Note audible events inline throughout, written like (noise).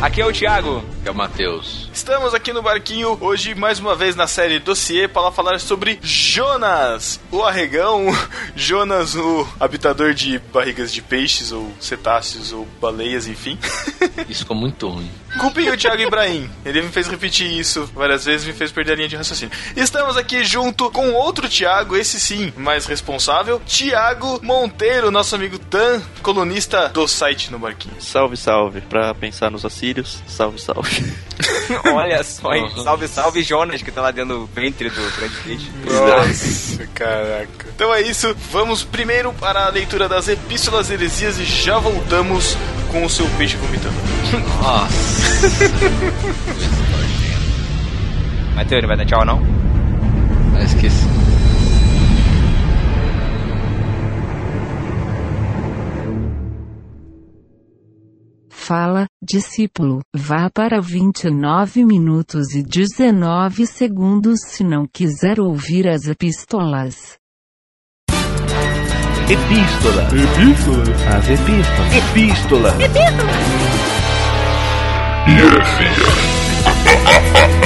Aqui é o Thiago. Que é o Matheus. Estamos aqui no barquinho hoje, mais uma vez na série Dossiê, para falar sobre Jonas, o arregão. (laughs) Jonas, o habitador de barrigas de peixes, ou cetáceos, ou baleias, enfim. (laughs) Isso ficou muito ruim. Culpem o (laughs) Thiago Ibrahim. Ele me fez repetir isso várias vezes, me fez perder a linha de raciocínio. Estamos aqui junto com outro Thiago, esse sim, mais responsável, Thiago Monteiro, nosso amigo Tan, colunista do site no Barquinho. Salve, salve. Pra pensar nos assírios, salve, salve. Olha só, hein? Salve, salve Jonas, que tá lá dentro do ventre do grande peixe. Nossa, caraca. Então é isso, vamos primeiro para a leitura das epístolas heresias e já voltamos com o seu peixe vomitando. Nossa. (laughs) Matheus, ele vai dar tchau não? Ah, esqueci. Fala, discípulo, vá para 29 minutos e 19 segundos se não quiser ouvir as epístolas. Epístola. Epístola. As epístolas. Epístola. Estamos na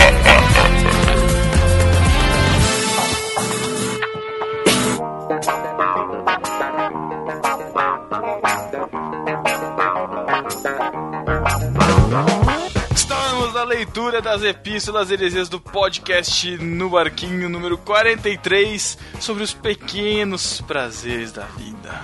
leitura das epístolas heresias do podcast no Barquinho número 43 sobre os pequenos prazeres da vida.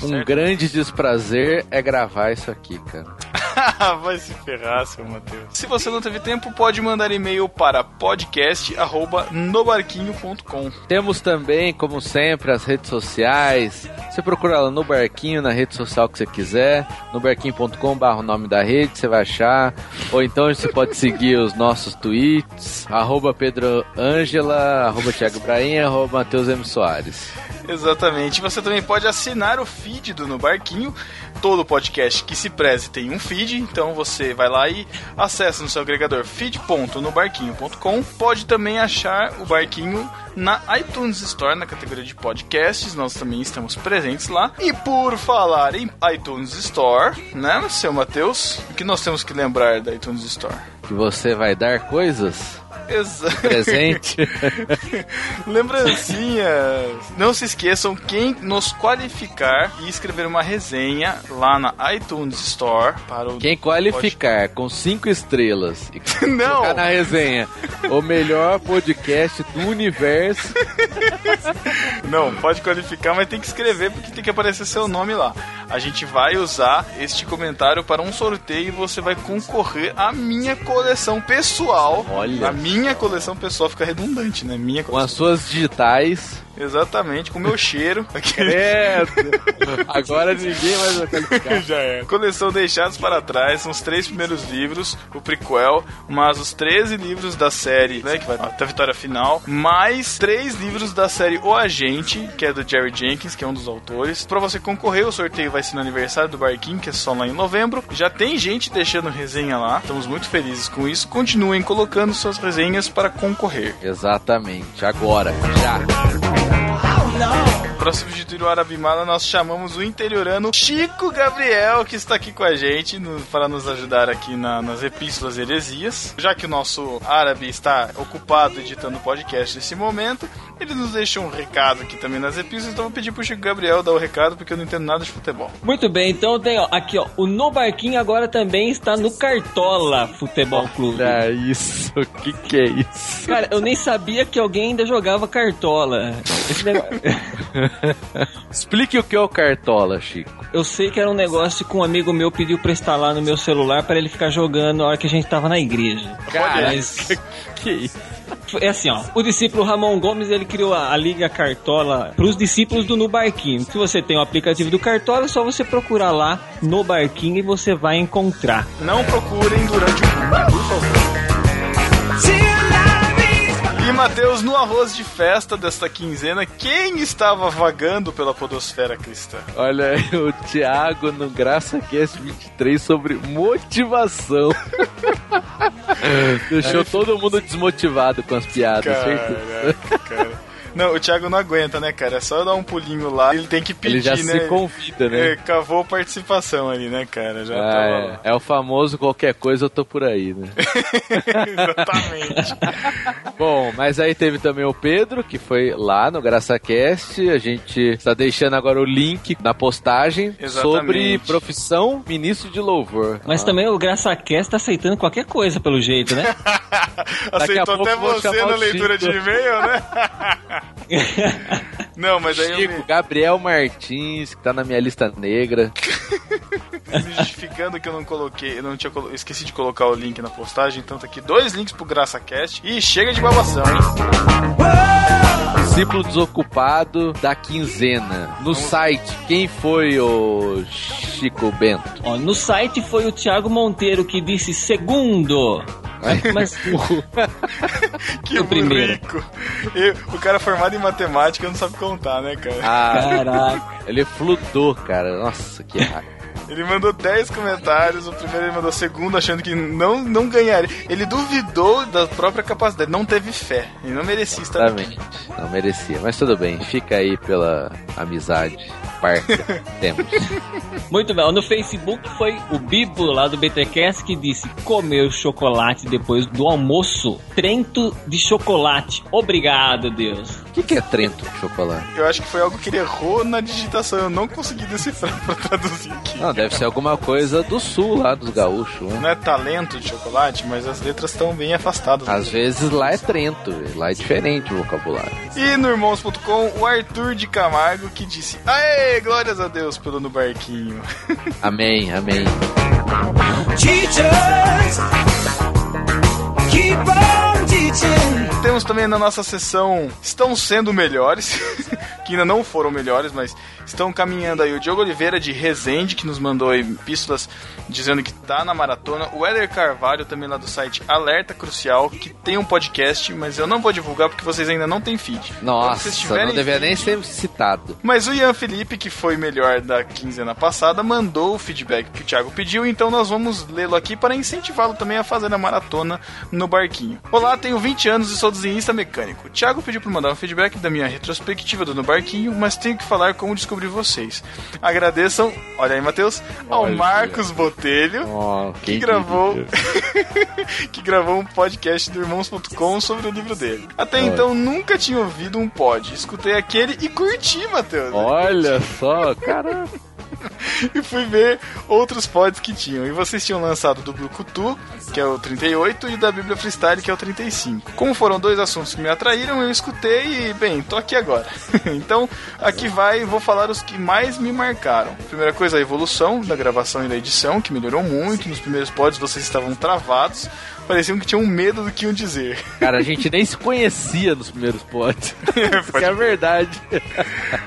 Um grande desprazer é gravar isso aqui, cara. (laughs) Vai se ferrar, seu Matheus. Se você não teve tempo, pode mandar e-mail para podcast@nobarquinho.com. Temos também, como sempre, as redes sociais. Você procura lá no Barquinho, na rede social que você quiser, no barquinho.com barra o nome da rede, você vai achar. Ou então você pode (laughs) seguir os nossos tweets, arroba Pedro Ângela, arroba Thiago Braim, arroba Matheus M. Soares. Exatamente. Você também pode assinar o feed do No Barquinho. Todo podcast que se preze tem um feed, então você vai lá e acessa no seu agregador feed.nobarquinho.com. Pode também achar o Barquinho na iTunes Store, na categoria de podcasts. Nós também estamos presentes lá. E por falar em iTunes Store, né, seu Matheus? O que nós temos que lembrar da iTunes Store? Que você vai dar coisas Exato. presente. (laughs) Lembrancinhas. Não se esqueçam, quem nos qualificar e escrever uma resenha lá na iTunes Store para o. Quem qualificar com cinco estrelas e (laughs) Não. colocar na resenha o melhor podcast do universo. (laughs) Não, pode qualificar, mas tem que escrever porque tem que aparecer seu nome lá. A gente vai usar este comentário para um sorteio e você vai concorrer à minha coleção pessoal. Olha. A minha coleção pessoal fica redundante, né? Minha Com as coleção. suas digitais. Exatamente, com o meu cheiro. (laughs) É, agora ninguém mais vai qualificar. (laughs) Já é. Coleção Deixados para Trás, são os três primeiros livros, o prequel, mas os 13 livros da série, né, que vai até a vitória final, mais três livros da série O Agente, que é do Jerry Jenkins, que é um dos autores. Pra você concorrer, o sorteio vai ser no aniversário do Barquinho, que é só lá em novembro. Já tem gente deixando resenha lá, estamos muito felizes com isso. Continuem colocando suas resenhas para concorrer. Exatamente, agora, já. Para substituir o Arabimala, nós chamamos o interiorano Chico Gabriel, que está aqui com a gente no- para nos ajudar aqui na- nas epístolas heresias. Já que o nosso árabe está ocupado editando o podcast nesse momento, ele nos deixou um recado aqui também nas epístolas, então eu vou pedir pro Chico Gabriel dar o recado, porque eu não entendo nada de futebol. Muito bem, então tem ó, aqui ó, o No Barquinho agora também está no Cartola Futebol Clube. É isso, o que que é isso? Cara, eu nem sabia que alguém ainda jogava Cartola. Esse negócio... (laughs) (laughs) Explique o que é o Cartola, Chico. Eu sei que era um negócio que um amigo meu pediu pra instalar no meu celular para ele ficar jogando na hora que a gente tava na igreja. Cara, Mas (laughs) que isso? é assim, ó. O discípulo Ramon Gomes, ele criou a, a Liga Cartola pros discípulos do No Barquinho. Se você tem o aplicativo do Cartola, é só você procurar lá no Barquinho e você vai encontrar. Não procurem durante o culto, por favor. E Matheus, no arroz de festa desta quinzena, quem estava vagando pela podosfera cristã? Olha aí, o Thiago no Graça Cast 23 sobre motivação. (laughs) Deixou todo mundo desmotivado com as piadas, certeza. Caraca, cara. Não, o Thiago não aguenta, né, cara? É só dar um pulinho lá, ele tem que pedir, Ele já né? se convida, né? É, cavou participação ali, né, cara? Já Ah, tava... é. é o famoso qualquer coisa eu tô por aí, né? (laughs) Exatamente. (laughs) Bom, mas aí teve também o Pedro, que foi lá no GraçaCast. A gente está deixando agora o link na postagem sobre Exatamente. profissão ministro de louvor. Mas Ah, também o GraçaCast tá aceitando qualquer coisa, pelo jeito, né? (laughs) Aceitou até você na leitura de e-mail, né? Não, mas aí eu Chico, me, Gabriel Martins, que tá na minha lista negra. (laughs) (laughs) me justificando que eu não coloquei, eu não tinha colo- esqueci de colocar o link na postagem, então tá aqui dois links pro GraçaCast e chega de babação, hein? Discípulo desocupado da quinzena. No site, quem foi o Chico Bento? Ó, no site foi o Thiago Monteiro que disse segundo. Mas (laughs) Que O primeiro. rico. o cara formado em matemática não sabe contar, né, cara? Ah, Caraca. ele fludou, cara. Nossa, que raiva. Ele mandou 10 comentários, o primeiro ele mandou o segundo achando que não, não ganharia. Ele duvidou da própria capacidade, não teve fé. Ele não merecia estar aqui. Exatamente. Não merecia, mas tudo bem. Fica aí pela amizade parca (laughs) temos. Muito bem. No Facebook foi o Bibo lá do BTCast que disse comer chocolate depois do almoço. Trento de chocolate. Obrigado, Deus. O que, que é Trento de chocolate? Eu acho que foi algo que ele errou na digitação, eu não consegui decifrar (laughs) pra traduzir aqui. Não, deve ser alguma coisa do sul lá dos gaúchos. Né? Não é talento de chocolate, mas as letras estão bem afastadas. Às vezes lá é Trento, lá é diferente o vocabulário. E no irmãos.com, o Arthur de Camargo que disse: Aê, glórias a Deus pelo no barquinho. (laughs) Amém, amém. Temos também na nossa sessão Estão Sendo Melhores, (laughs) que ainda não foram melhores, mas estão caminhando aí o Diogo Oliveira de Resende, que nos mandou epístolas dizendo que tá na maratona. O Éder Carvalho, também lá do site Alerta Crucial, que tem um podcast, mas eu não vou divulgar porque vocês ainda não têm feed. Quando Nossa, tiverem não deveria nem ser citado. Mas o Ian Felipe, que foi melhor da quinzena passada, mandou o feedback que o Thiago pediu, então nós vamos lê-lo aqui para incentivá-lo também a fazer a maratona no barquinho. Olá, tenho 20 anos e sou desenhista mecânico. O Thiago pediu para mandar um feedback da minha retrospectiva do No Barquinho, mas tenho que falar como descobri vocês. Agradeçam, olha aí, Matheus, ao. Marcos Botelho. Oh, Que gravou, (laughs) que gravou um podcast do Irmãos.com sobre o livro dele. Até Olha. então nunca tinha ouvido um pod. Escutei aquele e curti, Matheus. Olha só, caramba. (laughs) e fui ver outros pods que tinham. E vocês tinham lançado do Brucutu, que é o 38, e da Bíblia Freestyle, que é o 35. Como foram dois assuntos que me atraíram, eu escutei e, bem, tô aqui agora. (laughs) então, aqui vai, vou falar os que mais me marcaram. Primeira coisa, a evolução da gravação e da edição, que melhorou muito. Nos primeiros pods vocês estavam travados, pareciam que tinham medo do que iam dizer. (laughs) Cara, a gente nem se conhecia nos primeiros pods. (laughs) Isso que é verdade.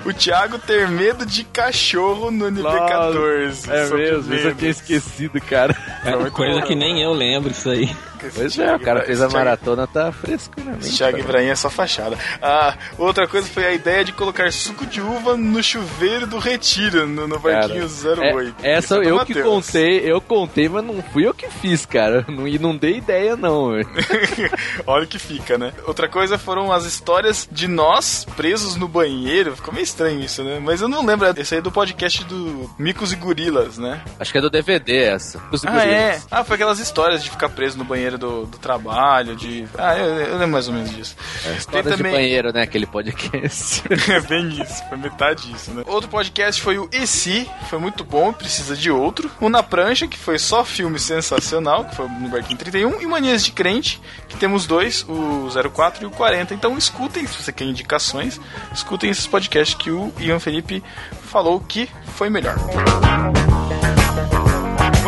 o Thiago ter medo de cachorro no NP14. É sobre mesmo, isso eu medo. tinha esquecido, cara. É muito coisa que nem eu lembro isso aí. Pois é, o cara fez a maratona, tá fresco na mente. Thiago cara. Ibrahim é só fachada. Ah, outra coisa foi a ideia de colocar suco de uva no chuveiro do Retiro, no, no barquinho É, 08. essa Isso é eu que Matheus. contei, eu contei, mas não fui eu que fiz, cara. Não, e não dei ideia, não. (laughs) Olha o que fica, né? Outra coisa foram as histórias de nós presos no banheiro. Ficou meio estranho isso, né? Mas eu não lembro. Esse aí é do podcast do Micos e Gorilas, né? Acho que é do DVD essa. Ah, é? Ah, foi aquelas histórias de ficar preso no banheiro do, do trabalho, de... Ah, eu, eu lembro mais ou menos disso. Tem Histórias de banheiro, né? Aquele podcast. (laughs) É bem isso, foi metade disso, né? Outro podcast foi o Esse, foi muito bom, precisa de outro. O Na Prancha, que foi só filme sensacional, que foi no Barquinho 31. E Manias de Crente, que temos dois, o 04 e o 40. Então escutem, se você quer indicações, escutem esses podcasts que o Ian Felipe falou que foi melhor.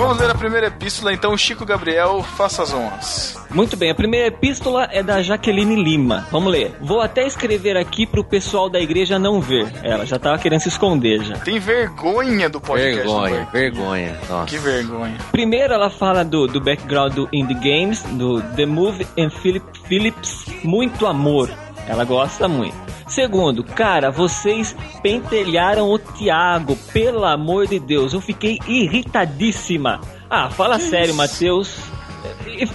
Vamos ler a primeira epístola, então, Chico Gabriel, faça as honras. Muito bem, a primeira epístola é da Jaqueline Lima. Vamos ler. Vou até escrever aqui pro pessoal da igreja não ver. Ela já tava querendo se esconder já. Tem vergonha do podcast. do vergonha, vergonha. Nossa. Que vergonha. Primeiro ela fala do, do background do Indie Games, do The Move and Philip Phillips, muito amor. Ela gosta muito. Segundo, cara, vocês pentelharam o Thiago, pelo amor de Deus, eu fiquei irritadíssima. Ah, fala sério, Matheus.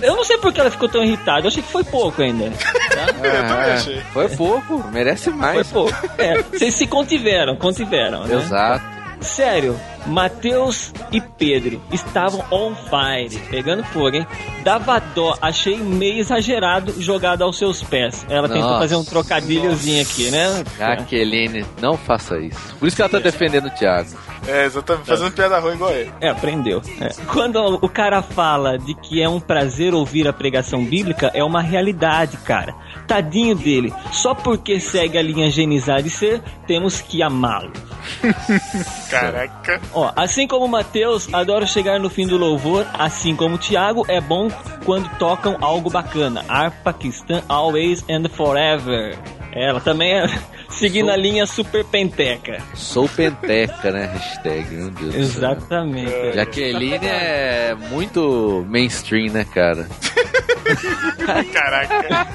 Eu não sei por que ela ficou tão irritada, eu achei que foi pouco ainda. tá? (laughs) Eu também achei. Foi pouco, merece Foi mais. pouco. É, vocês se contiveram, contiveram, né? Exato. Sério, Matheus e Pedro estavam on fire, pegando fogo, hein? Dava dó, achei meio exagerado jogado aos seus pés. Ela tentou Nossa. fazer um trocadilhozinho aqui, né? Jaqueline, não faça isso. Por isso que ela tá defendendo o Thiago. É, exatamente. Fazendo piada ruim igual ele. É, aprendeu. É. Quando o cara fala de que é um prazer ouvir a pregação bíblica, é uma realidade, cara. Tadinho dele. Só porque segue a linha higienizar de ser, temos que amá-lo. (laughs) Caraca. Ó, assim como o Matheus, adoro chegar no fim do louvor, assim como o Thiago, é bom quando tocam algo bacana. Arpa Pakistan Always and Forever. Ela também é seguindo a linha super penteca. Sou penteca, né? Hashtag, meu Deus. do céu. Exatamente. Jaqueline é muito mainstream, né, cara? (laughs) Caraca.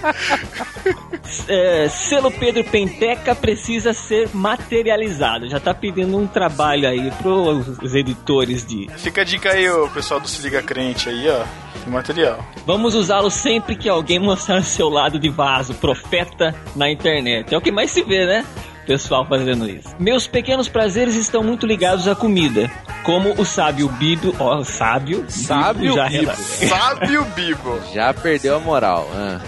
É, selo Pedro Penteca precisa ser materializado. Já tá pedindo um trabalho aí pros editores de. Fica a dica aí, o pessoal do Se Liga Crente aí, ó. Tem material. Vamos usá-lo sempre que alguém mostrar seu lado de vaso, profeta na internet. É o que mais se vê, né? Pessoal fazendo isso. Meus pequenos prazeres estão muito ligados à comida. Como o sábio Bibo, ó, o sábio, Sábio já Bibo. rela- Sabe o Bibo. Já perdeu a moral. ah.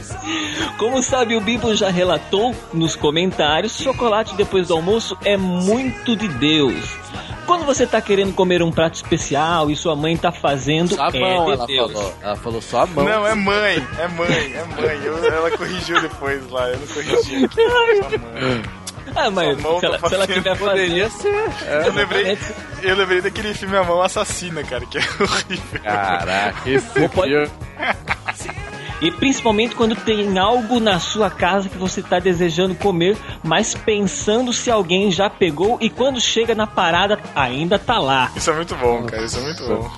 Como o sábio Bibo já relatou nos comentários, chocolate depois do almoço é muito de Deus. Quando você tá querendo comer um prato especial e sua mãe tá fazendo, Só a é mão, de ela Deus. falou. Ela falou só a mão. Não, é mãe. É mãe, é mãe. Eu- ela corrigiu depois lá. Eu não corrigi. (laughs) Só mãe. Ah, mas Sua mão se ela, tá se ela fazendo- quiser fazer, ser. Eu lembrei, eu lembrei daquele filme A Mão Assassina, cara, que é (laughs) horrível. Caraca, esse filme- (laughs) E principalmente quando tem algo na sua casa que você tá desejando comer, mas pensando se alguém já pegou e quando chega na parada ainda tá lá. Isso é muito bom, cara. Isso é muito bom.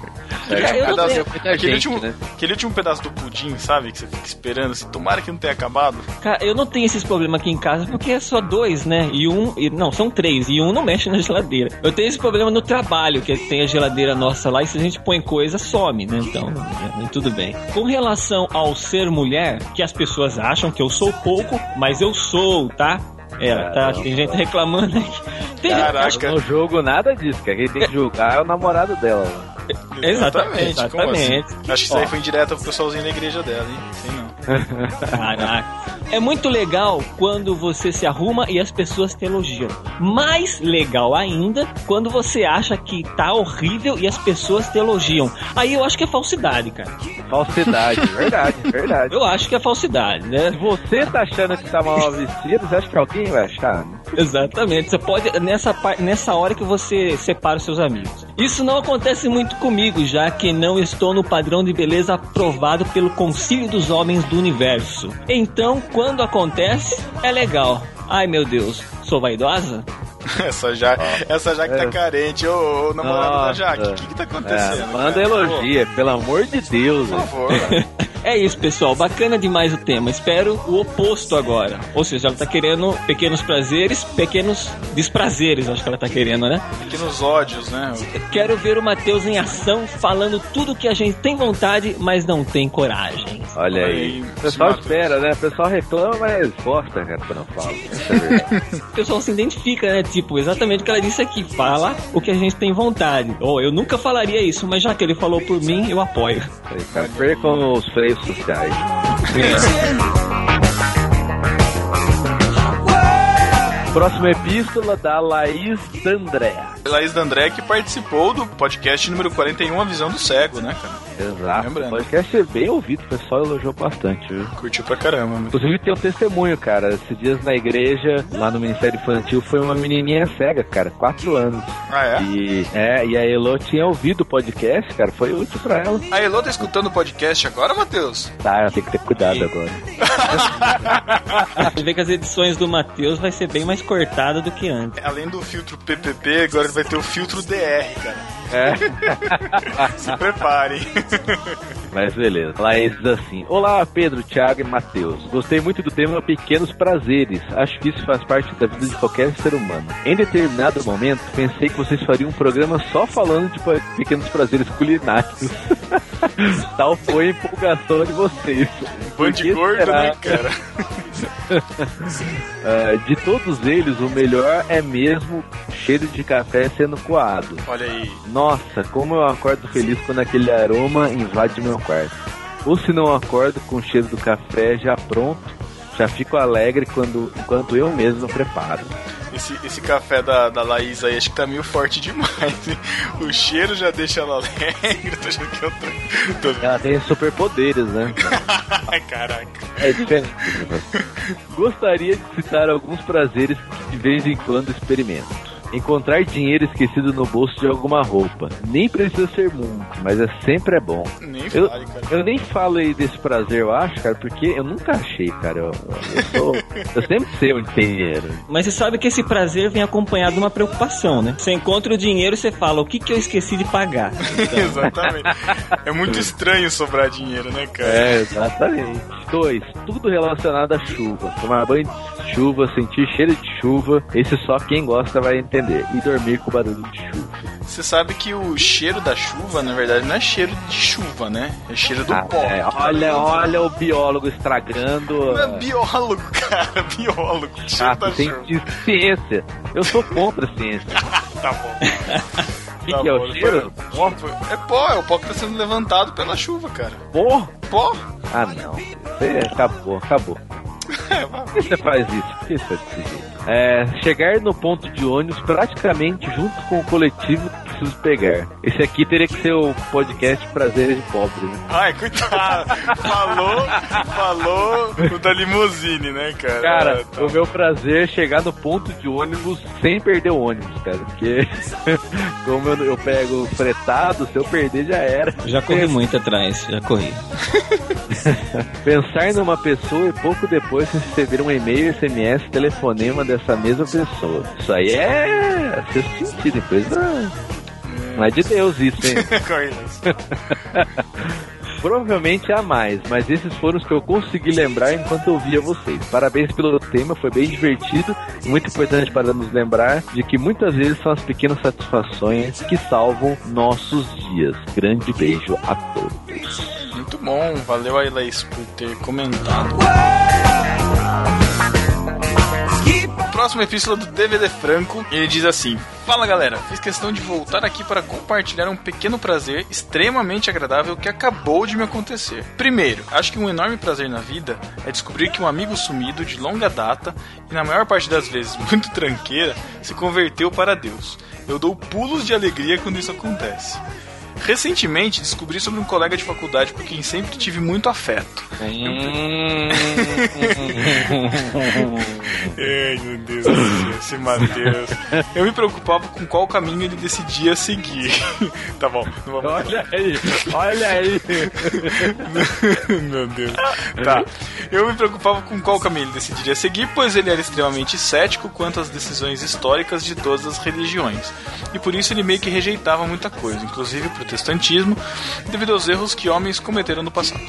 Eu não Pedaço- tenho- aquele, gente, último, né? aquele último pedaço do pudim, sabe? Que você fica esperando, assim, tomara que não tenha acabado. Cara, eu não tenho esses problemas aqui em casa porque é só dois, né? E um. e- não, são três. E um não mexe na geladeira. Eu tenho esse problema no trabalho, que tem a geladeira nossa lá e se a gente põe coisa, some, né? Então, é, tudo bem. Com relação ao ser mulher, que as pessoas acham que eu sou pouco, mas eu sou, tá? É, tá, tem gente reclamando aqui. Tem gente- Caraca. No jogo nada disso, que quem tem que julgar é o namorado dela. (laughs) Exatamente, Como assim? exatamente. Acho que isso aí foi indireto pro pessoalzinho da igreja dela, hein? Sei não. Caraca. É muito legal quando você se arruma e as pessoas te elogiam. Mais legal ainda quando você acha que tá horrível e as pessoas te elogiam. Aí eu acho que é falsidade, cara. Falsidade, (laughs) verdade, verdade. Eu acho que é falsidade, né? Se você tá achando que tá mal vestido, você acha que alguém vai achar? Exatamente. Você pode nessa nessa hora que você separa os seus amigos. Isso não acontece muito comigo, já que não estou no padrão de beleza aprovado pelo Concílio dos Homens do Universo. Então, quando acontece, é legal. Ai meu Deus, sou vaidosa? (laughs) Essa já, essa já que tá É. carente. Ô, ô namorado da Nossa. Jaque, o que que tá acontecendo? É, manda cara? elogia, pelo amor de Deus. Pô. Por favor. (laughs) É isso, pessoal. Bacana demais o tema. Espero o oposto agora. Ou seja, ela tá querendo pequenos prazeres, pequenos desprazeres, acho que ela tá querendo, né? Pequenos ódios, né? Quero ver o Matheus em ação, falando tudo que a gente tem vontade, mas não tem coragem. Olha aí. O pessoal espera, né? O pessoal reclama, mas gosta, cara, quando eu falo. É. (laughs) O pessoal se identifica, né? Tipo, exatamente o que ela disse aqui. Fala o que a gente tem vontade. Oh, eu nunca falaria isso, mas já que ele falou por mim, eu apoio. Cara. Percam os freios sociais. Próxima epístola da Laís D'André. Laís D'André que participou do podcast número 41, A Visão do Cego, né, cara? Exato. Lembrando. O podcast é bem ouvido, o pessoal elogiou bastante, viu? Curtiu pra caramba, mano. Inclusive tem um testemunho, cara. Esses dias na igreja, lá no Ministério Infantil, foi uma menininha cega, cara, quatro anos. Ah, é? E, é, e a Elo tinha ouvido o podcast, cara, foi útil pra ela. A Elô tá escutando o podcast agora, Matheus? Tá, ela tem que ter cuidado agora. (laughs) Você vê que as edições do Matheus vai ser bem mais cortada do que antes. Além do filtro PPP, agora vai ter o filtro DR, cara. É. (laughs) Se preparem. (laughs) Mas beleza. Laís diz assim: Olá, Pedro, Thiago e Matheus. Gostei muito do tema Pequenos Prazeres. Acho que isso faz parte da vida de qualquer ser humano. Em determinado momento, pensei que vocês fariam um programa só falando de pequenos prazeres culinários. (laughs) (laughs) Tal foi a empolgação de vocês. Bande que gordo, será? né, cara? Ah, (laughs) de todos eles, o melhor é mesmo cheiro de café sendo coado. Olha aí. Nossa, como eu acordo feliz quando aquele aroma invade meu quarto. Ou se não acordo com o cheiro do café já pronto, já fico alegre quando, enquanto eu mesmo preparo. Esse, esse café da, da Laís aí acho que tá meio forte demais. hein? O cheiro já deixa ela alegre. Tô achando que eu tô. tô... Ela tem superpoderes, né? (laughs) Caraca. É diferente. Gostaria de citar alguns prazeres que de vez em quando experimento. Encontrar dinheiro esquecido no bolso de alguma roupa. Nem precisa ser muito, mas é sempre é bom. Nem Eu, fale, cara. eu nem falo aí desse prazer, eu acho, cara, porque eu nunca achei, cara. Eu, eu, sou- eu sempre sei onde tem dinheiro. Mas você sabe que esse prazer vem acompanhado de uma preocupação, né? Você encontra o dinheiro e você fala, o que, que eu esqueci de pagar? (laughs) Exatamente. É muito estranho sobrar dinheiro, né, cara? É, exatamente. Dois, tudo relacionado à chuva. Tomar banho de chuva, sentir cheiro de chuva. Esse só quem gosta vai entender. E dormir com barulho de chuva. Você sabe que o cheiro da chuva, na verdade, não é cheiro de chuva, né? É cheiro do Ah, pó. é, olha, olha o biólogo estragando. Não é biólogo, (laughs) cara. Biólogo. Cheiro Ah, da tem chuva. de ciência. Eu sou contra a ciência. (laughs) Tá bom. O que, Tá que é o cheiro? Pó? É pó, é o pó que tá sendo levantado pela chuva, cara. Pô? Pó? Ah, não. Você acabou, acabou. (laughs) Por que você faz isso? Por que você é desse jeito? É, chegar no ponto de ônibus praticamente junto com o coletivo que preciso pegar. Esse aqui teria que ser o podcast Prazeres de Pobre, né? Ai, coitado. Falou, falou o da limusine, né, cara? Cara, Ah, tá. o meu prazer é chegar no ponto de ônibus sem perder o ônibus, cara. Porque (laughs) como eu, eu pego fretado, se eu perder já era. Já corri muito atrás, já corri. (laughs) Pensar numa pessoa e pouco depois receber um e-mail, SMS, telefonema dessa mesma pessoa. Isso aí é sexto sentido, coisa. Não é de Deus isso, hein? (laughs) Corridas. (laughs) Provavelmente há mais, mas esses foram os que eu consegui lembrar enquanto eu via vocês. Parabéns pelo tema, foi bem divertido e muito importante para nos lembrar de que muitas vezes são as pequenas satisfações que salvam nossos dias. Grande beijo a todos. Muito bom, valeu aí, Laís, por ter comentado. Próxima epístola do DVD Franco, ele diz assim: Fala galera, fiz questão de voltar aqui para compartilhar um pequeno prazer extremamente agradável que acabou de me acontecer. Primeiro, acho que um enorme prazer na vida é descobrir que um amigo sumido de longa data e na maior parte das vezes (laughs) muito tranqueira se converteu para Deus. Eu dou pulos de alegria quando isso acontece. Recentemente descobri sobre um colega de faculdade por quem sempre tive muito afeto. (laughs) Ai, meu Deus esse Matheus. Eu me preocupava com qual caminho ele decidia seguir. (laughs) tá bom. Olha aí, olha aí. (laughs) Meu Deus. Tá. Eu me preocupava com qual caminho ele decidiria seguir, pois ele era extremamente cético quanto às decisões históricas de todas as religiões. E por isso ele meio que rejeitava muita coisa, inclusive o protestantismo, devido aos erros que homens cometeram no passado.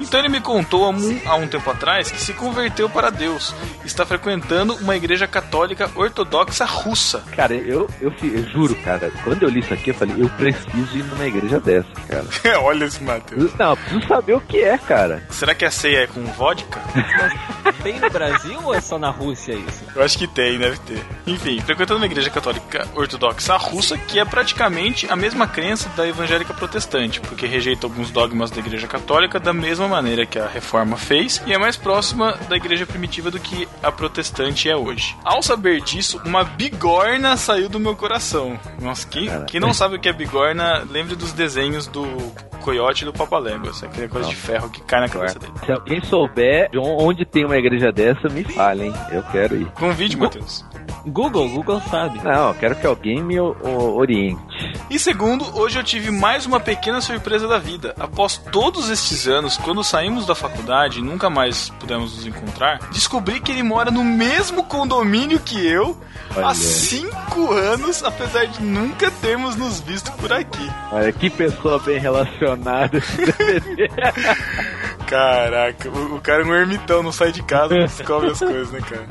Então ele me contou há um, há um tempo atrás que se converteu para Deus e está frequentando uma igreja católica ortodoxa russa. Cara, eu, eu, eu juro, cara, quando eu li isso aqui, eu falei, eu preciso ir numa igreja dessa, cara. (laughs) Olha esse Matheus. Não, eu preciso saber o que é, cara. Será que a ceia é com vodka? (laughs) Tem no Brasil ou é só na Rússia isso? Eu acho que tem, deve ter. Enfim, frequentando uma igreja católica ortodoxa russa, que é praticamente a mesma crença da evangélica protestante, porque rejeita alguns dogmas da igreja católica da mesma maneira que a reforma fez, e é mais próxima da igreja primitiva do que a protestante é hoje. Ao saber disso, uma bigorna saiu do meu coração. Nossa, quem, quem não sabe o que é bigorna, lembre dos desenhos do coiote e do papaléguas. Aquela coisa de ferro que cai na cabeça dele. Se alguém souber de onde tem uma igreja dessa, me fale, hein? Eu quero ir. Convide, Matheus. Google, Google sabe. Não, quero que alguém me oriente. E segundo, hoje eu tive mais uma pequena surpresa da vida. Após todos estes anos, quando saímos da faculdade e nunca mais pudemos nos encontrar, descobri que ele mora no mesmo condomínio que eu Olha há cinco anos, apesar de nunca termos nos visto por aqui. Olha, que pessoa bem relacionada. (laughs) Caraca, o, o cara é um ermitão, não sai de casa, não descobre as (laughs) coisas, né, cara?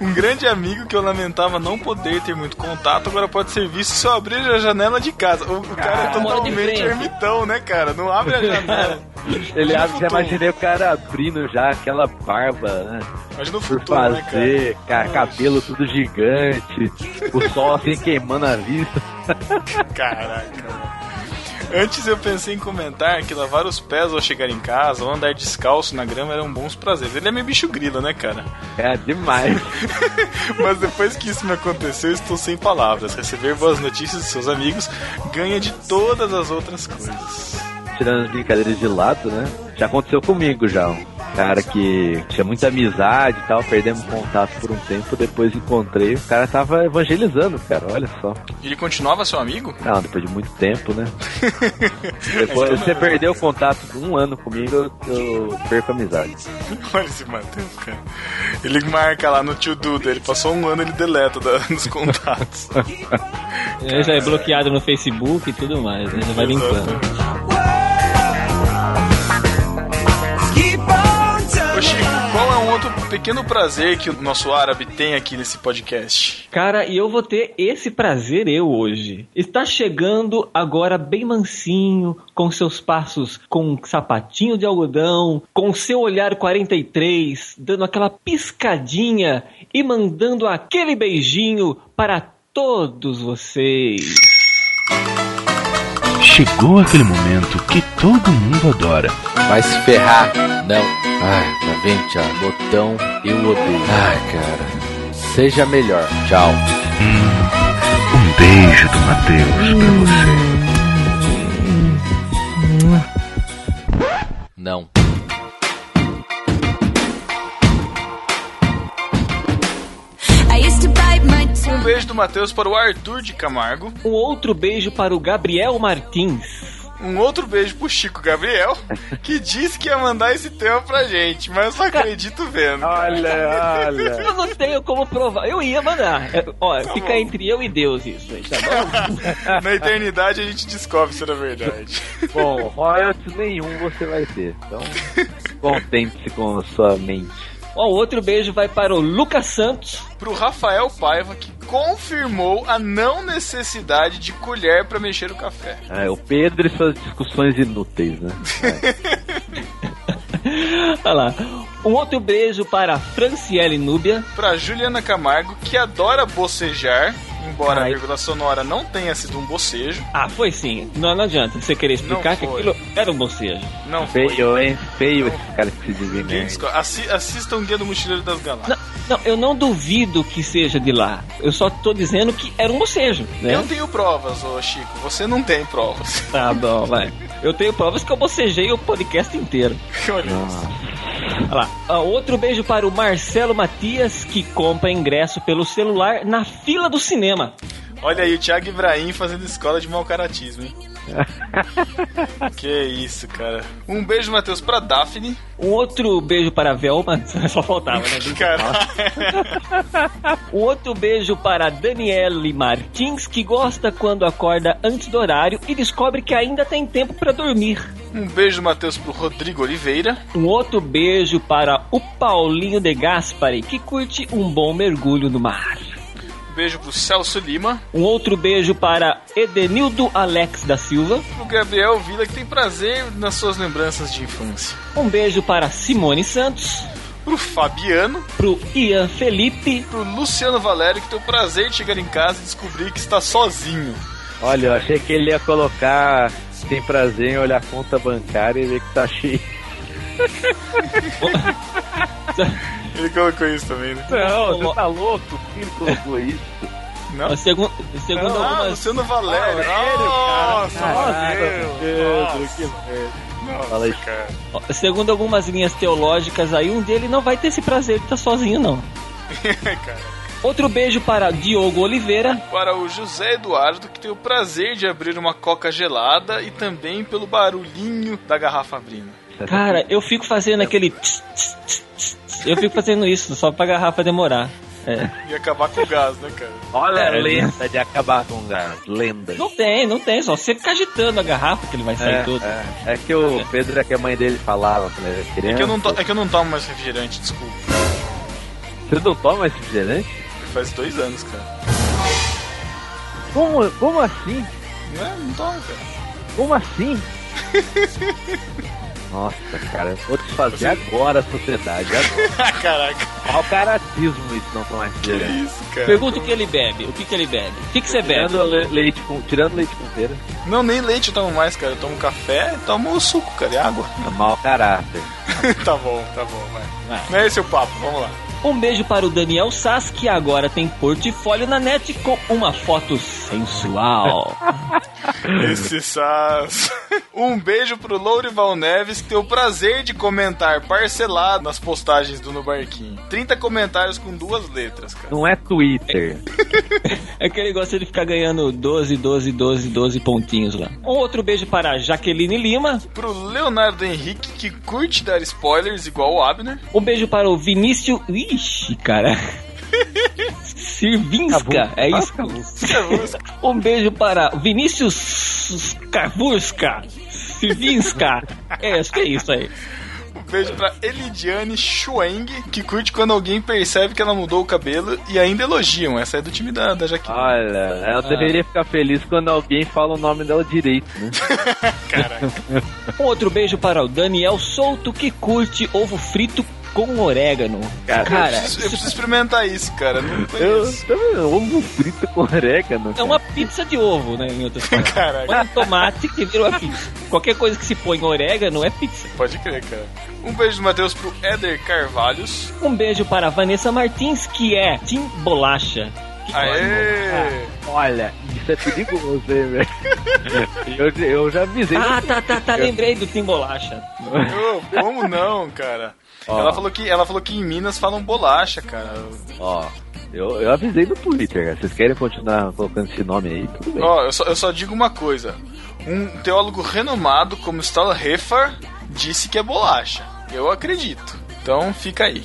Um grande amigo que eu lamentava não poder ter muito contato, agora pode ser visto se eu abrir a janela de casa. O, o cara é Ah, de totalmente ermitão, né, cara? Não abre a (laughs) janela. Ele abre, já imaginei o cara abrindo já aquela barba, né? Imagina o Por futuro, né, cara? fazer, ca- cabelo tudo gigante, o sol assim queimando a vista. Caraca. mano. Antes eu pensei em comentar que lavar os pés ao chegar em casa ou andar descalço na grama eram bons prazeres. Ele é meio bicho grila, né, cara? É demais. (laughs) Mas depois que isso me aconteceu, estou sem palavras. Receber boas notícias de seus amigos ganha de todas as outras coisas. Tirando as brincadeiras de lado, né? Já aconteceu comigo já. Cara que tinha muita amizade e tal, perdemos contato por um tempo, depois encontrei, o cara tava evangelizando, cara, olha só. Ele continuava seu amigo? Não, depois de muito tempo, né? (laughs) Depois você perdeu o contato de um ano comigo, eu, eu perco a amizade. (laughs) Olha esse Matheus, cara. Ele marca lá no tio Duda, ele passou um ano ele deleta da, (laughs) nos contatos. Ele já é bloqueado no Facebook e tudo mais, né? Já vai limpando. Pequeno prazer que o nosso árabe tem aqui nesse podcast? Cara, e eu vou ter esse prazer eu hoje. Está chegando agora bem mansinho, com seus passos com um sapatinho de algodão, com seu olhar 43, dando aquela piscadinha e mandando aquele beijinho para todos vocês. Chegou aquele momento que todo mundo adora. Vai se ferrar. Não. Ai, tá vendo, Thiago? Botão, eu odeio. Ai, cara. Seja melhor. Tchau. Um beijo do Matheus pra você. Não. Um beijo do Matheus para o Arthur de Camargo. Um outro beijo para o Gabriel Martins. Um outro beijo pro Chico Gabriel, que disse que ia mandar esse tema pra gente, mas eu só acredito vendo. Olha, olha. Eu não tenho como provar. Eu ia mandar. É, ó, fica bom. entre eu e Deus isso tá bom? (laughs) Na eternidade a gente descobre se era verdade. Bom, royalties nenhum você vai ter. Então, contente-se com a sua mente. Ó, outro beijo vai para o Lucas Santos. Pro Rafael Paiva, que confirmou a não necessidade de colher pra mexer o café. É, o Pedro e suas discussões inúteis, né? (laughs) Olha lá. Um outro beijo para a Franciele Núbia. Pra Juliana Camargo, que adora bocejar, embora a Ai. vírgula sonora não tenha sido um bocejo. Ah, foi sim. Não, não adianta você querer explicar Não que foi. aquilo era um bocejo. Não foi. Feio, hein? Feio esse cara que se aí. discorda. Assi assistam o Guia do Mochileiro das Galáxias. Não, não, eu não duvido que seja de lá. Eu só tô dizendo que era um bocejo, né? Eu tenho provas, ô Chico. Você não tem provas. (laughs) Tá bom, vai. Eu tenho provas que eu bocejei o podcast inteiro. Olha Olha lá. Ah, outro beijo para o Marcelo Matias, que compra ingresso pelo celular na fila do cinema. Olha aí, o Thiago Ibrahim fazendo escola de mau caratismo, hein? (laughs) que isso, cara. Um beijo, Matheus, pra Daphne. Um outro beijo para a Velma, (laughs) só faltava, né? Um outro beijo para a Daniele Martins, que gosta quando acorda antes do horário e descobre que ainda tem tempo para dormir. um beijo, Matheus, pro Rodrigo Oliveira. Um outro beijo para o Paulinho de Gaspari, que curte um bom mergulho no mar. Um beijo pro Celso Lima. Um outro beijo para Edenildo Alex da Silva. Pro Gabriel Vila, que tem prazer nas suas lembranças de infância. Um beijo para Simone Santos. Pro Fabiano. Pro Ian Felipe. Pro Luciano Valério, que tem o prazer de chegar em casa e descobrir que está sozinho. Olha, eu achei que ele ia colocar tem prazer em olhar a conta bancária e ver que tá cheio. (laughs) Ele colocou isso também, né? Não, você tá louco? Quem colocou isso? Não? Segundo, segundo ah, algumas. Luciano Valério. Ah, Nossa, Caraca, Pedro, Nossa. que merda. Nossa, Fala aí. cara. Ó, Segundo algumas linhas teológicas aí, um dele não vai ter esse prazer de estar sozinho, não. (laughs) cara. Outro beijo para Diogo Oliveira. Para o José Eduardo, que tem o prazer de abrir uma coca gelada e também pelo barulhinho da garrafa abrindo. Cara, (laughs) eu fico fazendo aquele. tss, tss, tss, tss, tss. Eu fico fazendo isso só pra garrafa demorar. É. E acabar com o gás, né, cara? Olha a É, lenda de acabar com o gás. Lenda. Não tem, não tem, só você ficar agitando a garrafa que ele vai sair É, tudo. é. É que o Pedro é que a mãe dele falava quando ele era É criança. que, eu não to- é que eu não tomo mais refrigerante, desculpa. Você não toma esse refrigerante? Faz dois anos, cara. Como, como assim? Não é? Não toma, cara. Como assim? (laughs) Nossa, cara, eu vou desfazer agora a sociedade. Agora. (laughs) Caraca, Qual caratismo isso não tomar que isso, cara. Pergunta o que ele bebe. O que, que ele bebe? O que, que você bebe? Tirando le- leite com, tirando leite com pera. Não, nem leite eu tomo mais, cara. Eu tomo café e tomo suco, cara, e água. É mau caráter. (laughs) tá bom, tá bom, vai. Vai. Não é esse o papo, vamos lá. Um beijo para o Daniel Sass, que agora tem portfólio na net com uma foto sensual. (laughs) Esse sas. Um beijo pro Lourival Neves, que tem o prazer de comentar parcelado nas postagens do No Barquinho. 30 comentários com duas letras, cara. Não é Twitter. É que ele gosta de ficar ganhando 12, 12, 12, 12 pontinhos lá. Um outro beijo para a Jaqueline Lima. Pro Leonardo Henrique, que curte dar spoilers igual o Abner. Um beijo para o Vinícius. Ixi, cara. Sirvinska, é isso? Um beijo para Vinícius Kavurska. Sirvinska. É, acho que é isso aí. Um beijo pra Elidiane Schweng, que curte quando alguém percebe que ela mudou o cabelo e ainda elogiam. Essa é do time da, da Jaqueline. Olha, ela deveria ficar feliz quando alguém fala o nome dela direito, né? (laughs) Caraca. Um outro beijo para o Daniel Souto, que curte ovo frito com orégano. Cara, eu, Cara, preciso, eu preciso experimentar isso, cara. Não Eu conheço. também, ovo frito com orégano. é uma pizza de ovo, né? Em outras palavras. Caraca, Põe tomate que vira uma pizza. Qualquer coisa que se põe orégano é pizza. pode crer, cara. Um beijo do Matheus pro Éder Carvalhos. Um beijo para a Vanessa Martins, que é Tim Bolacha. Aê! Olha, isso é perigoso, hein, velho? Eu, eu já avisei. Ah, tá, tá, tá. Lembrei do Tim Bolacha. Ô, como não, cara? Ó. Ela, falou que, ela falou que em Minas falam bolacha, cara. Ó, eu, eu avisei no Twitter, cara. Vocês querem continuar colocando esse nome aí? Tudo bem. Ó, eu só, eu só digo uma coisa. Um teólogo renomado como Stahlheffer disse que é bolacha. Eu acredito. Então fica aí.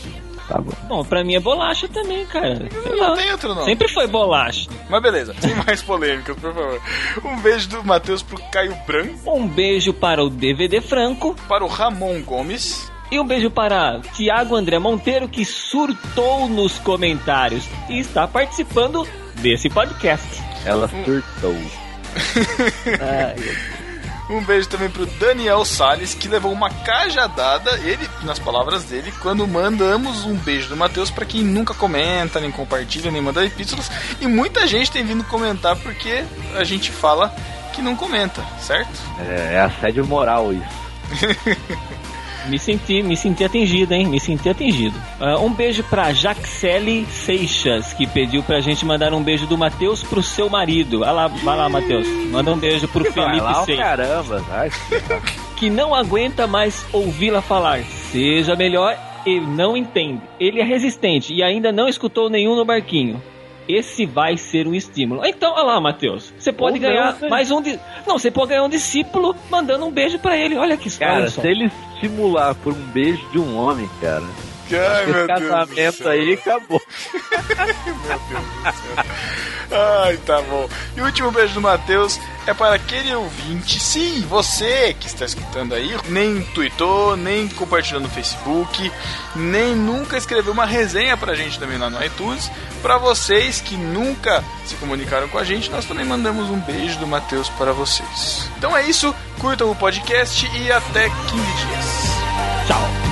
Tá bom. Bom, pra mim é bolacha também, cara. Sei Não lá. tem outro nome. Sempre foi bolacha. Mas beleza, (laughs) sem mais polêmicas, por favor. Um beijo do Matheus pro Caio Bran, Um beijo para o DVD Franco. para o Ramon Gomes, E um beijo para Tiago André Monteiro, que surtou nos comentários e está participando desse podcast. Ela surtou. (laughs) Um beijo também pro Daniel Salles, que levou uma cajadada, ele, nas palavras dele, quando mandamos um beijo do Matheus pra quem nunca comenta, nem compartilha, nem manda epístolas. E muita gente tem vindo comentar porque a gente fala que não comenta, certo? É, é assédio moral isso. (laughs) Me senti, me senti atingido, hein? Me senti atingido. Ah, um beijo pra Jaxele Seixas, que pediu pra gente mandar um beijo do Matheus pro seu marido. Vai lá, vai lá, Matheus. Manda um beijo pro Felipe lá, Seixas. caramba, vai. que não aguenta mais ouvi-la falar. Seja melhor, ele não entende. Ele é resistente e ainda não escutou nenhum no barquinho. Esse vai ser um estímulo. Então, olha lá, Matheus. Você pode Ou não, ganhar né? mais um. Di... Não, você pode ganhar um discípulo mandando um beijo pra ele. Olha que Cara, olha só. se ele estimular por um beijo de um homem, cara, Ai, meu Deus do casamento céu. aí acabou. Ai, tá bom. E o último beijo do Matheus é para aquele ouvinte, sim, você que está escutando aí, nem tweetou, nem compartilhou no Facebook, nem nunca escreveu uma resenha pra gente também lá no iTunes. Pra vocês que nunca se comunicaram com a gente, nós também mandamos um beijo do Matheus para vocês. Então é isso, curtam o podcast e até 15 dias. Tchau.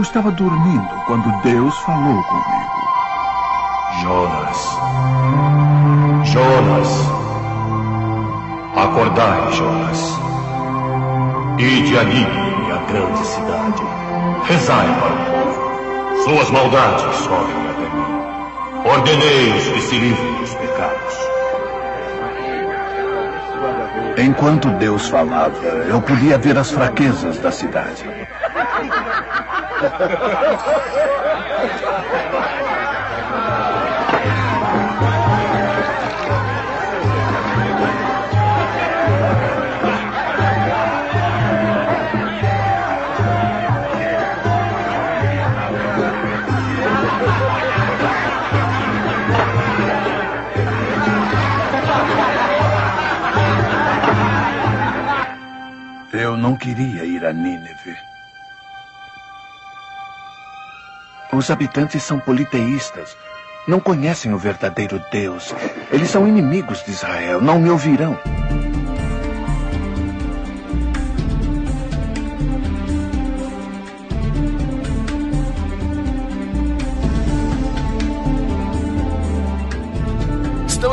Eu estava dormindo quando Deus falou comigo. Jonas. Jonas. Acordai, Jonas. Ide a Nínive, a grande cidade. Rezai para o povo. Suas maldades sobem até mim. Ordenei-os que se livrem dos pecados. Enquanto Deus falava, eu podia ver as fraquezas da cidade. Eu não queria ir a Nínive. Os habitantes são politeístas. Não conhecem o verdadeiro Deus. Eles são inimigos de Israel. Não me ouvirão.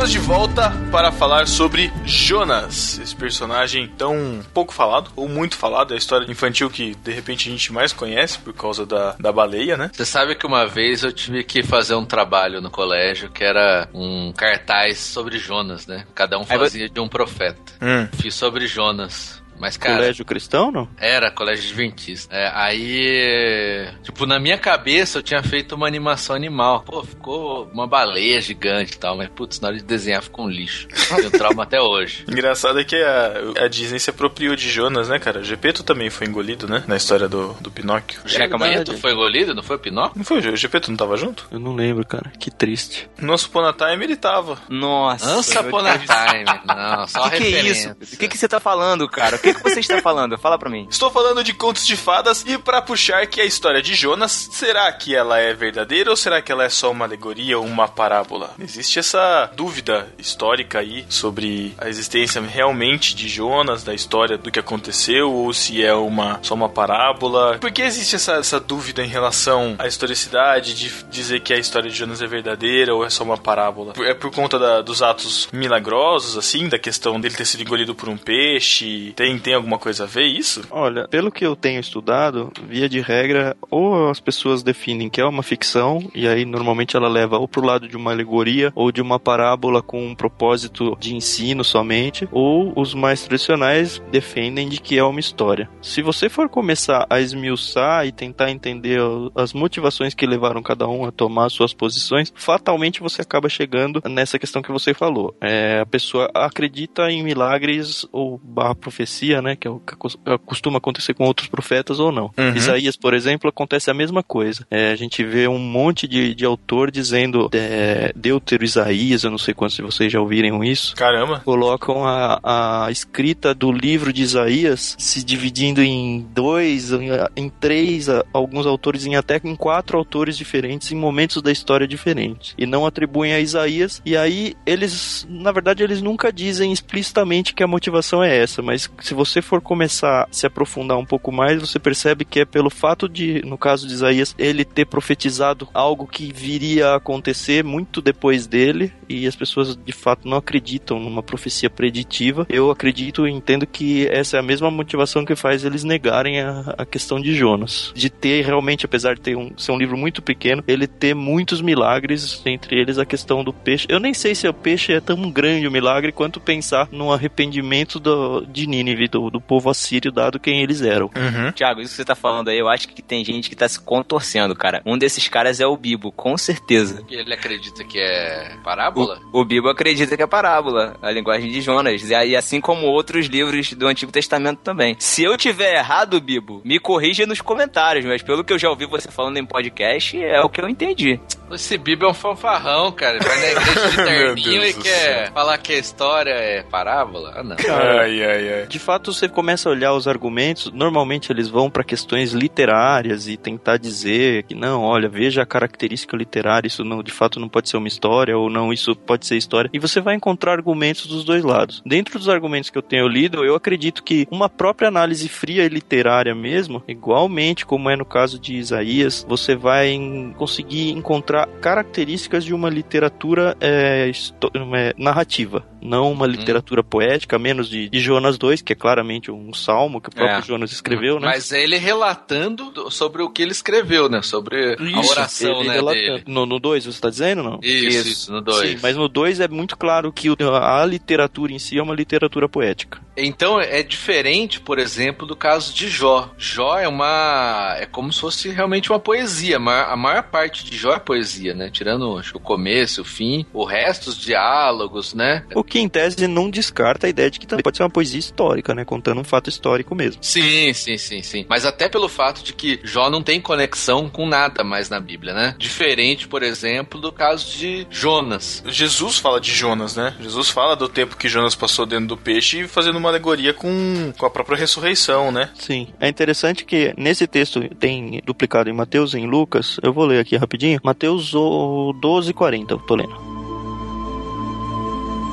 Estamos de volta para falar sobre Jonas, esse personagem tão pouco falado, ou muito falado, é a história infantil que de repente a gente mais conhece por causa da, da baleia, né? Você sabe que uma vez eu tive que fazer um trabalho no colégio que era um cartaz sobre Jonas, né? Cada um fazia de um profeta. Hum. Fiz sobre Jonas. Mas, cara. Colégio cristão, não? Era colégio adventista. É, aí, tipo, na minha cabeça eu tinha feito uma animação animal. Pô, ficou uma baleia gigante e tal, mas putz, na hora de desenhar ficou um lixo. Tenho trauma até hoje. (laughs) Engraçado é que a, a Disney se apropriou de Jonas, né, cara? Gepeto também foi engolido, né? Na história do, do Pinóquio. O Gepeto foi engolido, não foi o Pinóquio? Não foi, o Gepeto não tava junto? Eu não lembro, cara. Que triste. No Nosso Upon Time ele tava. Nossa. Ansa Upon Time. Não, só O que, que é referência. isso? O que, que você tá falando, cara? Que, que você está falando? Fala pra mim. Estou falando de contos de fadas e para puxar que a história de Jonas, será que ela é verdadeira ou será que ela é só uma alegoria ou uma parábola? Existe essa dúvida histórica aí sobre a existência realmente de Jonas, da história do que aconteceu ou se é uma só uma parábola. Por que existe essa, essa dúvida em relação à historicidade de dizer que a história de Jonas é verdadeira ou é só uma parábola? É por conta da- dos atos milagrosos assim, da questão dele ter sido engolido por um peixe? Tem tem alguma coisa a ver isso? Olha, pelo que eu tenho estudado, via de regra, ou as pessoas definem que é uma ficção, e aí normalmente ela leva ou pro lado de uma alegoria ou de uma parábola com um propósito de ensino somente, ou os mais tradicionais defendem de que é uma história. Se você for começar a esmiuçar e tentar entender as motivações que levaram cada um a tomar suas posições, fatalmente você acaba chegando nessa questão que você falou. É, a pessoa acredita em milagres ou barra profecia, né, que é o que acos- costuma acontecer com outros profetas ou não. Uhum. Isaías, por exemplo, acontece a mesma coisa. É, a gente vê um monte de, de autor dizendo é, Deutero Isaías, eu não sei quantos de vocês já ouviram isso. Caramba. Colocam a, a escrita do livro de Isaías se dividindo em dois, em, em três, alguns autores em até em quatro autores diferentes em momentos da história diferentes. E não atribuem a Isaías. E aí eles, na verdade, eles nunca dizem explicitamente que a motivação é essa, mas se você for começar a se aprofundar um pouco mais, você percebe que é pelo fato de, no caso de Isaías, ele ter profetizado algo que viria a acontecer muito depois dele, e as pessoas de fato não acreditam numa profecia preditiva. Eu acredito e entendo que essa é a mesma motivação que faz eles negarem a, a questão de Jonas. De ter realmente, apesar de ter um, ser um livro muito pequeno, ele ter muitos milagres, entre eles a questão do peixe. Eu nem sei se o peixe é tão grande o milagre quanto pensar no arrependimento do, de Nínive, do, do povo assírio, dado quem eles eram. Uhum. Tiago, isso que você tá falando aí, eu acho que tem gente que tá se contorcendo, cara. Um desses caras é o Bibo, com certeza. E ele acredita que é parábola? O Bibo acredita que é parábola, a linguagem de Jonas, e aí, assim como outros livros do Antigo Testamento também. Se eu tiver errado, Bibo, me corrija nos comentários, mas pelo que eu já ouvi você falando em podcast, é o que eu entendi. Esse Bibo é um fanfarrão, cara. Ele vai na igreja de (laughs) terninho e quer falar que a história é parábola? Ah, não. Ai, ai, ai. De fato, você começa a olhar os argumentos, normalmente eles vão para questões literárias e tentar dizer que não, olha, veja a característica literária, isso não, de fato não pode ser uma história ou não, isso pode ser história. E você vai encontrar argumentos dos dois lados. Dentro dos argumentos que eu tenho lido, eu acredito que uma própria análise fria e literária mesmo, igualmente como é no caso de Isaías, você vai conseguir encontrar características de uma literatura é, narrativa. Não uma literatura poética, menos de, de Jonas 2, que é claramente um salmo que o próprio É. Jonas escreveu, né? Mas ele relatando do- sobre o que ele escreveu, né? Sobre a Isso, oração, ele né, dele. No, no 2, você tá dizendo, não? Isso, isso, no 2. Sim, mas no 2 é muito claro que a literatura em si é uma literatura poética. Então é diferente, por exemplo, do caso de Jó. Jó é uma. é como se fosse realmente uma poesia. A maior, a maior parte de Jó é poesia, né? Tirando o começo, o fim, o resto, os diálogos, né? O que, em tese, não descarta a ideia de que também pode ser uma poesia histórica, né? Contando um fato histórico mesmo. Sim, sim, sim, sim. Mas até pelo fato de que Jó não tem conexão com nada mais na Bíblia, né? Diferente, por exemplo, do caso de Jonas. Jesus fala de Jonas, né? Jesus fala do tempo que Jonas passou dentro do peixe fazendo uma alegoria com, com a própria ressurreição, né? Sim. É interessante que nesse texto tem duplicado em Mateus e em Lucas. Eu vou ler aqui rapidinho. Mateus o 12, 40, eu tô lendo.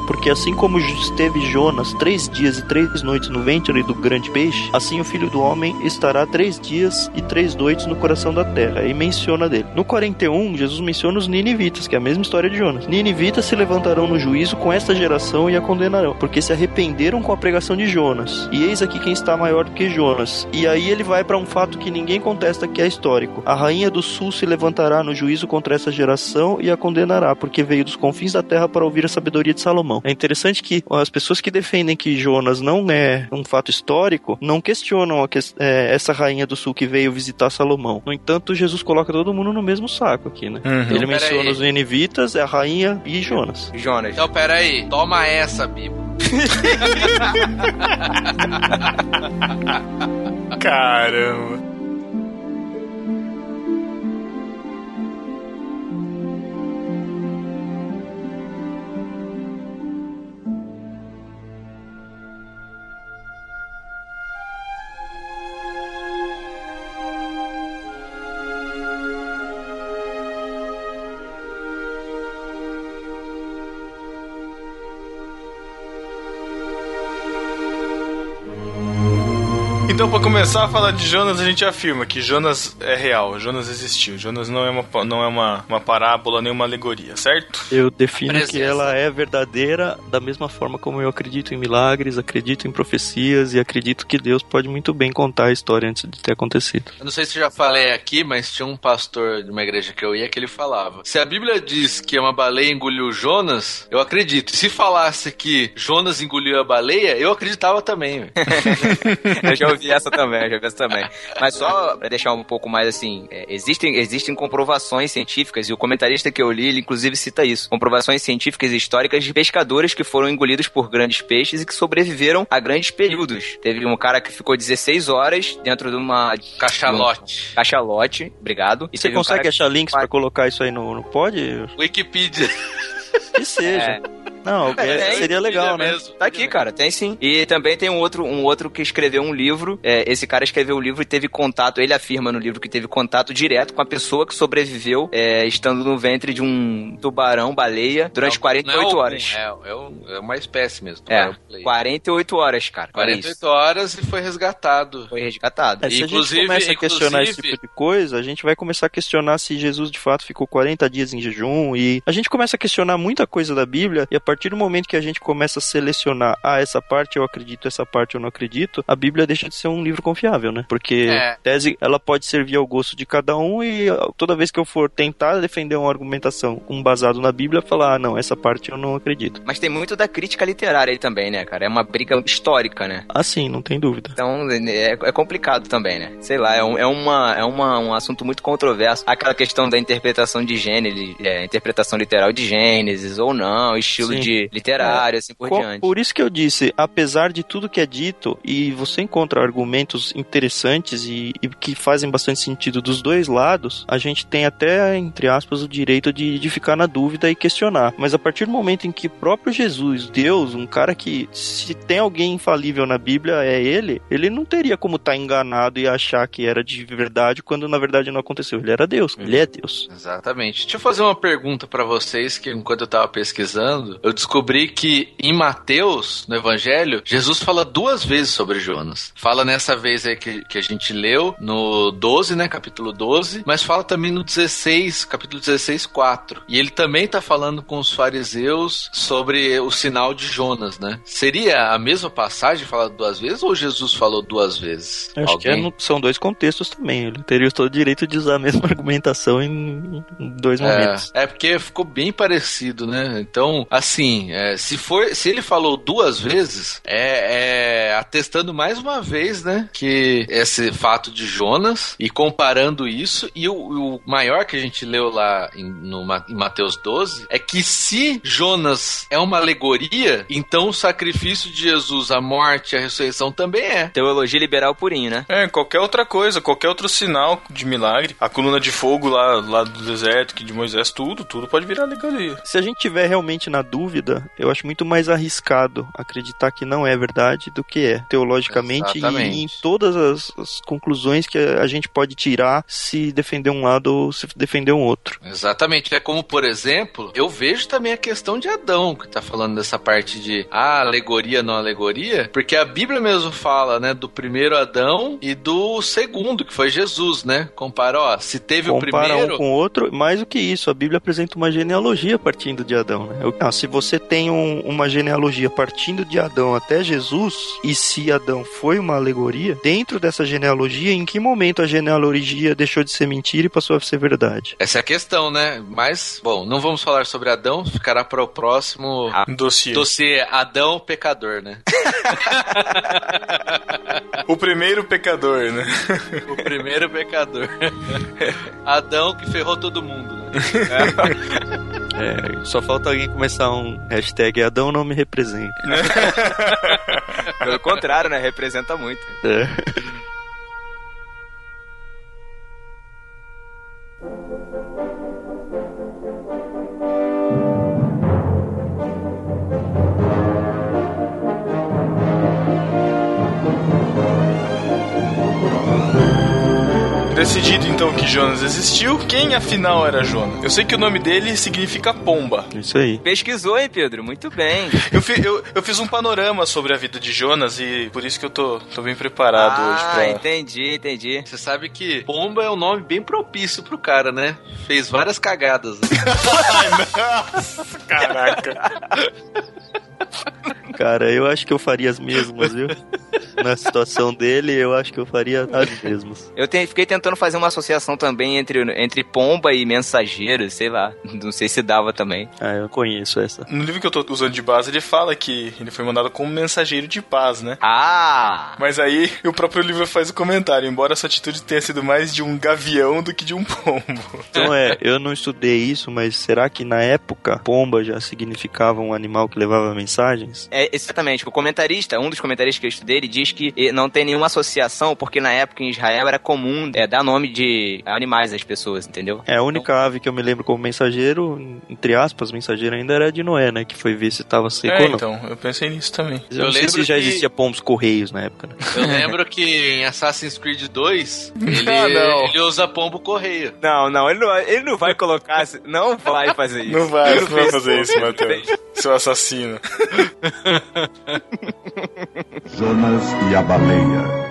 Porque assim como esteve Jonas três dias e três noites no ventre do grande peixe, assim o filho do homem estará três dias e três noites no coração da terra. E menciona dele. No 41, Jesus menciona os ninivitas, que é a mesma história de Jonas. Ninivitas se levantarão no juízo com esta geração e a condenarão, porque se arrependeram com a pregação de Jonas. E eis aqui quem está maior do que Jonas. E aí ele vai para um fato que ninguém contesta que é histórico. A rainha do sul se levantará no juízo contra essa geração e a condenará, porque veio dos confins da terra para ouvir a sabedoria de Salomão. É interessante que as pessoas que defendem que Jonas não é um fato histórico não questionam a ques- é, essa rainha do sul que veio visitar Salomão. No entanto, Jesus coloca todo mundo no mesmo saco aqui, né? Uhum. Ele Então, menciona os ninivitas, a rainha e Jonas. Jonas. Então, peraí. Toma essa, Bíblia. (laughs) Caramba. Então, pra começar a falar de Jonas, a gente afirma que Jonas é real, Jonas existiu. Jonas não é uma, não é uma, uma parábola nem uma alegoria, certo? Eu defino Presença. que ela é verdadeira da mesma forma como eu acredito em milagres, acredito em profecias e acredito que Deus pode muito bem contar a história antes de ter acontecido. Eu não sei se eu já falei aqui, mas tinha um pastor de uma igreja que eu ia que ele falava: se a Bíblia diz que uma baleia engoliu Jonas, eu acredito. Se falasse que Jonas engoliu a baleia, eu acreditava também. (laughs) eu já ouvi essa também, eu já ouvi essa também. Mas só pra deixar um pouco mais assim, é, existem, existem comprovações científicas, e o comentarista que eu li, ele inclusive cita isso. Comprovações científicas e históricas de pescadores que foram engolidos por grandes peixes e que sobreviveram a grandes períodos. Teve um cara que ficou 16 horas dentro de uma... Cachalote. Cachalote, obrigado. E Você um consegue cara achar links pra colocar isso aí no, no pod? Wikipedia. Que seja. Não, É, é- seria legal, né? mesmo. Tá aqui, cara, tem sim. E também tem um outro, um outro que escreveu um livro. é, esse cara escreveu um livro e teve contato. Ele afirma no livro que teve contato direto com a pessoa que sobreviveu é, estando no ventre de um tubarão, baleia, durante Não, 48 não é horas. É, é, é uma espécie mesmo. É, tubarão play. 48 horas, cara. Olha 48 isso. horas e foi resgatado. Foi resgatado. É, se a Inclusive- gente começa a questionar esse inclusive- tipo de coisa, a gente vai começar a questionar se Jesus de fato ficou 40 dias em jejum e a gente começa a questionar muita coisa da Bíblia e a partir do momento que a gente começa a selecionar, ah, essa parte eu acredito, essa parte eu não acredito, a Bíblia deixa de ser um livro confiável, né? Porque É. tese ela pode servir ao gosto de cada um e ah, toda vez que eu for tentar defender uma argumentação com basado na Bíblia, falar, ah, não, essa parte eu não acredito. Mas tem muito da crítica literária aí também, né, cara? É uma briga histórica, né? Assim, não tem dúvida. Então é, é complicado também, né? Sei lá, é, um, é, uma, é uma, um assunto muito controverso. Aquela questão da interpretação de Gênesis, é, interpretação literal de Gênesis ou não, estilo Sim. de literário, assim por Co- diante. Por isso que eu disse, apesar de tudo que é dito, e você encontra argumentos interessantes e, e que fazem bastante sentido dos dois lados, a gente tem até, entre aspas, o direito de, de ficar na dúvida e questionar. Mas a partir do momento em que próprio Jesus, Deus, um cara que se tem alguém infalível na Bíblia é ele, ele não teria como estar enganado e achar que era de verdade quando na verdade não aconteceu. Ele era Deus, ele é Deus. Exatamente. Deixa eu fazer uma pergunta pra vocês que enquanto eu tava pesquisando, eu descobri que em Mateus, no Evangelho, Jesus fala duas vezes sobre Jonas. Fala nessa vez aí que, que a gente leu, no 12, né? Capítulo 12, mas fala também no 16, capítulo 16, 4. E ele também tá falando com os fariseus sobre o sinal de Jonas, né? Seria a mesma passagem falada duas vezes ou Jesus falou duas vezes? Eu acho que é no- são dois contextos também. Ele teria todo o direito de usar a (laughs) mesma argumentação em, em dois momentos. É, é porque ficou bem parecido, né? Então, assim, é, se for, se ele falou duas vezes, é, é atestando mais uma vez, né, que esse fato de Jonas e comparando isso e o, o maior que a gente leu lá em, no, em Mateus 12 é que se Jonas é uma alegoria, então o sacrifício de Jesus, a morte e a ressurreição também é. Teologia liberal purinho, né? É, qualquer outra coisa, qualquer outro sinal de milagre. A coluna de fogo lá, lá do deserto, que de Moisés, tudo, tudo pode virar alegoria. Se a gente tiver realmente na dúvida, eu acho muito mais arriscado acreditar que não é verdade do que é, teologicamente Exatamente. e em todas as, as conclusões que a gente pode tirar se defender um lado ou se defender um outro. Exatamente. É como, por exemplo, eu vejo também a questão de Adão, que tá falando dessa parte de ah, alegoria, não alegoria, porque a Bíblia mesmo fala, né, do primeiro Adão e do segundo, que foi Jesus, né? Compara, ó, se teve o Compara primeiro. um com o outro, mais do que isso, a Bíblia apresenta uma genealogia partindo de Adão. Né? Eu- ah, se você tem um- uma genealogia partindo de Adão até Jesus, e se Adão foi uma alegoria, dentro dessa genealogia, em que momento a genealogia deixou de ser mentira e passou a ser verdade? Essa é a questão, né? Mas, bom, não vamos falar sobre Adão, ficará para o próximo Dossiê. dossiê Adão Pecador, né? (laughs) O primeiro pecador, né? (laughs) O primeiro pecador. (laughs) Adão que ferrou todo mundo, né? É, só falta alguém começar um hashtag Adão não me representa. (laughs) Pelo contrário, né? Representa muito. É. (laughs) Decidido então que Jonas existiu, quem afinal era Jonas? Eu sei que o nome dele significa pomba. Isso aí. Pesquisou, hein, Pedro? Muito bem. (laughs) Eu, fi- eu- eu fiz um panorama sobre a vida de Jonas e por isso que eu tô, tô bem preparado hoje ah, pra. entendi, entendi. Você sabe que Pomba é um nome bem propício pro cara, né? Fez várias cagadas. né? (laughs) Caraca. (laughs) Cara, eu acho que eu faria as mesmas, viu? Na situação dele, eu acho que eu faria as mesmas. Eu te- fiquei tentando fazer uma associação também entre, entre pomba e mensageiro, sei lá. Não sei se dava também. Ah, eu conheço essa. No livro que eu tô usando de base, ele fala que ele foi mandado como mensageiro de paz, né? Ah! Mas aí o próprio livro faz o comentário, embora essa atitude tenha sido mais de um gavião do que de um pombo. Então (laughs) é, eu não estudei isso, mas será que na época pomba já significava um animal que levava mensagens? É, exatamente. O comentarista, um dos comentaristas que eu estudei, ele diz que eh, não tem nenhuma associação, porque na época em Israel era comum é, dar nome de animais às pessoas, entendeu? É, a única ave que eu me lembro como mensageiro, entre aspas, mensageiro ainda era a de Noé, né? Que foi ver se tava seco É, ou não. então, eu pensei nisso também. Eu, Eu não sei lembro se já que- existia pombos correios na época, né? Eu lembro que em Assassin's Creed 2, (laughs) ele, Ah, não. ele usa pombo correio. Não, não, ele não, ele não vai colocar, não vai fazer (laughs) isso. Não vai, não vai fazer isso. Matheus. Seu assassino. (laughs) (laughs) Jonas e a baleia.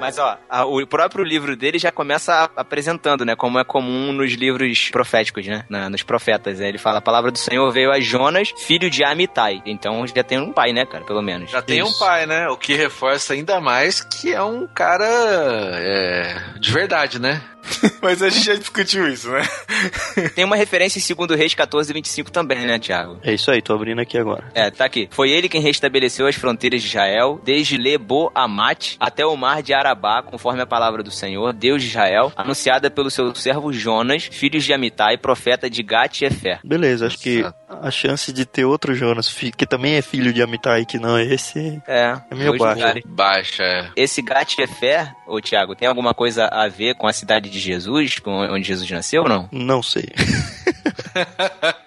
Mas ó, a- o próprio livro dele já começa a- apresentando, né? Como é comum nos livros proféticos, né? na- nos profetas. né? Ele fala: a palavra do Senhor veio a Jonas, filho de Amitai. Então já tem um pai, né, cara? Pelo menos. Já tem um Isso. pai, né? O que reforça ainda mais que é um cara é, de verdade, né? (laughs) Mas a gente já discutiu isso, né? (laughs) Tem uma referência em 2 Reis 14, 25 também, né, Tiago? É isso aí, tô abrindo aqui agora. É, tá aqui. Foi ele quem restabeleceu as fronteiras de Israel, desde Lebo Amate até o mar de Arabá, conforme a palavra do Senhor, Deus de Israel, anunciada pelo seu servo Jonas, filho de Amitai, profeta de Gat e Efer. Beleza, acho que a chance de ter outro Jonas, que também é filho de Amitai, que não é esse, É, é meio baixo. Baixa, é. Esse Gat e Efer, ô Tiago, tem alguma coisa a ver com a cidade de Jesus, com onde Jesus nasceu ou não? Não sei. (laughs)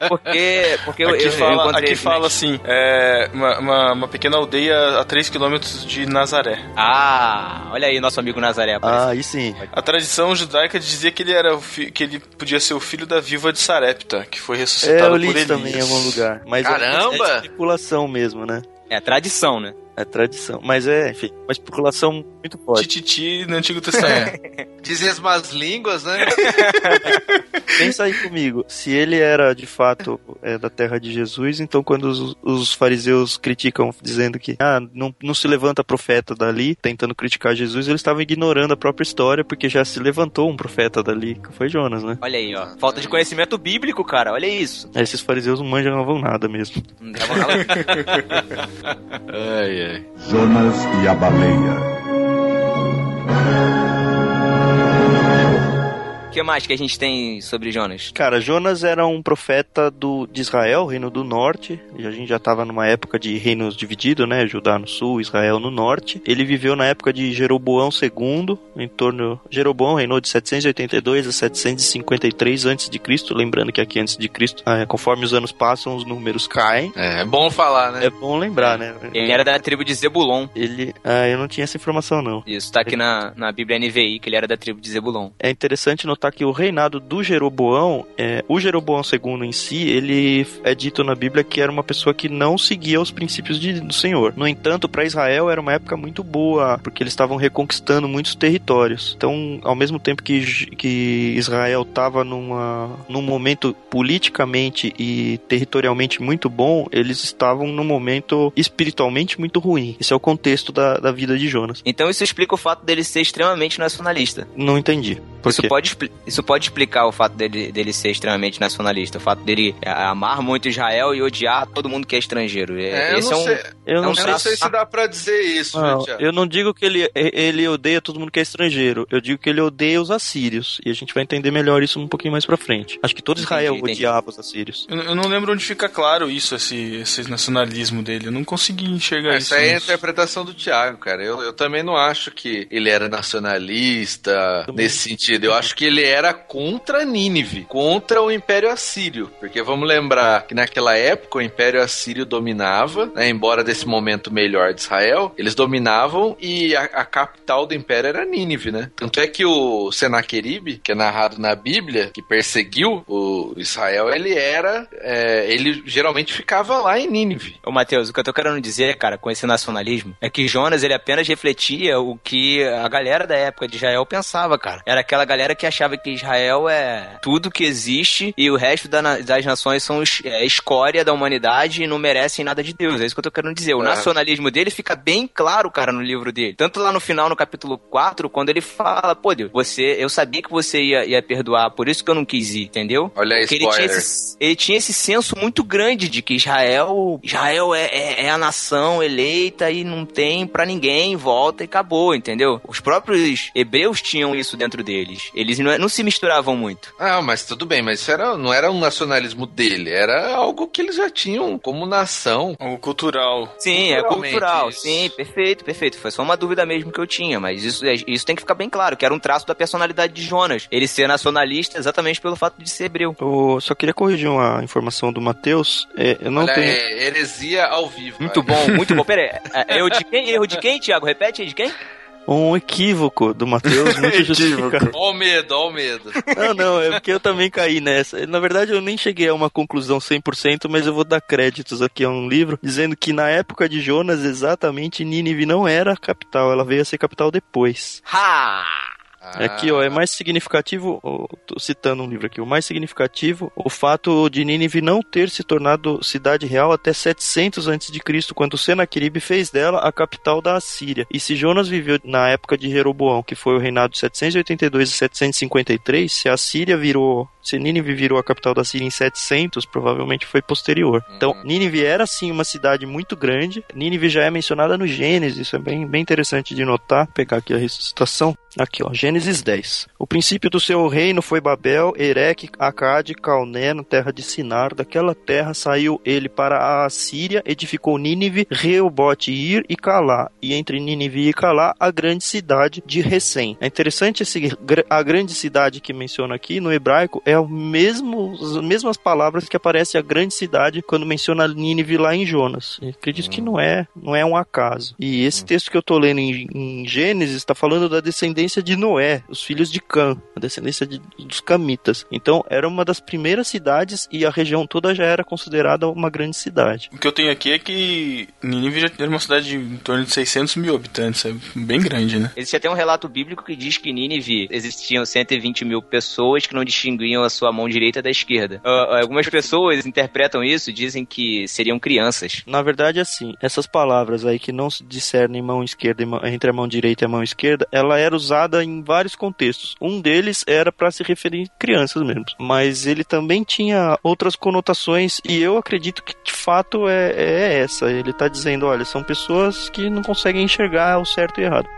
Porque, porque eu, Aqui eu, eu fala, encontrei aqui fala na- assim: é, uma, uma, uma pequena aldeia a 3km de Nazaré. Ah, olha aí, nosso amigo Nazaré. apareceu. Ah, aí sim. A tradição judaica dizia que ele era o fi- que ele podia ser o filho da viúva de Sarepta, que foi É, ressuscitado eu por li Elias. também em algum lugar. Mas é- Caramba! É especulação mesmo, né? É tradição, né? É tradição. Mas é, enfim, uma especulação muito forte. Tititi no Antigo Testamento. (laughs) Dizem as más línguas, né? (laughs) Pensa aí comigo. Se ele era de fato é, da terra de Jesus, então quando os, os fariseus criticam, dizendo que ah, não, não se levanta profeta dali, tentando criticar Jesus, eles estavam ignorando a própria história, porque já se levantou um profeta dali, que foi Jonas, né? Olha aí, ó. Falta de conhecimento bíblico, cara. Olha isso. Esses fariseus não manjavam nada mesmo. Não dava nada. (laughs) Ai, ai. Jonas e a baleia. O que mais que a gente tem sobre Jonas? Cara, Jonas era um profeta do, de Israel, reino do norte. E a gente já estava numa época de reinos divididos, né? Judá no sul, Israel no norte. Ele viveu na época de Jeroboão II, em torno. Jeroboão reinou de 782 a 753 a.C. Lembrando que aqui antes de Cristo, ah, conforme os anos passam, os números caem. É, é bom falar, né? É bom lembrar, né? Ele era da tribo de Zebulon. Ele. Ah, eu não tinha essa informação, não. Isso, tá aqui na, na Bíblia NVI, que ele era da tribo de Zebulon. É interessante notar que o reinado do Jeroboão, é, o Jeroboão II em si, ele é dito na Bíblia que era uma pessoa que não seguia os princípios de- do Senhor. No entanto, para Israel era uma época muito boa, porque eles estavam reconquistando muitos territórios. Então, ao mesmo tempo que, que Israel estava num momento politicamente e territorialmente muito bom, eles estavam num momento espiritualmente muito ruim. Esse é o contexto da, da vida de Jonas. Então isso explica o fato dele ser extremamente nacionalista. Não entendi. Por Isso quê? pode, isso pode explicar o fato dele, dele ser extremamente nacionalista, o fato dele é, amar muito Israel e odiar todo mundo que é estrangeiro. É, É, eu esse não é um, sei, Eu é um não eu sei não sei se dá pra dizer isso, Não, Thiago? eu não digo que ele, ele odeia todo mundo que é estrangeiro. Eu digo que ele odeia os assírios. E a gente vai entender melhor isso um pouquinho mais pra frente. Acho que todo Israel entendi. odiava os assírios. Eu, eu não lembro onde fica claro isso, esse, esse nacionalismo dele. Eu não consegui enxergar isso. Essa é a interpretação do Thiago, cara. Eu, eu também não acho que ele era nacionalista Também. nesse sentido. Eu acho que ele era contra Nínive, contra o Império Assírio. Porque vamos lembrar que naquela época o Império Assírio dominava, né, embora desse momento melhor de Israel, eles dominavam e a, a capital do Império era Nínive, né? Tanto é que o Senaqueribe, que é narrado na Bíblia, que perseguiu o Israel, ele era. é, ele geralmente ficava lá em Nínive. Ô, Matheus, o que eu tô querendo dizer, cara, com esse nacionalismo, é que Jonas, ele apenas refletia o que a galera da época de Israel pensava, cara. Era aquela galera que achava que Israel é tudo que existe e o resto da das nações são é, escória da humanidade e não merecem nada de Deus. É isso que eu tô querendo dizer. O É. nacionalismo dele fica bem claro, cara, no livro dele. Tanto lá no final, no capítulo 4, quando ele fala, pô, Deus, você, eu sabia que você ia, ia perdoar, por isso que eu não quis ir, entendeu? Olha aí, ele tinha, esse, ele tinha esse senso muito grande de que Israel, Israel é, é- é a nação eleita e não tem pra ninguém, volta e acabou, entendeu? Os próprios hebreus tinham isso dentro deles. Eles não, não se misturavam muito. Ah, mas tudo bem, mas isso era, não era um nacionalismo dele, era algo que eles já tinham como nação. O cultural. Sim, é cultural. isso. Sim, perfeito, perfeito. Foi só uma dúvida mesmo que eu tinha, mas isso, é- isso tem que ficar bem claro, que era um traço da personalidade de Jonas. Ele ser nacionalista exatamente pelo fato de ser hebreu. Eu só queria corrigir uma informação do Matheus. É, eu não Olha, tenho. é heresia ao vivo. Muito cara. bom, muito bom. (laughs) Pera aí, é, erro de quem? Erro de quem, Thiago? Repete aí, de quem? Um equívoco do Matheus, (laughs) muito justificado. Ó o medo, ó o medo. Não, não, é porque eu também caí nessa. Na verdade, eu nem cheguei a uma conclusão 100%, mas eu vou dar créditos aqui a um livro, dizendo que na época de Jonas, exatamente, Nínive não era a capital, ela veio a ser capital depois. Ha! Aqui, ó, é mais significativo, ó, tô citando um livro aqui, o mais significativo, o fato de Nínive não ter se tornado cidade real até 700 a.C., quando Senaqueribe fez dela a capital da Assíria. E se Jonas viveu na época de Jeroboão, que foi o reinado de 782 a 753, se a Síria virou, se Nínive virou a capital da Síria em 700, provavelmente foi posterior. Então, Nínive era sim uma cidade muito grande. Nínive já é mencionada no Gênesis, isso é bem, bem interessante de notar. Vou pegar aqui a ressuscitação. Aqui, ó, Gênesis Gênesis 10. O princípio do seu reino foi Babel, Ereque, Acade, Calné, na terra de Sinar. Daquela terra saiu ele para a Síria, edificou Nínive, Reobote, Ir e Calá. E entre Nínive e Calá, a grande cidade de Recém. É interessante esse, a grande cidade que menciona aqui no hebraico é o mesmo, as mesmas palavras que aparece a grande cidade quando menciona Nínive lá em Jonas. Eu acredito que não é, não é um acaso. E esse texto que eu tô lendo em, em Gênesis está falando da descendência de Noé, os filhos de Cã, a descendência de, dos camitas. Então era uma das primeiras cidades e a região toda já era considerada uma grande cidade. O que eu tenho aqui é que Nínive já era uma cidade de em torno de 600 mil habitantes, é bem grande, né? Existe até um relato bíblico que diz que Nínive existiam 120 mil pessoas que não distinguiam a sua mão direita da esquerda. Uh, algumas pessoas interpretam isso, dizem que seriam crianças. Na verdade, assim, essas palavras aí que não se discernem mão esquerda entre a mão direita e a mão esquerda, ela era usada em vários contextos. Um deles era para se referir a crianças mesmo, mas ele também tinha outras conotações e eu acredito que de fato é, é essa. Ele está dizendo, olha, são pessoas que não conseguem enxergar o certo e o errado.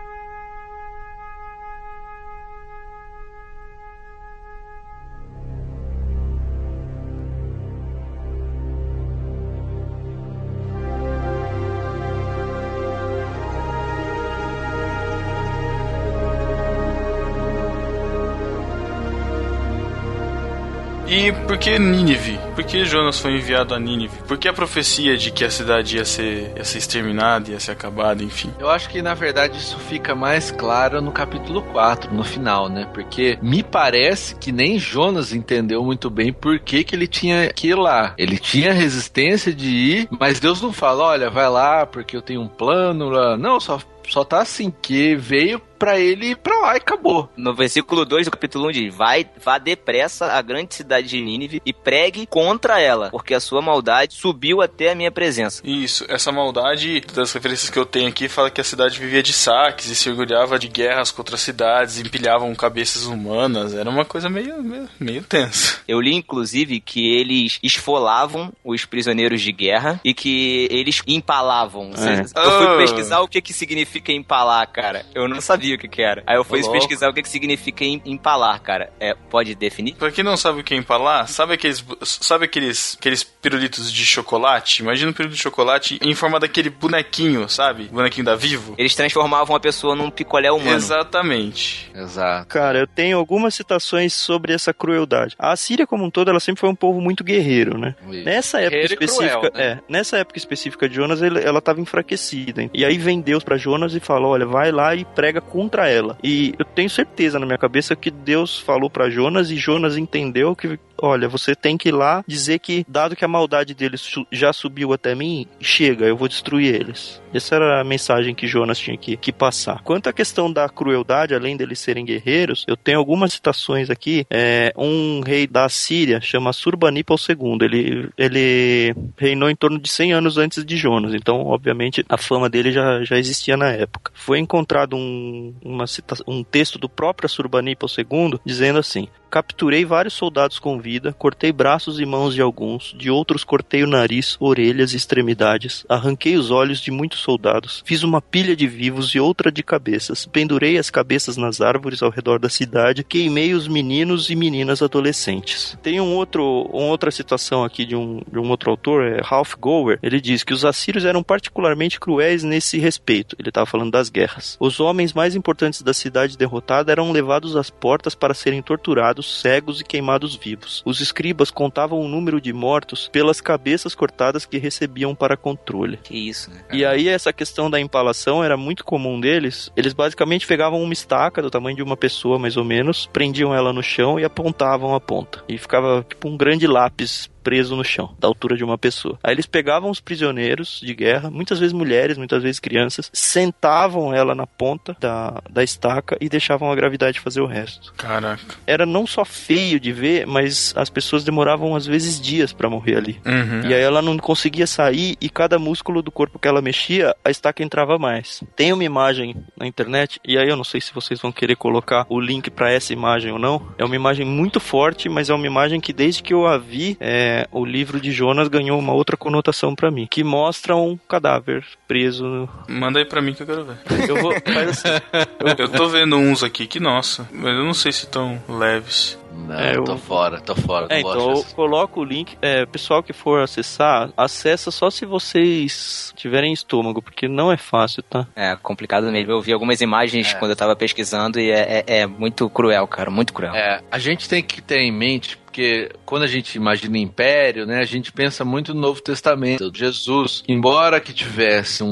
Por que Nínive? Por que Jonas foi enviado a Nínive? Por que a profecia de que a cidade ia ser, ia ser exterminada, ia ser acabada, enfim? Eu acho que na verdade isso fica mais claro no capítulo 4, no final, né? Porque me parece que nem Jonas entendeu muito bem por que, que ele tinha que ir lá. Ele tinha resistência de ir, mas Deus não fala: olha, vai lá porque eu tenho um plano lá. Não, só só tá assim, que veio pra ele ir pra lá e acabou. No versículo 2 do capítulo 1 diz: Vai, vá depressa à grande cidade de Nínive e pregue contra ela, porque a sua maldade subiu até a minha presença. Isso, essa maldade, das referências que eu tenho aqui, fala que a cidade vivia de saques e se orgulhava de guerras contra cidades, empilhavam cabeças humanas, era uma coisa meio, meio, meio tensa. Eu li, inclusive, que eles esfolavam os prisioneiros de guerra e que eles empalavam. É. Eu fui Ah. pesquisar o que, que significa empalar, cara. Eu não sabia o que, que era. Aí eu fui Ô, louco. pesquisar o que, que significa em- empalar, cara. É, pode definir? Pra quem não sabe o que é empalar, sabe aqueles, sabe aqueles, aqueles pirulitos de chocolate? Imagina um pirulito de chocolate em forma daquele bonequinho, sabe? Bonequinho da Vivo. Eles transformavam a pessoa num picolé humano. Exatamente. Exato. Cara, eu tenho algumas citações sobre essa crueldade. A Síria como um todo, ela sempre foi um povo muito guerreiro, né? Isso. Nessa época Guerreiro específica, cruel, né? é, nessa época específica de Jonas, ela estava enfraquecida. hein? E aí vem Deus pra Jonas e fala: "Olha, vai lá e prega contra ela". E eu tenho certeza na minha cabeça que Deus falou pra Jonas e Jonas entendeu que Olha, você tem que ir lá dizer que, dado que a maldade deles já subiu até mim, chega, eu vou destruir eles. Essa era a mensagem que Jonas tinha que, que passar. Quanto à questão da crueldade, além deles serem guerreiros, eu tenho algumas citações aqui. É, um rei da Síria chama Surbanipal II. Ele, ele reinou em torno de 100 anos antes de Jonas. Então, obviamente, a fama dele já, já existia na época. Foi encontrado um, uma cita- um texto do próprio Surbanipal II dizendo assim: Capturei vários soldados com vida, cortei braços e mãos de alguns, de outros cortei o nariz, orelhas e extremidades, arranquei os olhos de muitos soldados, fiz uma pilha de vivos e outra de cabeças, pendurei as cabeças nas árvores ao redor da cidade, queimei os meninos e meninas adolescentes. Tem um outro, uma outra situação aqui de um, de um outro autor, é Ralph Gower, ele diz que os assírios eram particularmente cruéis nesse respeito, ele estava falando das guerras. Os homens mais importantes da cidade derrotada eram levados às portas para serem torturados, cegos e queimados vivos. Os escribas contavam o número de mortos pelas cabeças cortadas que recebiam para controle. Que isso, né? E aí essa questão da empalação era muito comum deles. Eles basicamente pegavam uma estaca do tamanho de uma pessoa, mais ou menos, prendiam ela no chão e apontavam a ponta. E ficava tipo um grande lápis preso no chão, da altura de uma pessoa. Aí eles pegavam os prisioneiros de guerra, muitas vezes mulheres, muitas vezes crianças, sentavam ela na ponta da, da estaca e deixavam a gravidade fazer o resto. Caraca. Era não só feio de ver, mas as pessoas demoravam às vezes dias pra morrer ali. Uhum. E aí ela não conseguia sair e cada músculo do corpo que ela mexia, a estaca entrava mais. Tem uma imagem na internet, e aí eu não sei se vocês vão querer colocar o link pra essa imagem ou não. É uma imagem muito forte, mas é uma imagem que desde que eu a vi, é, é, o livro de Jonas ganhou uma outra conotação pra mim, que mostra um cadáver preso. no- Manda aí pra mim que eu quero ver. Eu vou. Faz assim. (laughs) Eu tô vendo uns aqui que, nossa, mas eu não sei se tão leves. Não, É, eu- tô fora, tô fora. É, então eu coloco o link. É, pessoal que for acessar, acessa só se vocês tiverem estômago, porque não é fácil, tá? É complicado mesmo. Eu vi algumas imagens É. quando eu tava pesquisando e é, é- é muito cruel, cara, muito cruel. É, a gente tem que ter em mente, porque quando a gente imagina império, né, a gente pensa muito no Novo Testamento. Jesus, embora que tivesse um,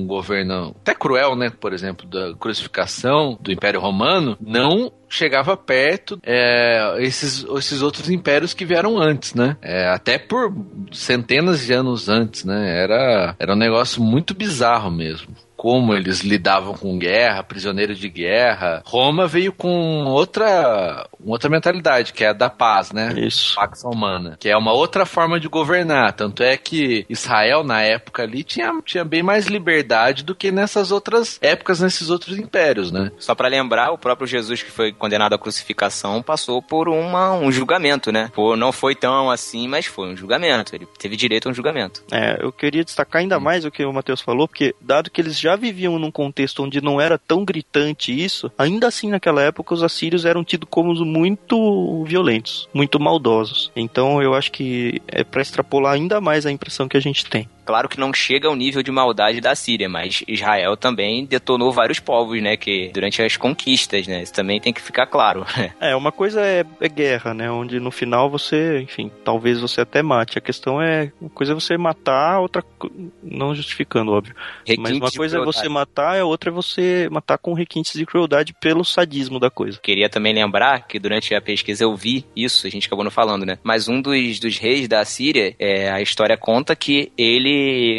um governo até cruel, né, por exemplo, da crucificação do Império Romano, não chegava perto é, esses, esses outros impérios que vieram antes, né? É, até por centenas de anos antes, né? Era, era um negócio muito bizarro mesmo como eles lidavam com guerra, prisioneiro de guerra. Roma veio com outra, outra mentalidade, que é a da paz, né? Isso. Pax Romana, que é uma outra forma de governar. Tanto é que Israel, na época ali, tinha, tinha bem mais liberdade do que nessas outras épocas, nesses outros impérios, né? Só pra lembrar, o próprio Jesus que foi condenado à crucificação passou por uma, um julgamento, né? Pô, não foi tão assim, mas foi um julgamento. Ele teve direito a um julgamento. É, eu queria destacar ainda mais o que o Matheus falou, porque dado que eles já viviam num contexto onde não era tão gritante isso, ainda assim naquela época os assírios eram tidos como muito violentos, muito maldosos. Então eu acho que é pra extrapolar ainda mais a impressão que a gente tem. Claro que não chega ao nível de maldade da Síria, mas Israel também detonou vários povos, né? Que durante as conquistas, né? Isso também tem que ficar claro. (laughs) É, uma coisa é, é guerra, né? Onde no final você, enfim, talvez você até mate. A questão é, uma coisa é você matar, outra não justificando, óbvio. Mas uma coisa é você matar, a outra é você matar com requintes de crueldade pelo sadismo da coisa. Queria também lembrar que durante a pesquisa eu vi isso, a gente acabou não falando, né? Mas um dos, dos reis da Síria, é, a história conta que ele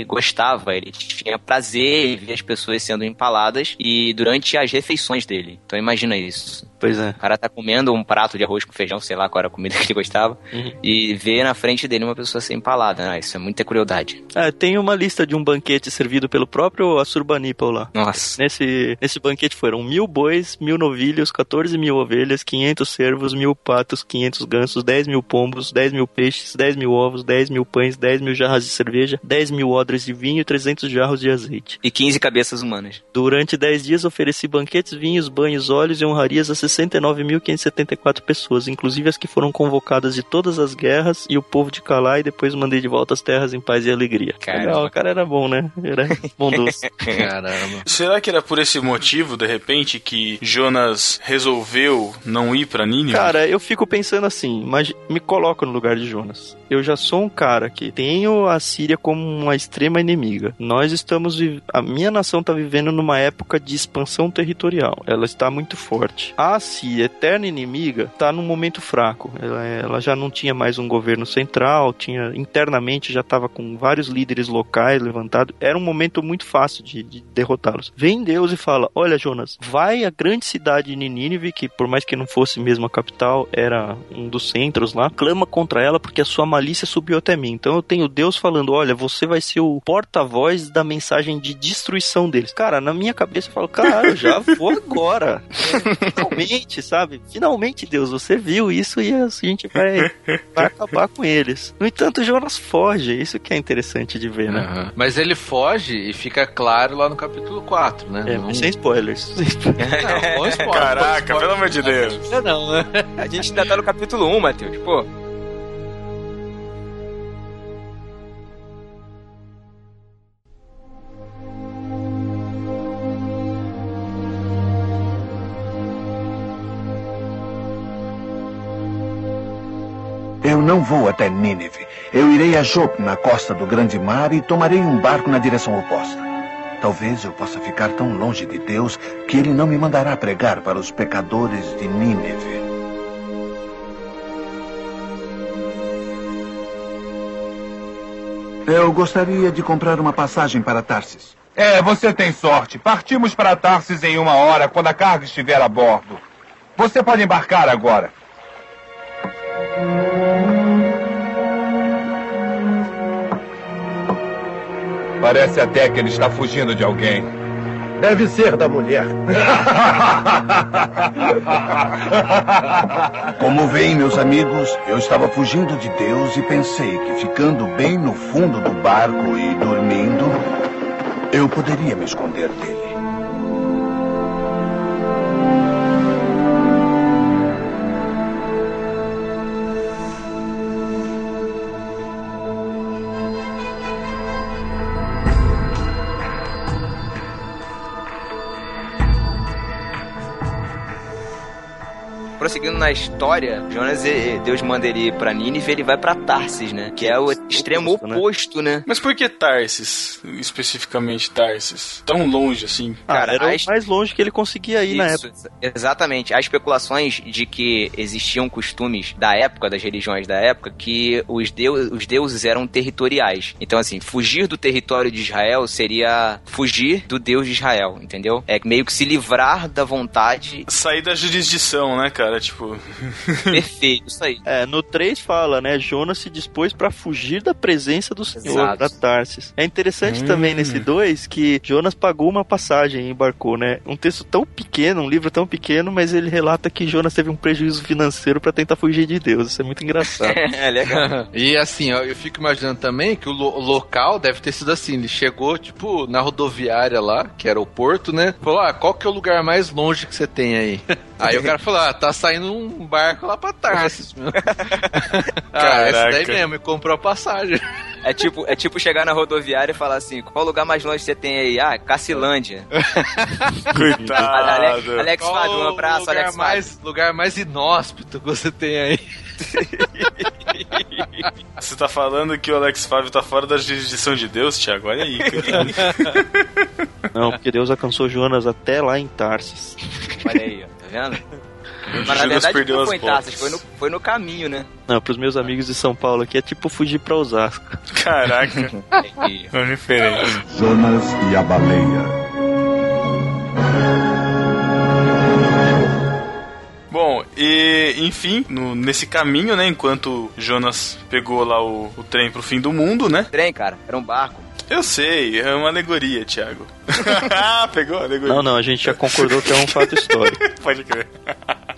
gostava, ele tinha prazer em ver as pessoas sendo empaladas e durante as refeições dele. Então imagina isso. Pois é. O cara tá comendo um prato de arroz com feijão, sei lá qual era a comida (laughs) que ele gostava, Uhum. e vê na frente dele uma pessoa ser empalada. Ah, isso é muita crueldade. É, tem uma lista de um banquete servido pelo próprio Assurbanipal lá. Nossa. Nesse, nesse banquete foram mil bois, mil novilhos, 14 mil ovelhas, 500 cervos, mil patos, 500 gansos, 10 mil pombos, 10 mil peixes, 10 mil ovos, 10 mil pães, 10 mil jarras de cerveja, 10 mil odres de vinho e 300 jarros de azeite. E 15 cabeças humanas. Durante 10 dias ofereci banquetes, vinhos, banhos, óleos e honrarias a 69.574 pessoas, inclusive as que foram convocadas de todas as guerras e o povo de Calá e depois mandei de volta às terras em paz e alegria. Caramba. Legal, o cara era bom, né? Era bondoso. (laughs) Caramba. Será que era por esse motivo, de repente, que Jonas resolveu não ir pra Nínive? Cara, eu fico pensando assim, mas me coloco no lugar de Jonas. Eu já sou um cara que tenho a Síria como uma extrema inimiga. Nós estamos a minha nação está vivendo numa época de expansão territorial. Ela está muito forte. A Síria, eterna inimiga, está num momento fraco. Ela, ela já não tinha mais um governo central, tinha internamente já estava com vários líderes locais levantados. Era um momento muito fácil de, de derrotá-los. Vem Deus e fala: Olha, Jonas, vai à grande cidade de Nínive, que por mais que não fosse mesmo a capital, era um dos centros lá, clama contra ela porque a sua malícia subiu até mim. Então eu tenho Deus falando: Olha, você vai ser o porta-voz da mensagem de destruição deles. Cara, na minha cabeça eu falo: Cara, já vou agora. (laughs) Finalmente, sabe? Finalmente, Deus, você viu isso e a gente vai, (laughs) vai acabar com eles. No entanto, Jonas foge. Isso que é interessante de ver, né? Aham. Mas ele foge e fica claro lá no capítulo 4, né? É, Não- mas sem spoilers. (laughs) Não, bom spoiler, Caraca, bom spoiler. pelo amor de Deus. Não, não, né? A gente ainda tá no capítulo 1, Matheus. Pô, não vou até Nínive. Eu irei a Jope, na costa do Grande Mar, e tomarei um barco na direção oposta. Talvez eu possa ficar tão longe de Deus que ele não me mandará pregar para os pecadores de Nínive. Eu gostaria de comprar uma passagem para Tarsis. É, você tem sorte. Partimos para Tarsis em uma hora, quando a carga estiver a bordo. Você pode embarcar agora. Parece até que ele está fugindo de alguém. Deve ser da mulher. (laughs) Como veem, meus amigos, eu estava fugindo de Deus e pensei que ficando bem no fundo do barco e dormindo, eu poderia me esconder dele. Prosseguindo na história, Jonas, Deus manda ele ir pra Nínive ele vai pra Tarsis, né? Que é o extremo oposto, né? Mas por que Tarsis? Especificamente Tarsis? Tão longe assim? Cara, era o mais longe que ele conseguia ir na Isso, época. ex- Exatamente. Há especulações de que existiam costumes da época, das religiões da época, que os, deu os deuses eram territoriais. Então, assim, fugir do território de Israel seria fugir do Deus de Israel, entendeu? É meio que se livrar da vontade. Sair da jurisdição, né, cara? Tipo. (laughs) Perfeito, isso aí. É, no 3 fala, né? Jonas se dispôs pra fugir da presença do Senhor Exato. pra Tarsis. É interessante Hum. também nesse 2 que Jonas pagou uma passagem e embarcou, né? Um texto tão pequeno, um livro tão pequeno, mas ele relata que Jonas teve um prejuízo financeiro pra tentar fugir de Deus. Isso é muito engraçado. (laughs) é legal. (laughs) e assim, ó, eu fico imaginando também que o, lo- local deve ter sido assim. Ele chegou, tipo, na rodoviária lá, que era o porto, né? Falou, ah, qual que é o lugar mais longe que você tem aí? Aí o cara falou, ah, tá saindo um barco lá pra Tarsis, meu. (laughs) ah, esse daí mesmo, e comprou a passagem. É tipo, é tipo chegar na rodoviária e falar assim: qual lugar mais longe você tem aí? Ah, Cacilândia. (laughs) Coitado. Ale- Alex Qual Fábio, um abraço, lugar Alex Fábio. mais, lugar mais inóspito que você tem aí. (laughs) Você tá falando que o Alex Fábio tá fora da jurisdição de Deus, Thiago? Olha aí. coitado. Não, porque Deus alcançou Jonas até lá em Tarsis. Olha aí, ó, vendo? Mas na verdade perdeu não as foi em foi no, foi no caminho, né? Não, pros meus amigos de São Paulo aqui é tipo fugir pra Osasco. Caraca. É diferente. Jonas e a baleia. Bom, e enfim, no- nesse caminho, né, enquanto Jonas pegou lá o, o trem pro fim do mundo, né? Trem, cara, era um barco. Eu sei, é uma alegoria, Thiago. (laughs) ah, pegou a alegoria. Não, não, a gente já concordou que é um fato histórico. (laughs) Pode crer.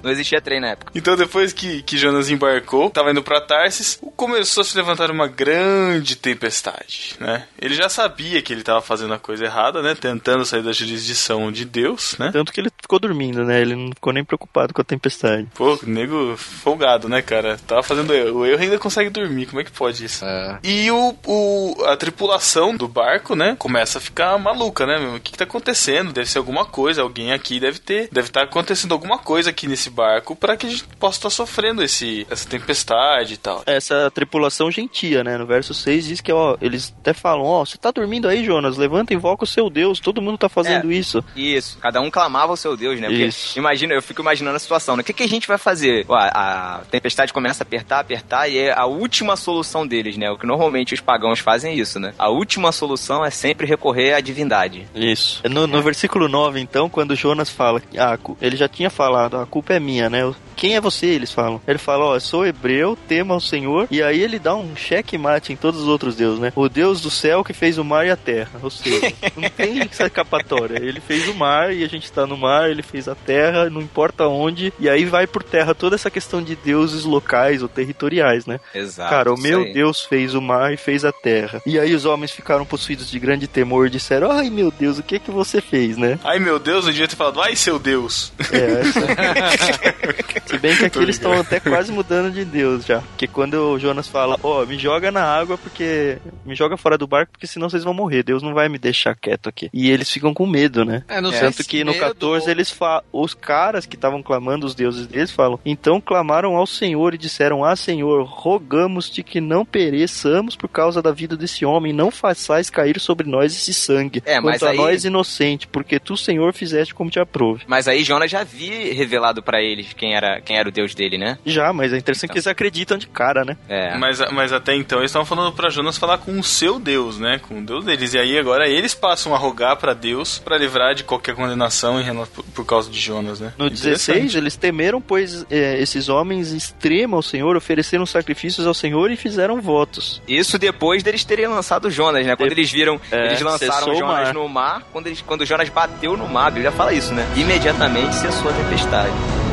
Não existia trem na época. Então, depois que, que Jonas embarcou, tava indo pra Tarsis, começou a se levantar uma grande tempestade, né? Ele já sabia que ele tava fazendo a coisa errada, né? Tentando sair da jurisdição de Deus, né? Tanto que ele ficou dormindo, né? Ele não ficou nem preocupado com a tempestade. Pô, nego folgado, né, cara? Tava fazendo erro. O erro ainda consegue dormir. Como é que pode isso? E o, o, a tripulação do barco, né, começa a ficar maluca, né? meu? O que, que tá acontecendo? Deve ser alguma coisa. Alguém aqui deve ter. Deve estar acontecendo alguma coisa aqui nesse barco para que a gente possa estar sofrendo esse, essa tempestade e tal. Essa tripulação gentia, né? No verso 6 diz que, ó, eles até falam, ó, você tá dormindo aí, Jonas? Levanta e invoca o seu Deus, todo mundo tá fazendo É. isso. Isso, cada um clamava o seu Deus, né? Porque Isso. imagina, eu fico imaginando a situação, né? O que, que a gente vai fazer? Ó, A, a tempestade começa a apertar, apertar, e é a última solução deles, né? O que normalmente os pagãos fazem é isso, né? A última solução é sempre recorrer à divindade. Isso. No, no versículo 9, então, quando Jonas fala, ah, ele já tinha falado, a culpa é minha, né? Quem é você? Eles falam. Ele fala, ó, eu sou hebreu, tema ao Senhor, e aí ele dá um cheque mate em todos os outros deuses, né? O Deus do céu que fez o mar e a terra. Ou seja, não (laughs) tem escapatória. Ele fez o mar e a gente tá no mar, ele fez a terra, não importa onde, e aí vai por terra toda essa questão de deuses locais ou territoriais, né? Exato. Cara, o meu. Deus fez o mar e fez a terra. E aí os homens ficaram possuídos de grande temor e disseram: Ai meu Deus, o que que você fez, né? Ai meu Deus, eu devia ter falado, ai seu Deus. É, essa- (laughs) Se bem que (laughs) aqui eles estão até quase mudando de Deus já. Porque quando o Jonas fala, ó, me joga na água porque. Me joga fora do barco porque senão vocês vão morrer. Deus não vai me deixar quieto aqui. E eles ficam com medo, né? É, não sei Tanto que no medo 14 eles falam. Os caras que estavam clamando, os deuses deles, falam: Então clamaram ao Senhor e disseram: Ah, Senhor, rogamos-te que não pereçamos por causa da vida desse homem. Não façais cair sobre nós esse sangue. É, mas aí- nós, inocente, porque tu, Senhor, fizeste como te aprove. Mas aí Jonas já havia revelado pra eles quem era era, quem era o deus dele, né? Já, mas é interessante que eles acreditam de cara, né? É. Mas, mas até então eles estavam falando pra Jonas falar com o seu Deus, né? Com o Deus deles. E aí agora eles passam a rogar pra Deus pra livrar de qualquer condenação em por, causa de Jonas, né? No 16, eles temeram, pois é, esses homens extremam ao Senhor, ofereceram sacrifícios ao Senhor e fizeram votos. Isso depois deles terem lançado Jonas, né? Quando De- eles viram, É, eles lançaram Jonas mar. no mar, quando, eles, quando Jonas bateu no mar, a Bíblia fala isso, né? Imediatamente cessou a tempestade.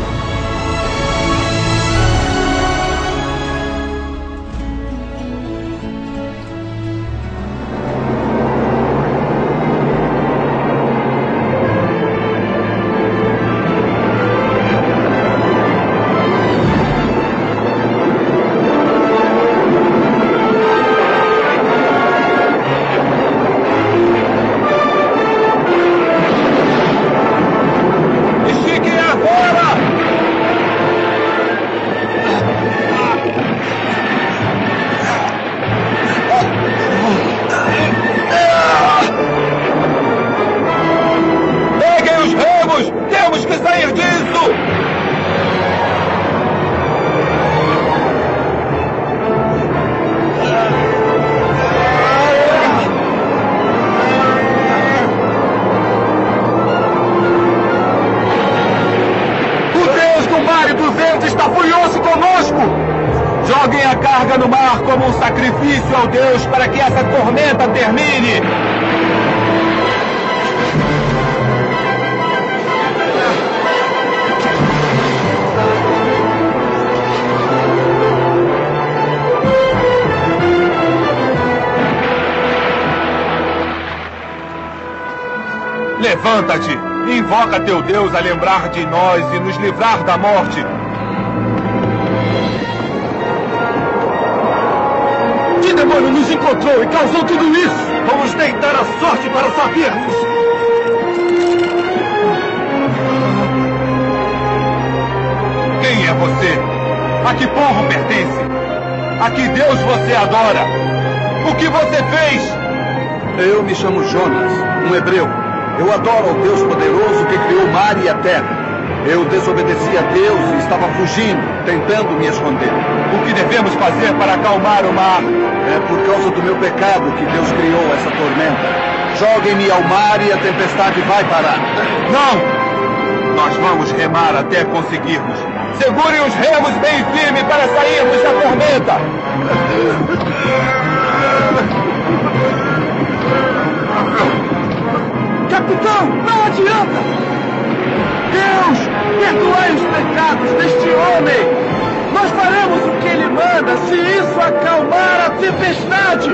Invoca teu Deus a lembrar de nós e nos livrar da morte! Que demônio nos encontrou e causou tudo isso? Vamos tentar a sorte para sabermos! Quem é você? A que povo pertence? A que Deus você adora? O que você fez? Eu me chamo Jonas, um hebreu. Eu adoro ao Deus poderoso que criou o mar e a terra. Eu desobedeci a Deus e estava fugindo, tentando me esconder. O que devemos fazer para acalmar o mar? É por causa do meu pecado que Deus criou essa tormenta. Joguem-me ao mar e a tempestade vai parar. Não! Nós vamos remar até conseguirmos. Segurem os remos bem firme para sairmos da tormenta! (laughs) Capitão, não adianta! Deus, perdoai os pecados deste homem! Nós faremos o que ele manda se isso acalmar a tempestade!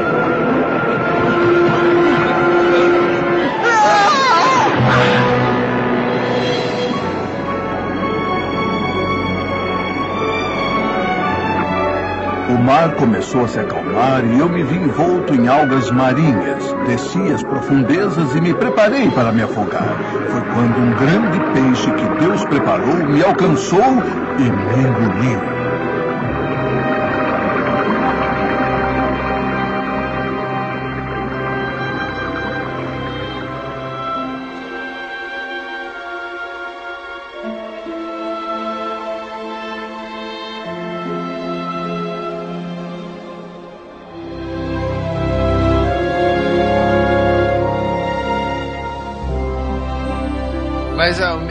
Mar começou a se acalmar e eu me vi envolto em algas marinhas. Desci as profundezas e me preparei para me afogar. Foi quando um grande peixe que Deus preparou me alcançou e me engoliu.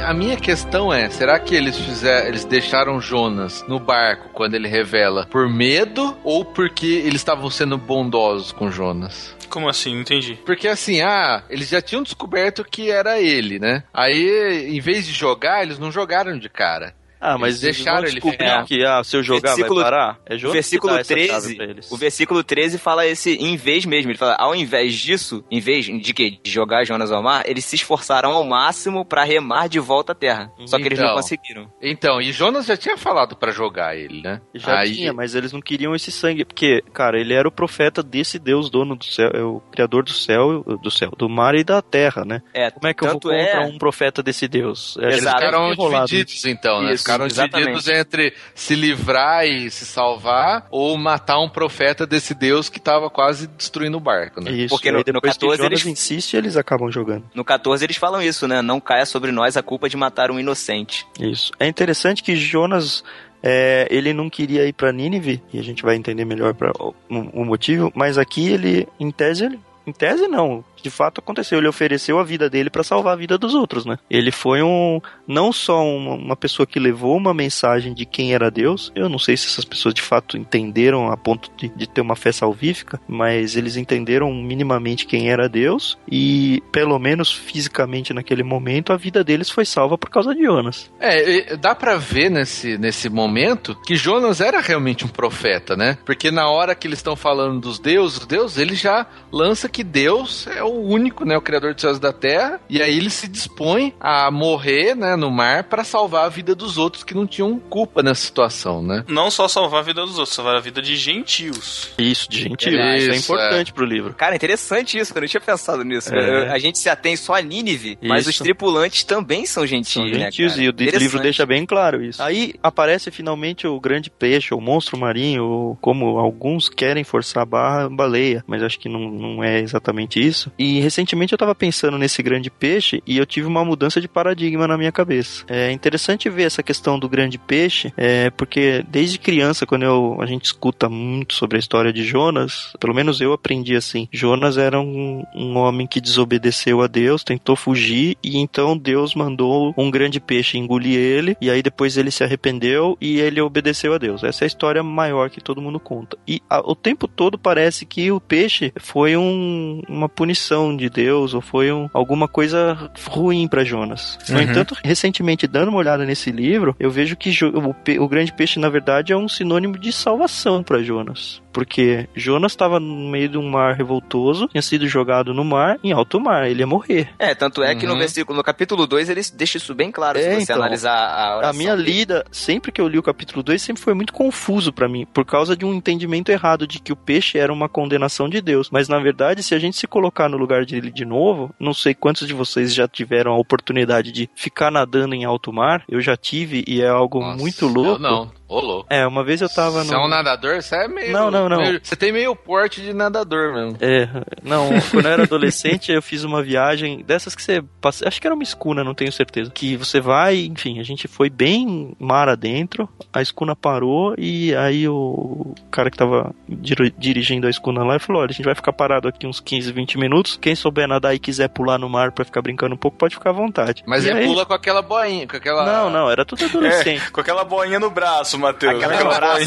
A, minha questão é, será que eles fizeram, eles deixaram Jonas no barco quando ele revela por medo ou porque eles estavam sendo bondosos com Jonas? Como assim? Não entendi. Porque assim, ah, eles já tinham descoberto que era ele, né? Aí, em vez de jogar, eles não jogaram de cara. Ah, mas Eles deixaram eles ele ficar. que ah, se eu jogar Versículo- vai parar. É O Jonas versículo que dá essa chave 13, pra eles. o versículo 13 fala esse em vez mesmo. Ele fala, ao invés disso, em vez de que de jogar Jonas ao mar, eles se esforçaram ao máximo pra remar de volta à terra. Só que eles não Então. conseguiram. Então, e Jonas já tinha falado pra jogar ele, né? Já Aí- tinha, mas eles não queriam esse sangue, porque, cara, ele era o profeta desse Deus dono do céu, é o criador do céu, do céu, do mar e da terra, né? É, Como é que eu vou contra é- um profeta desse Deus? É, Eles ficaram enrolado. divididos, então, né? Isso. Ficaram divididos entre se livrar e se salvar ou matar um profeta desse Deus que tava quase destruindo o barco, né? Isso, Porque no- no 14 que Jonas eles- insiste, eles acabam jogando. No 14 eles falam isso, né? Não caia sobre nós a culpa de matar um inocente. Isso. É interessante que Jonas, é, ele não queria ir pra Nínive, e a gente vai entender melhor pra, o, o motivo, mas aqui ele, em tese, ele, em tese não, de fato aconteceu, ele ofereceu a vida dele pra salvar a vida dos outros, né? Ele foi um, não só uma, uma pessoa que levou uma mensagem de quem era Deus, eu não sei se essas pessoas de fato entenderam a ponto de, de ter uma fé salvífica, mas eles entenderam minimamente quem era Deus, e pelo menos fisicamente naquele momento, a vida deles foi salva por causa de Jonas. É, dá pra ver nesse, nesse momento que Jonas era realmente um profeta, né? Porque na hora que eles estão falando dos deuses, Deus, ele já lança que Deus é o único, né? O criador dos céus e da terra. E aí ele se dispõe a morrer, né, no mar para salvar a vida dos outros que não tinham culpa nessa situação, né? Não só salvar a vida dos outros, salvar a vida de gentios. Isso, de gentil. É isso é importante pro livro. Cara, interessante isso, eu não tinha pensado nisso. É. A gente se atém só a Nínive, mas Isso. os tripulantes também são São gentios, né, gentios cara? e o livro deixa bem claro isso. Aí aparece finalmente o grande peixe, o monstro marinho, ou como alguns querem forçar a barra, baleia, mas acho que não, não é exatamente isso. E recentemente eu tava pensando nesse grande peixe e eu tive uma mudança de paradigma na minha cabeça. É interessante ver essa questão do grande peixe, é, porque desde criança, quando eu, a gente escuta muito sobre a história de Jonas, pelo menos eu aprendi assim, Jonas era um, um homem que desobedeceu a Deus, tentou fugir e então Deus mandou um grande peixe engolir ele e aí depois ele se arrependeu e ele obedeceu a Deus. Essa é a história maior que todo mundo conta. E a- o tempo todo parece que o peixe foi um- uma punição de Deus ou foi um- alguma coisa ruim para Jonas. No Uhum. entanto, recentemente dando uma olhada nesse livro, eu vejo que o, o grande peixe na verdade é um sinônimo de salvação para Jonas. Porque Jonas estava no meio de um mar revoltoso, tinha sido jogado no mar, em alto mar, ele ia morrer. É, tanto é que no Uhum. versículo, no capítulo 2, ele deixa isso bem claro, É, se você então. analisar a A oração minha dele. lida, sempre que eu li o capítulo 2, sempre foi muito confuso pra mim, por causa de um entendimento errado de que o peixe era uma condenação de Deus. Mas na verdade, se a gente se colocar no lugar dele de novo, não sei quantos de vocês já tiveram a oportunidade de ficar nadando em alto mar, eu já tive e é algo Nossa, muito louco. Eu não, ô louco. É, uma vez eu tava Você no. é um nadador? Você é meio. Não, não, não. meio- você tem meio porte de nadador mesmo. É, não, quando eu era adolescente (laughs) eu fiz uma viagem dessas que você passa, acho que era uma escuna, não tenho certeza. Que você vai, enfim, a gente foi bem mar adentro, a escuna parou e aí o cara que tava dir- dirigindo a escuna lá falou: olha, a gente vai ficar parado aqui uns 15, 20 minutos. Quem souber nadar e quiser pular no mar pra ficar brincando um pouco, pode ficar à vontade. Mas e ele aí- pula com aquela boinha, com aquela. Não, não, era tudo (laughs) adolescente. É, com aquela boinha no braço, Matheus. Aquelas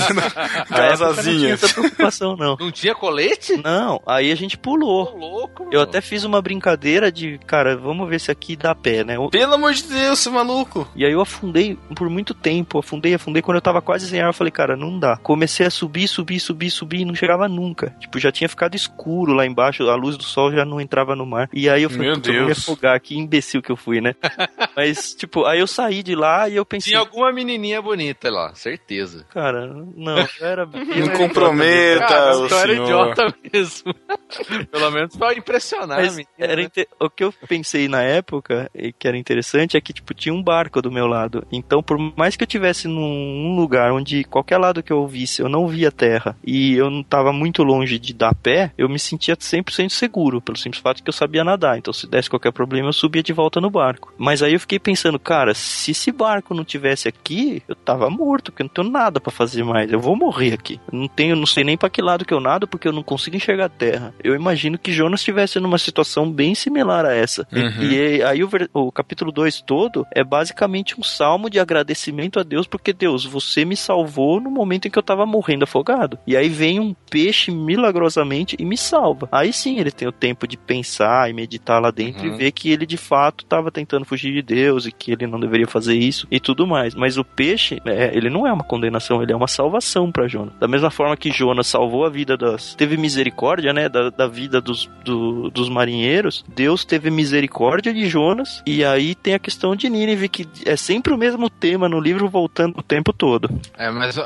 (laughs) época não tinha asinhas. preocupação, não. Não tinha colete? Não, aí a gente pulou. Louco, Eu mano. até fiz uma brincadeira de, cara, vamos ver se aqui dá pé, né? Eu- Pelo amor de Deus, seu maluco. E aí eu afundei por muito tempo, afundei, afundei. Quando eu tava quase sem ar, eu falei, cara, não dá. Comecei a subir, subir, subir, subir e não chegava nunca. Tipo, já tinha ficado escuro lá embaixo, a luz do sol já não entrava no mar. E aí eu falei, Meu "Putz, eu vou me Deus. afogar, que imbecil que eu fui, né? (laughs) Mas, tipo, aí eu saí de lá e eu pensei, Tinha alguma menininha bonita lá, certeza. Cara, não, (laughs) eu era. Não comprometa Cara, o então era senhor. idiota mesmo. (laughs) Pelo menos pra impressionar a Mas menina, era né? inte- o que eu pensei na época, e que era interessante, é que tipo, tinha um barco do meu lado. Então, por mais que eu tivesse num lugar onde qualquer lado que eu visse eu não via terra e eu não tava muito longe de dar pé, eu me sentia 100% seguro, pelo simples fato que eu sabia nadar. Então, se desse qualquer problema, eu subia de volta no barco. Mas aí eu fiquei pensando, cara, se esse barco não tivesse aqui, eu tava morto, porque eu não tenho nada pra fazer mais. Eu vou morrer aqui. Eu não tenho, não sei nem pra que lado que eu nado, porque eu não consigo enxergar a terra. Eu imagino que Jonas estivesse numa situação bem similar a essa. E- Uhum. E, aí o, o capítulo 2 todo é basicamente um salmo de agradecimento a Deus, porque Deus, você me salvou no momento em que eu tava morrendo afogado. E aí vem um peixe milagrosamente e me salva. Aí sim ele tem o tempo de pensar e meditar lá dentro Uhum. e ver que ele de fato tava tentando fugir de Deus e que ele não deveria fazer isso e tudo mais. Mas o peixe, é, ele não é uma uma condenação, ele é uma salvação para Jonas. Da mesma forma que Jonas salvou a vida das. teve misericórdia, né? Da, da vida dos, do- dos marinheiros, Deus teve misericórdia de Jonas. E aí tem a questão de Nínive, que é sempre o mesmo tema no livro, voltando o tempo todo. É, mas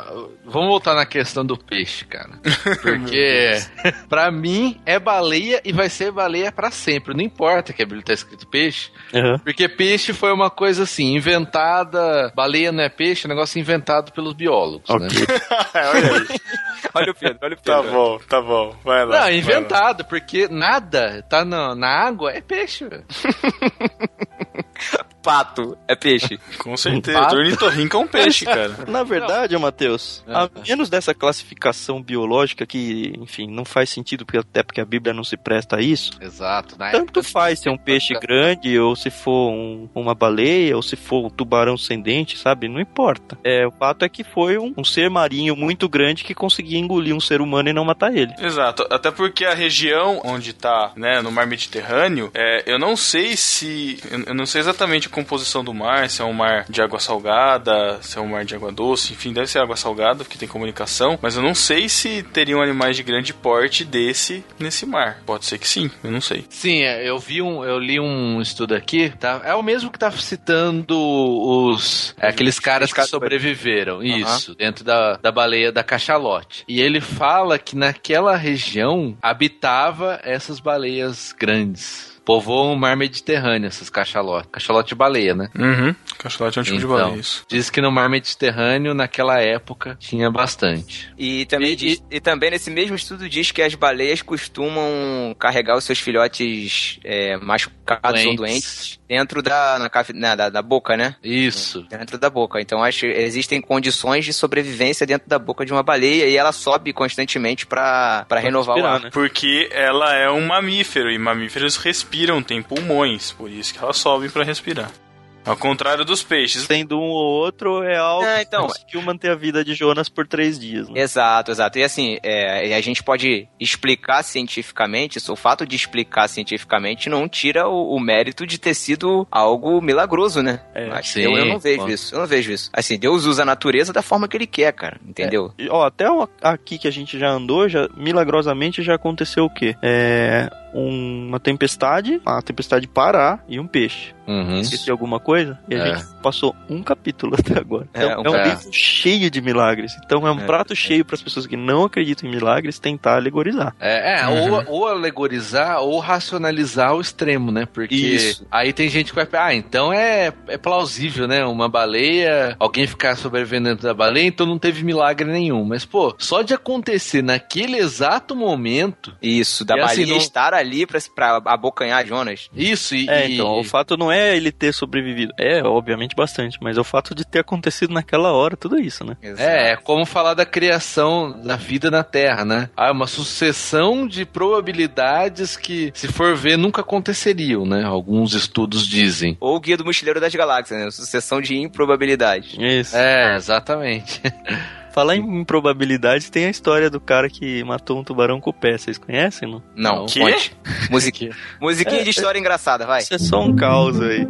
vamos voltar na questão do peixe, cara. Porque, (laughs) (laughs) pra mim, é baleia e vai ser baleia pra sempre. Não importa que a Bíblia tá escrito peixe. Aham. Porque peixe foi uma coisa assim, inventada. Baleia não é peixe, é um negócio inventado pelos biólogos, né? (laughs) olha aí. Olha o Pedro, olha o Pedro. Tá bom, tá bom. Vai lá. Não, vai lá. inventado, porque nada tá na, na água é peixe, velho. Pato é peixe. (laughs) Com certeza. Ornitorrinco é um peixe, cara. Na verdade, Matheus, Ah, a menos dessa classificação biológica que, enfim, não faz sentido, porque até porque a Bíblia não se presta a isso, Exato. Na tanto época- faz ser um peixe grande, ou se for um- uma baleia, ou se for um tubarão sem dente, sabe? Não importa. É, o fato é que foi um, um ser marinho muito grande que conseguia engolir um ser humano e não matar ele. Exato, até porque a região onde tá, né, no mar Mediterrâneo, é, eu não sei se. Eu eu não sei exatamente composição do mar, se é um mar de água salgada, se é um mar de água doce, enfim, deve ser água salgada, porque tem comunicação, mas eu não sei se teriam animais de grande porte desse nesse mar. Pode ser que sim, eu não sei. Sim, é, eu vi um, eu li um estudo aqui, tá? É o mesmo que tá citando os é, aqueles caras que sobreviveram, isso, dentro da, da baleia da cachalote. E ele fala que naquela região habitava essas baleias grandes. Povoam o mar Mediterrâneo, essas cachalotes. Cachalote de baleia, né? Uhum. Cachalote é um tipo de Então, baleia, isso. Diz que no mar Mediterrâneo, naquela época, tinha bastante. E também, diz- e também nesse mesmo estudo diz que as baleias costumam carregar os seus filhotes é, machucados ou Doentes. doentes dentro da, na, cafe- na- da, da boca, né? Isso. Dentro da boca. Então acho que existem condições de sobrevivência dentro da boca de uma baleia e ela sobe constantemente pra pra renovar o ar. né? Porque ela é um mamífero e mamíferos respiram, têm pulmões, por isso que elas sobem pra respirar. Ao contrário dos peixes. Tendo um ou outro é algo É, então. que conseguiu manter a vida de Jonas por três dias. Né? Exato, exato. E assim, é, a gente pode explicar cientificamente, isso, o fato de explicar cientificamente não tira o, o mérito de ter sido algo milagroso, né? É, Mas sim, eu, eu não vejo claro. isso, eu não vejo isso. Assim, Deus usa a natureza da forma que ele quer, cara, entendeu? E, Ó, até aqui que a gente já andou, já milagrosamente já aconteceu o quê? É uma tempestade, a tempestade parar e um peixe. Uhum. Esqueci alguma coisa? E a É. gente passou um capítulo (laughs) até agora. É, É, um é um livro cheio de milagres. Então é um É. prato cheio para as pessoas que não acreditam em milagres tentar alegorizar. É, é, Uhum. ou, ou alegorizar ou racionalizar ao extremo, né? Porque Isso. aí tem gente que vai ah, então é, é plausível, né? Uma baleia, alguém ficar sobrevivendo dentro da baleia, então não teve milagre nenhum. Mas, pô, só de acontecer naquele exato momento, Isso, da assim, baleia não- estar ali pra, pra abocanhar Jonas. isso e. É, e- então, o fato não é ele ter sobrevivido. É, obviamente, bastante. Mas é o fato de ter acontecido naquela hora, tudo isso, né? É, é como falar da criação da vida na Terra, né? Ah, uma sucessão de probabilidades que, se for ver, nunca aconteceriam, né? Alguns estudos dizem. Ou o Guia do Mochileiro das Galáxias, né? Sucessão de improbabilidades. Isso. É, exatamente. (laughs) Falar em improbabilidades, tem a história do cara que matou um tubarão com o pé. Vocês conhecem, não? Não, Não. Musiquinha. Musiquinha É, de história engraçada, vai. Isso é só um caos aí.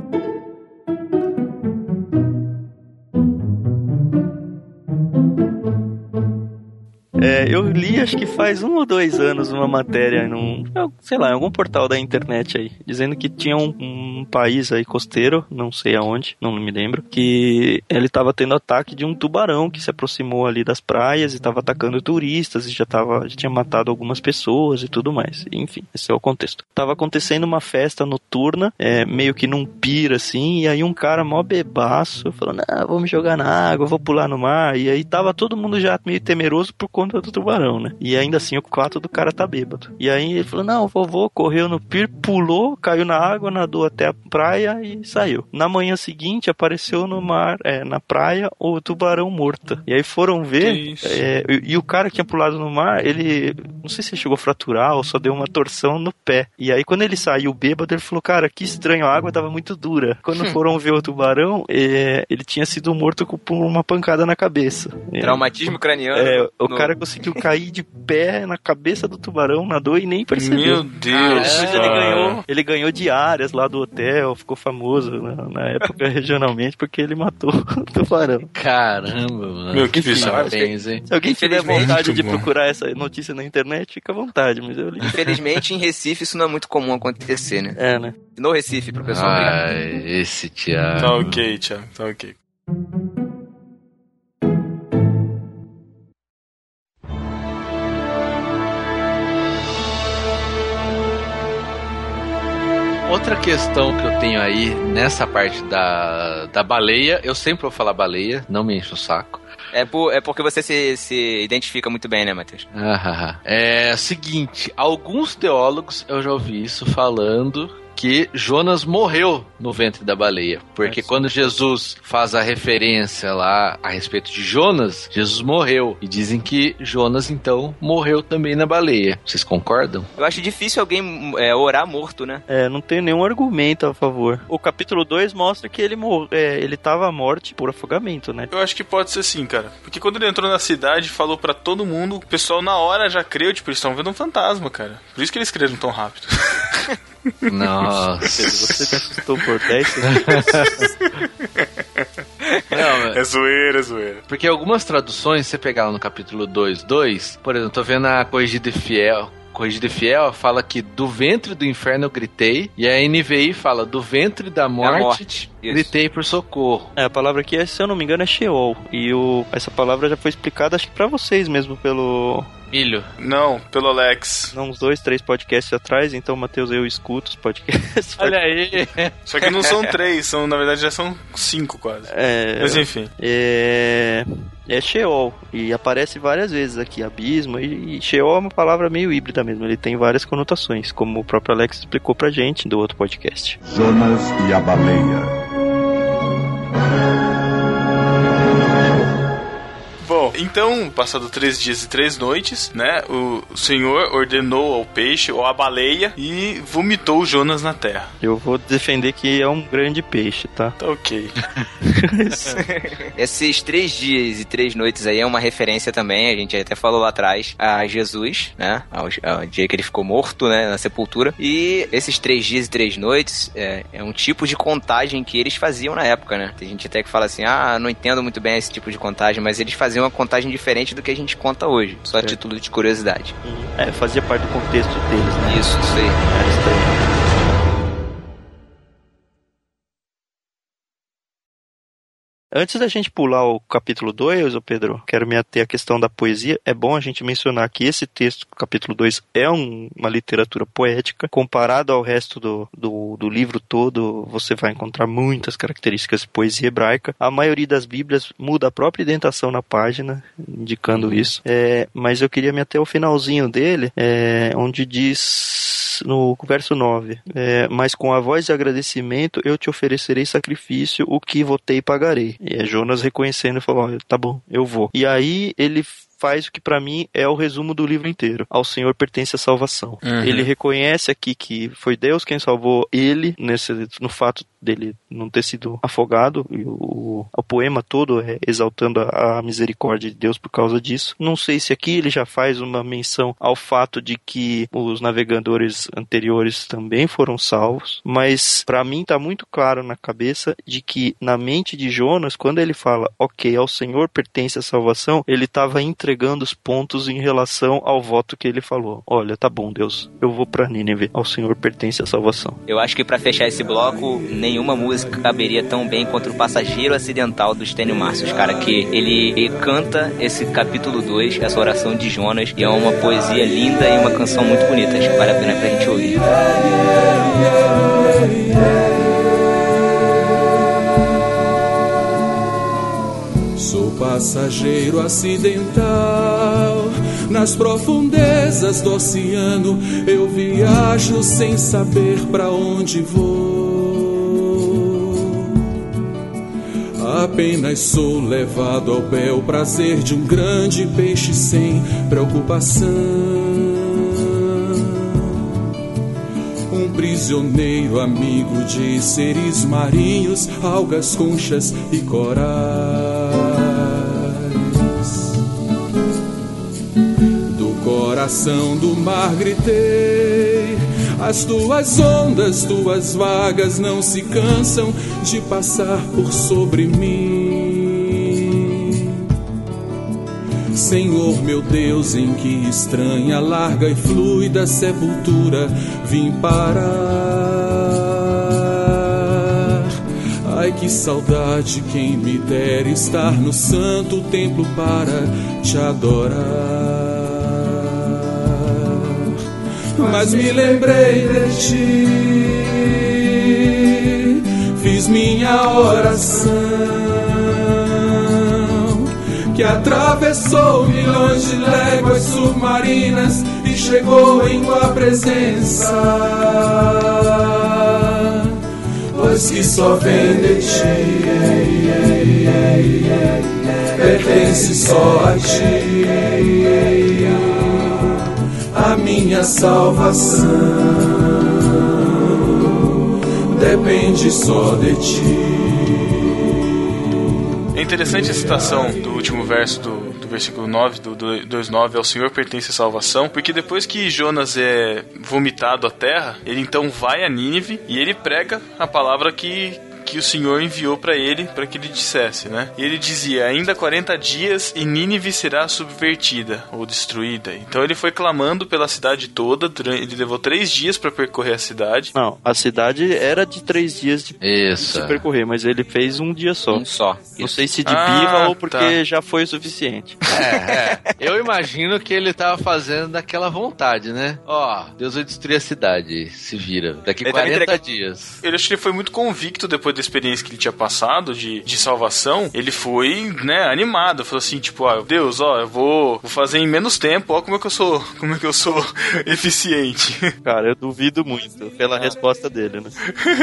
É, eu li, acho que faz um ou dois anos, uma matéria num, sei lá, em algum portal da internet aí, dizendo que tinha um, um país aí costeiro, não sei aonde, não me lembro, que ele estava tendo ataque de um tubarão que se aproximou ali das praias e estava atacando turistas e já, tava, já tinha matado algumas pessoas e tudo mais. Enfim, esse é o contexto. Tava acontecendo uma festa noturna, é, meio que num pira assim, e aí um cara mó bebaço falando: Ah, vou me jogar na água, vou pular no mar. E aí tava todo mundo já meio temeroso por conta do tubarão, né? E ainda assim o quarto do cara tá bêbado. E aí ele falou: Não, vovô correu no pir, pulou, caiu na água, nadou até a praia e saiu. Na manhã seguinte apareceu no mar, é, na praia, o tubarão morto. E aí foram ver, é, e, e o cara que tinha pulado no mar, ele não sei se chegou a fraturar ou só deu uma torção no pé. E aí quando ele saiu bêbado, ele falou: Cara, que estranho, a água tava muito dura. Quando foram ver o tubarão, é, ele tinha sido morto com uma pancada na cabeça. É, Traumatismo craniano. é, o no- cara conseguiu cair de pé na cabeça do tubarão, nadou e nem percebeu. Meu Deus, Depois ele cara. ganhou, ele ganhou diárias lá do, hotel, ficou famoso na, na época (laughs) regionalmente porque ele matou (laughs) o tubarão. Caramba, mano. Meu, que bizarro. Parabéns, hein? Se alguém tiver vontade de bom. procurar essa notícia na internet, fica à vontade, mas eu li. Infelizmente, em Recife, isso não é muito comum acontecer, né? É, né? No Recife, professor. Ai, esse Thiago. Tá ok, Thiago, tá ok. Outra questão que eu tenho aí nessa parte da, da baleia, eu sempre vou falar baleia, não me enche o saco. É, por- é porque você se, se identifica muito bem, né, Matheus? Ah, é o seguinte, alguns teólogos eu já ouvi isso falando que Jonas morreu no ventre da baleia, porque quando Jesus faz a referência lá a respeito de Jonas, Jesus morreu e dizem que Jonas então morreu também na baleia. Vocês concordam? Eu acho difícil alguém é, orar morto, né? É, não tem nenhum argumento a favor. O capítulo 2 mostra que ele, mor é, ele tava à morte por afogamento, né? Eu acho que pode ser sim, cara. Porque quando ele entrou na cidade, falou pra todo mundo, o pessoal na hora já creu, tipo, eles estão vendo um fantasma, cara. Por isso que eles creram tão rápido. (laughs) Nossa. Você me assustou por 10 Não, (laughs) É zoeira, é zoeira. Porque algumas traduções, se você pegar lá no capítulo 2, 2, por exemplo, tô vendo a Corrigida e Fiel. Corrigida e Fiel fala que do ventre do inferno eu gritei, e a NVI fala do ventre da morte, morte, isso. gritei por socorro. É, a palavra aqui, é, se eu não me engano, é Sheol. E o, essa palavra já foi explicada, acho que pra vocês mesmo, pelo. Milho. Não, pelo Alex. Não, uns dois, três podcasts atrás, então, Matheus, eu escuto os podcasts. (laughs) Olha aí. Só que não são três, são, na verdade já são cinco quase. É, Mas enfim. é, é Sheol. E aparece várias vezes aqui, abismo. E, e Sheol é uma palavra meio híbrida mesmo. Ele tem várias conotações, como o próprio Alex explicou pra gente do outro podcast. Jonas e a baleia. Então, passado três dias e três noites, né? O Senhor ordenou ao peixe, ou à baleia, e vomitou Jonas na terra. Eu vou defender que é um grande peixe, tá? Tá ok. (laughs) Esses três dias e três noites aí é uma referência também, a gente até falou lá atrás, a Jesus, né? Ao, ao dia que ele ficou morto, né? Na sepultura. E esses três dias e três noites é, é um tipo de contagem que eles faziam na época, né? Tem gente até que fala assim, ah, não entendo muito bem esse tipo de contagem, mas eles faziam uma contagem diferente do que a gente conta hoje. Só a título de curiosidade. É, fazia parte do contexto deles, né? Isso, isso aí. Era estranho. Antes da gente pular o capítulo 2, ô Pedro, quero me ater à questão da poesia. É bom a gente mencionar que esse texto, capítulo 2, é um- uma literatura poética. Comparado ao resto do, do, do livro todo, você vai encontrar muitas características de poesia hebraica. A maioria das Bíblias muda a própria indentação na página, indicando isso. É, mas eu queria me ater ao finalzinho dele, é, onde diz no verso 9: é, Mas com a voz de agradecimento eu te oferecerei sacrifício, o que votei pagarei. E é Jonas reconhecendo e falou: "Ó, Tá bom, eu vou. E aí ele faz o que pra mim é o resumo do livro inteiro. Ao Senhor pertence a salvação. Uhum. Ele reconhece aqui que foi Deus quem salvou ele nesse no fato dele não ter sido afogado e o, o poema todo é exaltando a, a misericórdia de Deus por causa disso. Não sei se aqui ele já faz uma menção ao fato de que os navegadores anteriores também foram salvos, mas pra mim tá muito claro na cabeça de que na mente de Jonas, quando ele fala, ok, ao Senhor pertence a salvação, ele estava entregando os pontos em relação ao voto que ele falou. Olha, tá bom, Deus, eu vou pra Nínive, ao Senhor pertence a salvação. Eu acho que pra fechar esse bloco, nenhuma música caberia tão bem contra o Passageiro Acidental do Stênio Márcios, cara, que ele, ele canta esse capítulo 2, essa oração de Jonas, e é uma poesia linda e uma canção muito bonita. Acho que vale a pena pra gente ouvir. Passageiro acidental. Nas profundezas do oceano, eu viajo sem saber pra onde vou. Apenas sou levado ao bel prazer de um grande peixe sem preocupação. Um prisioneiro amigo de seres marinhos, algas, conchas e corais. Coração do mar gritei, As tuas ondas, tuas vagas não se cansam de passar por sobre mim. Senhor meu Deus, em que estranha, larga e fluida sepultura vim parar. Ai que saudade, quem me dera estar no santo templo para te adorar. Mas me lembrei de ti, fiz minha oração que atravessou milhões de léguas submarinas e chegou em tua presença. Pois que só vem de ti, pertence só a ti, minha salvação depende só de ti. É interessante a citação do último verso do, do versículo 9, do, do 2.9, ao Senhor pertence a salvação, porque depois que Jonas é vomitado à terra, ele então vai a Nínive e ele prega a palavra que, que o Senhor enviou para ele, para que ele dissesse, né? E ele dizia: Ainda 40 dias e Nínive será subvertida ou destruída. Então ele foi clamando pela cidade toda. durante- Ele levou três dias para percorrer a cidade. Não, a cidade era de três dias de, Isso. de percorrer, mas ele fez um dia só. Um só. Não sei se de Ah, birra ou porque tá. já foi o suficiente. (laughs) É, é. Eu imagino que ele tava fazendo daquela vontade, né? Ó, Deus vai destruir a cidade. Se vira. Daqui Ele tava 40 entrega- dias. Eu acho que ele foi muito convicto depois da experiência que ele tinha passado de, de salvação. Ele foi, né, animado. Falou assim, tipo, ó, Deus, ó, eu vou, vou fazer em menos tempo. Ó, como é que eu sou, (laughs) como é que eu sou (laughs) eficiente. (laughs) Cara, eu duvido muito pela resposta dele, né?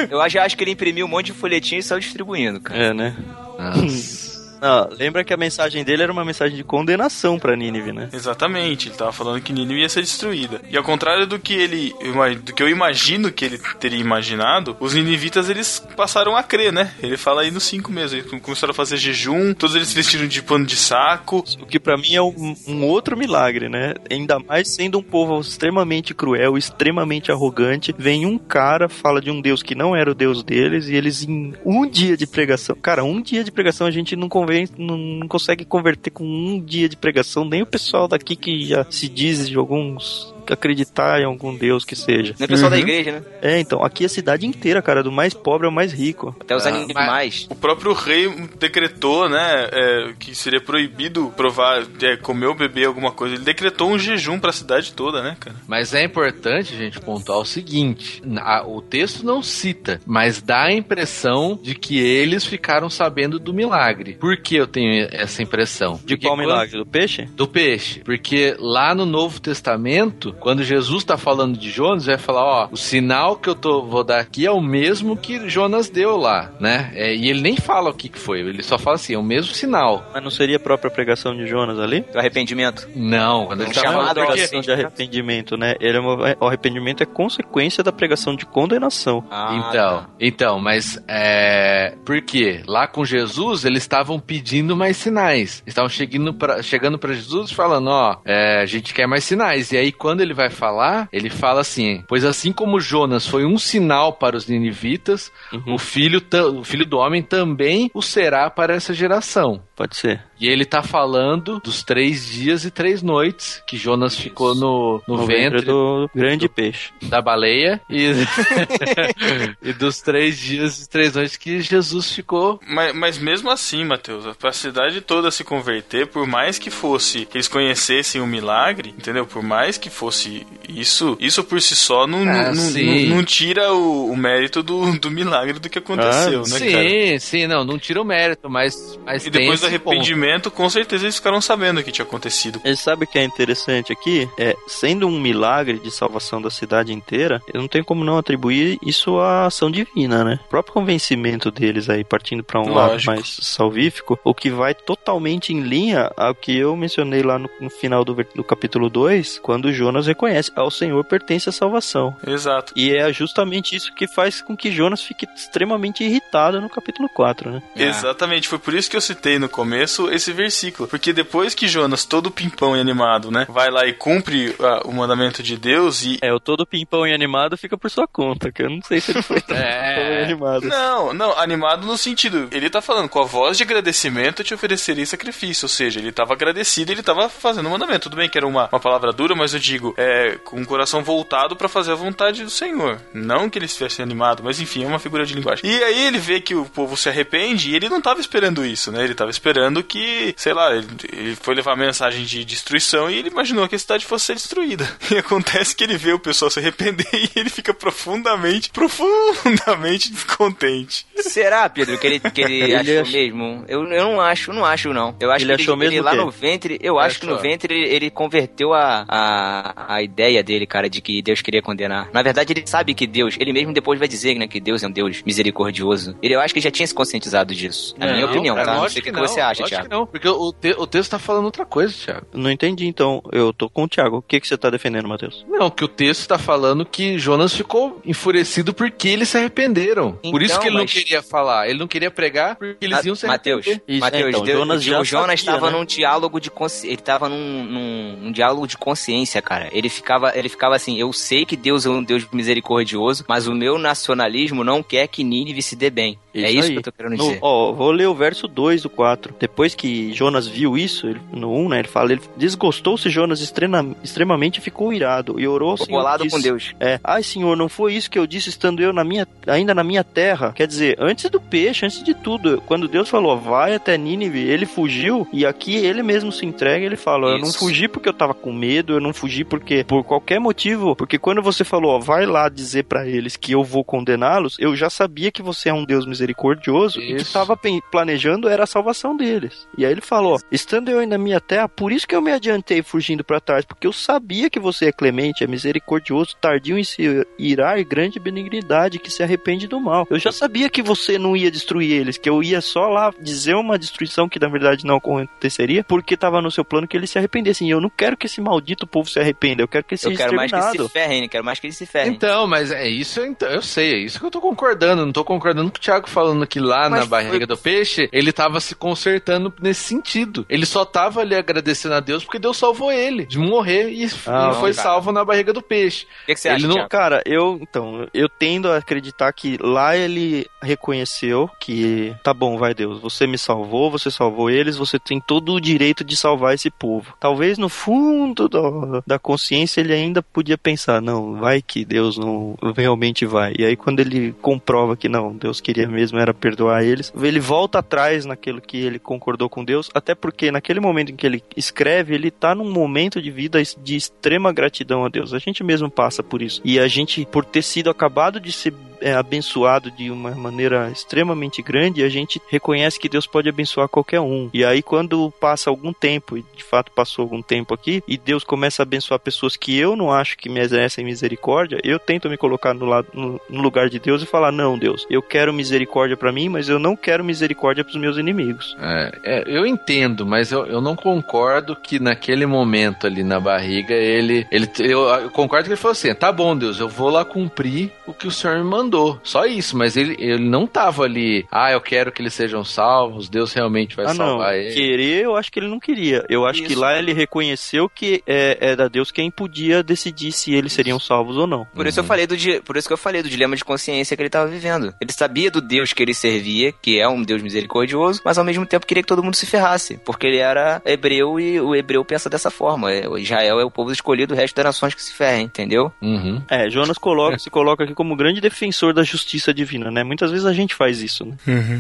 Eu já acho que ele imprimiu um monte de folhetinho e saiu distribuindo, cara. É, né? Nossa. Não, lembra que a mensagem dele era uma mensagem de condenação pra Nínive, né? Exatamente, ele tava falando que Nínive ia ser destruída. E ao contrário do que ele, do que eu imagino que ele teria imaginado, os ninivitas eles passaram a crer, né? Ele fala aí no 5 mesmo, eles começaram a fazer jejum, todos eles vestiram de pano de saco. O que pra mim é um, um outro milagre, né? Ainda mais sendo um povo extremamente cruel, extremamente arrogante, vem um cara, fala de um Deus que não era o Deus deles, e eles em um dia de pregação. Cara, um dia de pregação a gente não convence, não, não consegue converter com um dia de pregação, nem o pessoal daqui que já se diz de alguns acreditar em algum Deus que seja. Nem o pessoal da Uhum. igreja, né? É, então, aqui a cidade inteira, cara, do mais pobre ao mais rico. Até os Ah, animais. O próprio rei decretou, né, é, que seria proibido provar, é, comer ou beber alguma coisa. Ele decretou um jejum pra cidade toda, né, cara? Mas é importante, gente, pontuar o seguinte: a- o texto não cita, mas dá a impressão de que eles ficaram sabendo do milagre. Por que eu tenho essa impressão? De Porque qual quando- milagre? Do peixe? Do peixe. Porque lá no Novo Testamento, quando Jesus tá falando de Jonas, vai falar, ó, o sinal que eu tô, vou dar aqui é o mesmo que Jonas deu lá, né? É, e ele nem fala o que que foi, ele só fala assim, é o mesmo sinal. Mas não seria a própria pregação de Jonas ali? Do arrependimento. Não, quando ele Um tá chamado falando assim. de arrependimento, né? Ele é uma- o arrependimento é consequência da pregação de condenação. Ah, Então, tá. então, mas é. Por quê? Lá com Jesus, eles estavam pedindo mais sinais. Eles Estavam chegando pra, chegando para Jesus falando: Ó, é, a gente quer mais sinais. E aí, quando ele vai falar, ele fala assim: Pois assim como Jonas foi um sinal para os ninivitas, Uhum. o, filho o filho do homem também o será para essa geração. Pode ser. E ele tá falando dos três dias e três noites que Jonas ficou no, no, No ventre do grande peixe. da baleia e, (laughs) (laughs) e dos três dias e três noites que Jesus ficou. Mas, mas mesmo assim, Matheus, pra cidade toda se converter, por mais que fosse que eles conhecessem o milagre, entendeu? Por mais que fosse isso, isso por si só não, Ah, não, sim. não, não tira o, o mérito do, do milagre do que aconteceu, né, sim, cara? sim, não, não tira o mérito, mas, mas E tem depois do arrependimento, com certeza eles ficaram sabendo o que tinha acontecido. Ele sabe o que é interessante aqui? É, sendo um milagre de salvação da cidade inteira, eu não tenho como não atribuir isso à ação divina, né? O próprio convencimento deles aí, partindo para um lado Lógico. mais salvífico, o que vai totalmente em linha ao que eu mencionei lá no, no final do, do capítulo 2, quando Jonas reconhece, ao Senhor pertence a salvação. Exato. E é justamente isso que faz com que Jonas fique extremamente irritado no capítulo 4, né? Exatamente, foi por isso que eu citei no, começo esse versículo. Porque depois que Jonas, todo pimpão e animado, né, vai lá e cumpre ah, o mandamento de Deus e. É, o todo pimpão e animado fica por sua conta, que eu não sei se ele foi (laughs) tão pimpão e animado. Não, não, animado no sentido. Ele tá falando, com a voz de agradecimento eu te oferecerei sacrifício. Ou seja, ele tava agradecido ele tava fazendo o mandamento. Tudo bem que era uma, uma palavra dura, mas eu digo, é, com o coração voltado para fazer a vontade do Senhor. Não que ele estivesse animado, mas enfim, é uma figura de linguagem. E aí ele vê que o povo se arrepende e ele não tava esperando isso, né? Ele tava esperando que, sei lá, ele, ele foi levar a mensagem de destruição e ele imaginou que a cidade fosse ser destruída. (laughs) E acontece que ele vê o pessoal se arrepender (laughs) e ele fica profundamente, profundamente descontente. Será, Pedro, que ele, que ele, (laughs) Ele achou ach- mesmo? Eu, eu não acho, não acho, não. Eu acho Ele que achou ele, ele mesmo lá o quê? no ventre, eu acho que no Achou. ventre ele, ele converteu a, a, a ideia dele, cara, de que Deus queria condenar. Na verdade, ele sabe que Deus, ele mesmo depois vai dizer, né, que Deus é um Deus misericordioso. Ele, eu acho que já tinha se conscientizado disso. Na minha opinião, tá? Não sei o que, que que você acha, Thiago. que não, porque o, te- o texto tá falando outra coisa, Thiago. Não entendi, então. Eu tô com o Thiago. O que, que você tá defendendo, Matheus? Não, que o texto tá falando que Jonas ficou enfurecido porque eles se arrependeram. Por isso Então, que ele mas- não queria falar. Ele não queria pregar porque eles iam se Mateus, arrepender. Isso, Mateus, então, Deus- Jonas já o Jonas sabia, estava né? num diálogo de consci... ele estava num, num, num diálogo de consciência, cara. Ele ficava, ele ficava assim, eu sei que Deus é um Deus misericordioso, mas o meu nacionalismo não quer que Nínive se dê bem. é isso aí. que eu tô querendo No- dizer. ó, vou ler o verso 2 do 4. Depois que Jonas viu isso, ele- no 1, né, ele fala, ele desgostou-se Jonas extrema- extremamente e ficou irado e orou ao Senhor. bolado disse, com Deus. É, ai Senhor, não foi isso que eu disse estando eu na minha, ainda na minha terra. Quer dizer, antes do peixe, antes de tudo, quando Deus falou, vai até Nínive, ele fugiu e aqui ele mesmo se entrega, ele fala, eu não Isso. fugi porque eu tava com medo, eu não fugi porque por qualquer motivo, porque quando você falou, ó, vai lá dizer pra eles que eu vou condená-los, eu já sabia que você é um Deus misericordioso e que Isso. tava planejando era a salvação deles. E aí ele falou, ó, estando eu ainda na minha terra, por isso que eu me adiantei fugindo pra trás, porque eu sabia que você é clemente, é misericordioso, tardio em se irar e grande benignidade, que se arrepende do mal. Eu já sabia que você não ia destruir eles, que eu ia só lá dizer uma destruição que na verdade não aconteceria, porque tava no seu plano que eles se arrependessem. E eu não quero que esse maldito povo se arrependa, eu quero que ele Eu quero mais que se ferrem, quero mais que eles se ferrem. Então, mas é isso, então, eu sei, é isso que eu tô concordando. Não tô concordando com o Thiago falando que lá Mas na barriga foi- do peixe, ele tava se consertando nesse sentido. Ele só tava ali agradecendo a Deus porque Deus salvou ele de morrer e, Ah, e foi cara. salvo na barriga do peixe. O que, que você ele acha, não- Thiago? Cara, eu então, eu tendo a acreditar que lá ele reconheceu que tá bom, vai Deus, você me salvou, você salvou eles, você tem todo o direito de salvar esse povo. Talvez no fundo do- da consciência ele ainda podia pensar, não, vai que Deus não realmente vai. E aí quando ele comprova que não, Deus queria mesmo era perdoar eles, ele volta atrás naquilo que ele concordou com Deus, até porque naquele momento em que ele escreve, ele tá num momento de vida de extrema gratidão a Deus. A gente mesmo passa por isso. E a gente, por ter sido acabado de ser é, abençoado de uma maneira extremamente grande, a gente reconhece que Deus pode abençoar qualquer um. E aí, quando passa algum tempo, e de fato passou algum tempo aqui, e Deus começa a abençoar pessoas que eu não acho que merecem misericórdia, eu tento me colocar no, lado, no, no lugar de Deus e falar: não, Deus, eu quero misericórdia para mim, mas eu não quero misericórdia para os meus inimigos. É, é, eu entendo, mas eu, eu não concordo que naquele momento ali na barriga ele. ele eu, eu concordo que ele falou assim: tá bom, Deus, eu vou lá cumprir o que o Senhor me mandou. Só isso, mas ele, ele não tava ali, ah, eu quero que eles sejam salvos, Deus realmente vai ah, não. salvar ele. Querer, eu acho que ele não queria. Eu acho que Isso. lá ele reconheceu que é, era Deus quem podia decidir se eles seriam salvos ou não. Por isso eu falei do por isso que eu falei do dilema de consciência que ele estava vivendo. Ele sabia do Deus que ele servia, que é um Deus misericordioso, mas ao mesmo tempo queria que todo mundo se ferrasse, porque ele era hebreu e o hebreu pensa dessa forma. É, o Israel é o povo escolhido, o resto das nações que se ferrem, entendeu? Uhum. É, Jonas coloca, (laughs) se coloca aqui como grande defensor da justiça divina, né? Muitas vezes a gente faz isso, né?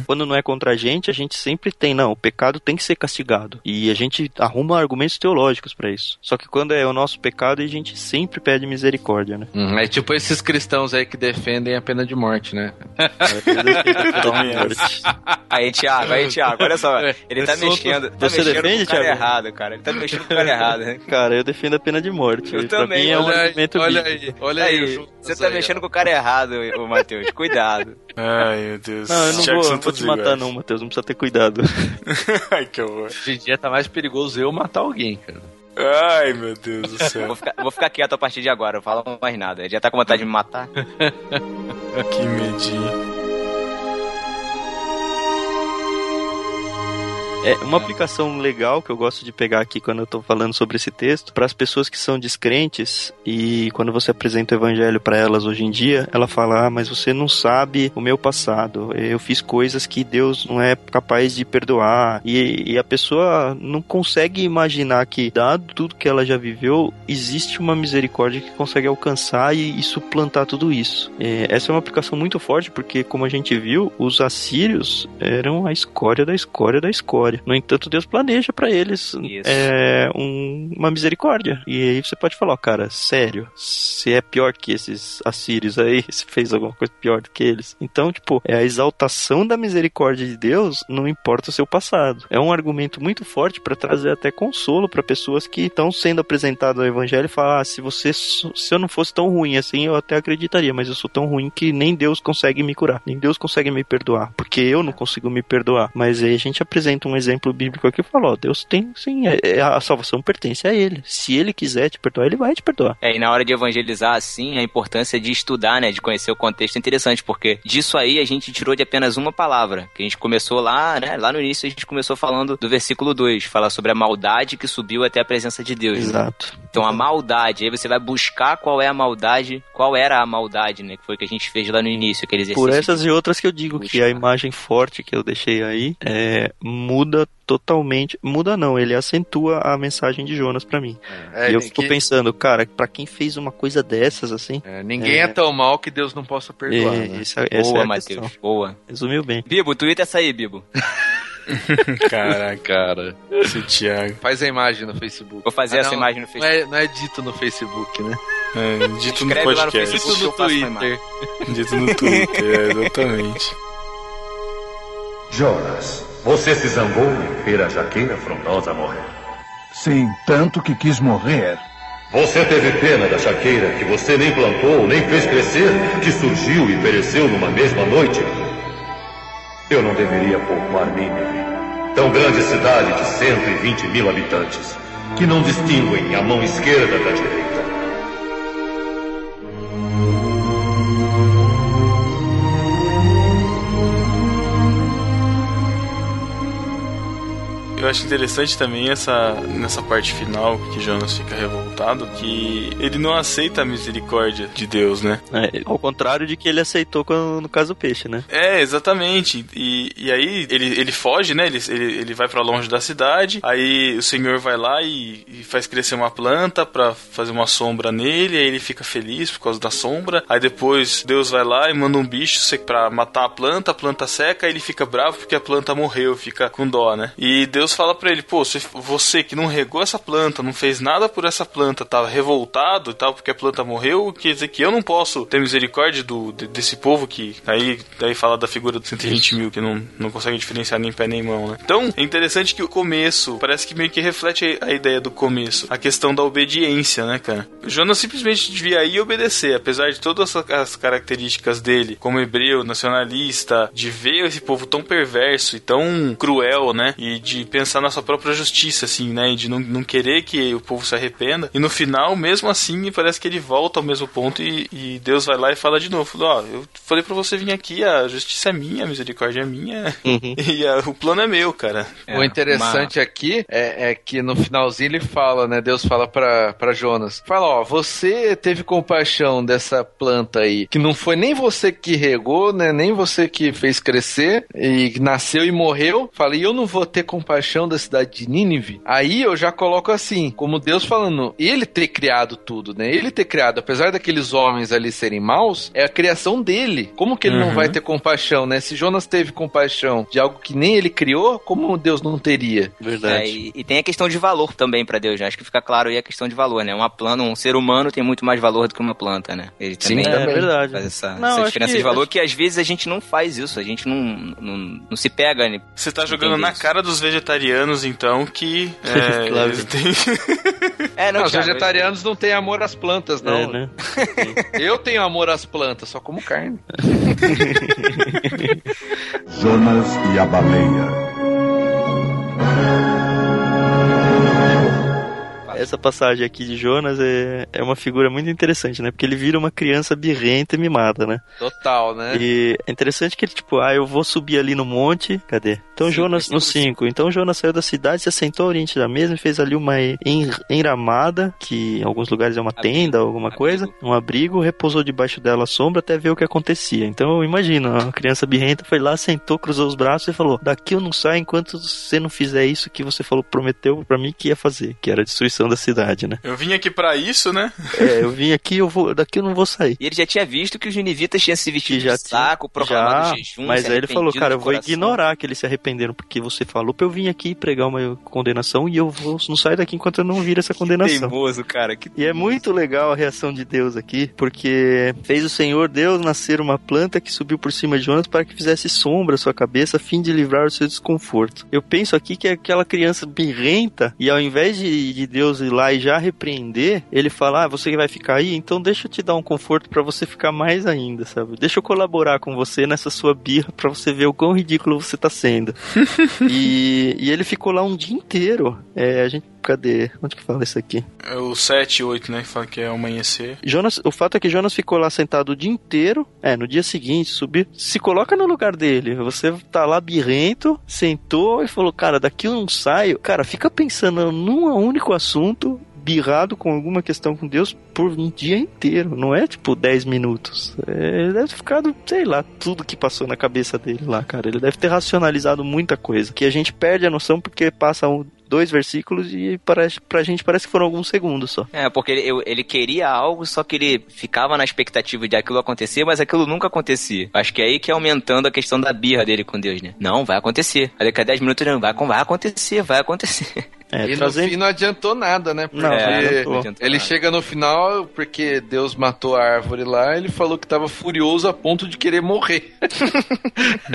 Quando não é contra a gente, a gente sempre tem, não, o pecado tem que ser castigado. E a gente arruma argumentos teológicos pra isso. Só que quando é o nosso pecado, a gente sempre pede misericórdia, né? Uhum, É tipo esses cristãos aí que defendem a pena de morte, né? (laughs) Aí, Thiago, aí, Thiago, olha só. Ele tá É, mexendo, tá Você mexendo defende, com o cara Thiago? errado, cara. Ele tá mexendo com o cara errado, né? (laughs) Cara, eu defendo a pena de morte. Eu pra também, mim é um olha aí, olha aí, olha aí. Você tá aí, mexendo ó. com o cara errado, ô Matheus. Cuidado. Ai, meu Deus. Não, eu não vou, Santos vou te iguais. matar não, Matheus. Não precisa ter cuidado. (laughs) Ai, que horror. Hoje em dia tá mais perigoso eu matar alguém, cara. Ai, meu Deus do Vou céu. ficar, vou ficar quieto a partir de agora, não falo mais nada. Ele já tá com vontade de me matar. (laughs) que medinho. É uma aplicação legal que eu gosto de pegar aqui quando eu tô falando sobre esse texto, para as pessoas que são descrentes e quando você apresenta o evangelho para elas hoje em dia, ela fala: "Ah, mas você não sabe o meu passado. Eu fiz coisas que Deus não é capaz de perdoar". E, e a pessoa não consegue imaginar que dado tudo que ela já viveu, existe uma misericórdia que consegue alcançar e, e suplantar tudo isso. É, essa é uma aplicação muito forte porque como a gente viu, os assírios eram a escória da escória da escória. No entanto, Deus planeja para eles é, um- uma misericórdia. E aí você pode falar, ó, cara, sério, se é pior que esses assírios aí, (laughs) se fez alguma coisa pior do que eles. Então, tipo, é a exaltação da misericórdia de Deus, não importa o seu passado. É um argumento muito forte para trazer até consolo para pessoas que estão sendo apresentadas ao evangelho e falar, ah, se você se eu não fosse tão ruim assim, eu até acreditaria, mas eu sou tão ruim que nem Deus consegue me curar, nem Deus consegue me perdoar, porque eu não consigo me perdoar. Mas aí a gente apresenta um exemplo bíblico aqui fala, ó, Deus tem sim, é- é- a salvação pertence a ele. Se ele quiser te perdoar, ele vai te perdoar. É, e na hora de evangelizar, assim, a importância de estudar, né? De conhecer o contexto é interessante, porque disso aí a gente tirou de apenas uma palavra. Que a gente começou lá, né? Lá no início a gente começou falando do versículo 2, falar sobre a maldade que subiu até a presença de Deus. né? Então a maldade, aí você vai buscar qual é a maldade, qual era a maldade, né? Que foi o que a gente fez lá no início, aquele exercício. Por essas e outras que eu digo que a imagem forte que eu deixei aí é, muda totalmente. Muda não, ele acentua a mensagem de Jonas pra mim. É, e eu que- fico pensando, cara, pra quem fez uma coisa dessas assim. Ninguém é, tão mal que Deus não possa perdoar. É, né? essa- essa Boa, é a Matheus, boa. Resumiu bem. Bibo, Twitter essa aí, Bibo. (laughs) (laughs) Caraca, cara. Esse Thiago. Faz a imagem no Facebook. Vou fazer Ah, essa não, imagem no Não Facebook. é, não é dito no Facebook, né? É, dito no Escreve lá no podcast. Faço uma imagem. Dito no Twitter, é, exatamente. Jonas, você se zangou em ver a jaqueira frondosa morrer. Sim, tanto que quis morrer. Você teve pena da jaqueira que você nem plantou, nem fez crescer, que surgiu e pereceu numa mesma noite? Eu não deveria poupar Nínive, tão grande cidade de 120 mil habitantes, que não distinguem a mão esquerda da direita. Eu acho interessante também essa nessa parte final que Jonas fica revoltado, que ele não aceita a misericórdia de Deus, né? É, ao contrário de que ele aceitou quando, no caso do peixe, né? É, exatamente. E, e aí ele, ele foge, né? Ele, ele, ele vai pra longe da cidade. Aí o senhor vai lá e, e faz crescer uma planta pra fazer uma sombra nele. Aí ele fica feliz por causa da sombra. Aí depois Deus vai lá e manda um bicho pra matar a planta. A planta seca. Aí ele fica bravo porque a planta morreu. Fica com dó, né? E Deus fala pra ele: Pô, você, que não regou essa planta, não fez nada por essa planta, tá revoltado e tal porque a planta morreu. Quer dizer que eu não posso ter misericórdia do, de- desse povo que. Aí, daí fala da figura dos 120 mil que não, não consegue diferenciar nem pé nem mão, né? Então, é interessante que o começo parece que meio que reflete a ideia do começo, a questão da obediência, né, cara? Jonas simplesmente devia ir obedecer, apesar de todas as- as características dele, como hebreu, nacionalista, de ver esse povo tão perverso e tão cruel, né? E de pensar na sua própria justiça, assim, né? E de não, não querer que o povo se arrependa. E no final, mesmo assim, parece que ele volta ao mesmo ponto e, e Deus vai lá e fala de novo: Ó, eu falei pra você vir aqui, a justiça é minha, a misericórdia é minha. (laughs) E a- o plano é meu, cara. o interessante aqui é, é que no finalzinho ele fala, né? Deus fala pra, pra Jonas: Fala, ó, você teve compaixão dessa planta aí, que não foi nem você que regou, né? Nem você que fez crescer e que nasceu e morreu. Fala, e eu não vou ter compaixão da cidade de Nínive. Aí eu já coloco assim, como Deus falando, ele ter criado tudo, né? Ele ter criado, apesar daqueles homens ali serem maus, é a criação dele. Como que ele não Uhum. vai ter compaixão, né? Se Jonas teve compaixão de algo que nem ele criou, como Deus não teria? É, e, e tem a questão de valor também pra Deus, né? Acho que fica claro aí a questão de valor, né? Uma planta, um ser humano tem muito mais valor do que uma planta, né? Ele Sim, também é verdade. faz essa, Não, essa diferença que- de valor acho- que às vezes a gente não faz isso, a gente não, não, não se pega, né? Você tá jogando na isso. cara dos vegetarianos, então, que. É, (laughs) Claro. eles têm- (laughs) É, Não, não, os vegetarianos não têm amor às plantas, não. É, né? (laughs) Eu tenho amor às plantas, só como carne. Jonas e a baleia. Essa passagem aqui de Jonas é, é uma figura muito interessante, né? Porque ele vira uma criança birrenta e mimada, né? Total, né? E é interessante que ele, tipo, ah, eu vou subir ali no monte. Cadê? Então Sim, Jonas, no versículo 5. Então Jonas saiu da cidade, se assentou ao oriente da mesma e fez ali uma en- enramada, que em alguns lugares é uma tenda, alguma coisa, um abrigo, repousou debaixo dela à sombra até ver o que acontecia. Então imagina, a criança birrenta foi lá, sentou, cruzou os braços e falou: Daqui eu não saio enquanto você não fizer isso que você falou, prometeu pra mim que ia fazer, que era a destruição da cidade, né? Eu vim aqui pra isso, né? É, eu vim aqui, eu vou, daqui eu não vou sair. E ele já tinha visto que os ninivitas tinham se vestido já de saco, proclamado jejum, mas aí ele falou, cara, eu vou coração. ignorar que eles se arrependeram, porque você falou pra eu vir aqui pregar uma condenação e eu vou, não saio daqui enquanto eu não vir essa condenação. Teimoso, cara. Que E é muito legal a reação de Deus aqui, porque fez o Senhor Deus nascer uma planta que subiu por cima de Jonas para que fizesse sombra à sua cabeça, a fim de livrar o seu desconforto. Eu penso aqui que é aquela criança birrenta, e ao invés de, de Deus ir lá e já repreender, ele fala: Ah, você vai ficar aí, então deixa eu te dar um conforto para você ficar mais ainda, sabe? Deixa eu colaborar com você nessa sua birra para você ver o quão ridículo você tá sendo. (laughs) e, e ele ficou lá um dia inteiro. É, a gente. Cadê? Onde que fala isso aqui? É o 7 e 8, né? Que fala que é amanhecer. Jonas, o fato é que Jonas ficou lá sentado o dia inteiro. É, no dia seguinte, subir. Se coloca no lugar dele. Você tá lá birrento, sentou e falou: Cara, daqui eu não saio. Cara, fica pensando num único assunto. Birrado com alguma questão com Deus por um dia inteiro, não é tipo 10 minutos. É, ele deve ter ficado, sei lá, tudo que passou na cabeça dele lá, cara. Ele deve ter racionalizado muita coisa. Que a gente perde a noção porque passa um, dois versículos e parece, pra gente parece que foram alguns segundos só. É, porque ele, ele queria algo, só que ele ficava na expectativa de aquilo acontecer, mas aquilo nunca acontecia. Acho que é aí que é aumentando a questão da birra dele com Deus, né? Não, vai acontecer. Aí daqui a 10 minutos não vai, vai acontecer, vai acontecer. (laughs) É, e trazendo- no fim não adiantou nada, né? Porque Não, não adiantou. ele chega no final, porque Deus matou a árvore lá, ele falou que tava furioso a ponto de querer morrer. (laughs)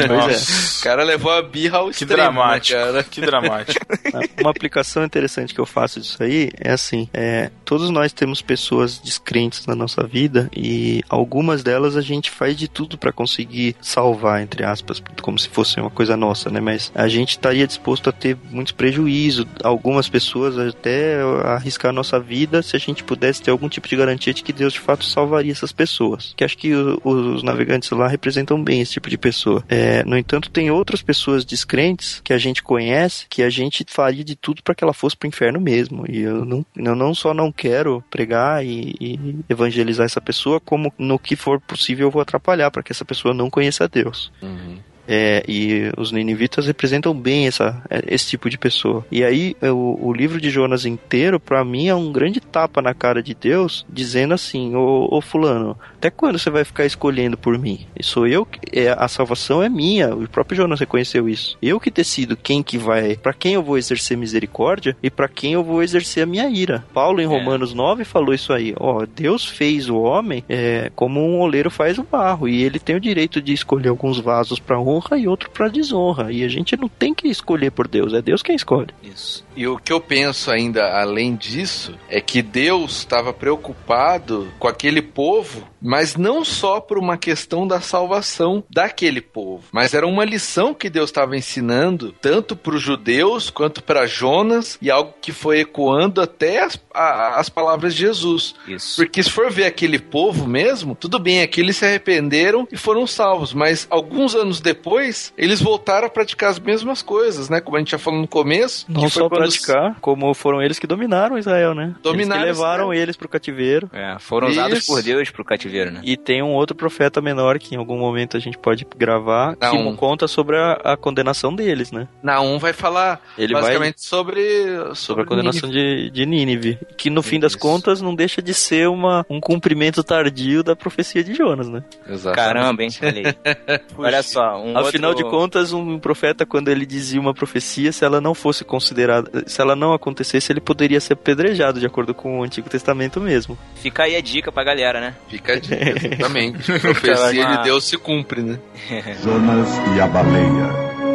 Nossa. O cara levou a birra ao Que extremo, dramático. né, cara? Que dramático. (laughs) Uma aplicação interessante que eu faço disso aí é assim: é, todos nós temos pessoas descrentes na nossa vida e algumas delas a gente faz de tudo pra conseguir salvar, entre aspas, como se fosse uma coisa nossa, né? Mas a gente estaria disposto a ter muitos prejuízos, algumas pessoas até arriscar a nossa vida se a gente pudesse ter algum tipo de garantia de que Deus de fato salvaria essas pessoas. Que acho que o- os navegantes lá representam bem esse tipo de pessoa. É, no entanto, tem outras pessoas descrentes que a gente conhece que a gente faria de tudo para que ela fosse pro inferno mesmo. E eu não, eu não só não quero pregar e, e evangelizar essa pessoa, como no que for possível eu vou atrapalhar para que essa pessoa não conheça Deus. É, e os ninivitas representam bem essa, esse tipo de pessoa. E aí, o, o livro de Jonas inteiro, pra mim, é um grande tapa na cara de Deus, dizendo assim: Ô, ô Fulano, até quando você vai ficar escolhendo por mim? Sou eu, que- é, a salvação é minha. O próprio Jonas reconheceu isso. Eu que decido quem que vai, pra quem eu vou exercer misericórdia e pra quem eu vou exercer a minha ira. Paulo, em Romanos 9, falou isso aí: Ó, Deus fez o homem é, como um oleiro faz o barro, e ele tem o direito de escolher alguns vasos pra honra e outro pra desonra. E a gente não tem que escolher por Deus, é Deus quem escolhe. Isso. E o que eu penso ainda além disso é que Deus estava preocupado com aquele povo, mas não só por uma questão da salvação daquele povo, mas era uma lição que Deus estava ensinando tanto para os judeus quanto para Jonas e algo que foi ecoando até as, a- as palavras de Jesus. Isso. Porque se for ver aquele povo mesmo, tudo bem, aqui eles se arrependeram e foram salvos, mas alguns anos depois, eles voltaram a praticar as mesmas coisas, né? Como a gente já falou no começo. Não só praticar, como foram eles que dominaram Israel, né? Dominaram eles que levaram eles pro cativeiro. É, foram usados Isso. por Deus pro cativeiro, né? E tem um outro profeta menor que em algum momento a gente pode gravar, que Não. conta sobre a, a condenação deles, né? Na 1 vai falar Ele vai basicamente sobre, sobre sobre a condenação Nínive. de, de Nínive. Que no fim das contas não deixa de ser uma, um cumprimento tardio da profecia de Jonas, né? Exatamente. Caramba, hein? Olha (laughs) só, um Afinal outro... de contas, um profeta, quando ele dizia uma profecia, se ela não fosse considerada, se ela não acontecesse, ele poderia ser apedrejado, de acordo com o Antigo Testamento mesmo. Fica aí a dica pra galera, né? Fica a dica, (laughs) exatamente. A (laughs) profecia de Deus se cumpre, né? (laughs) Jonas e a baleia.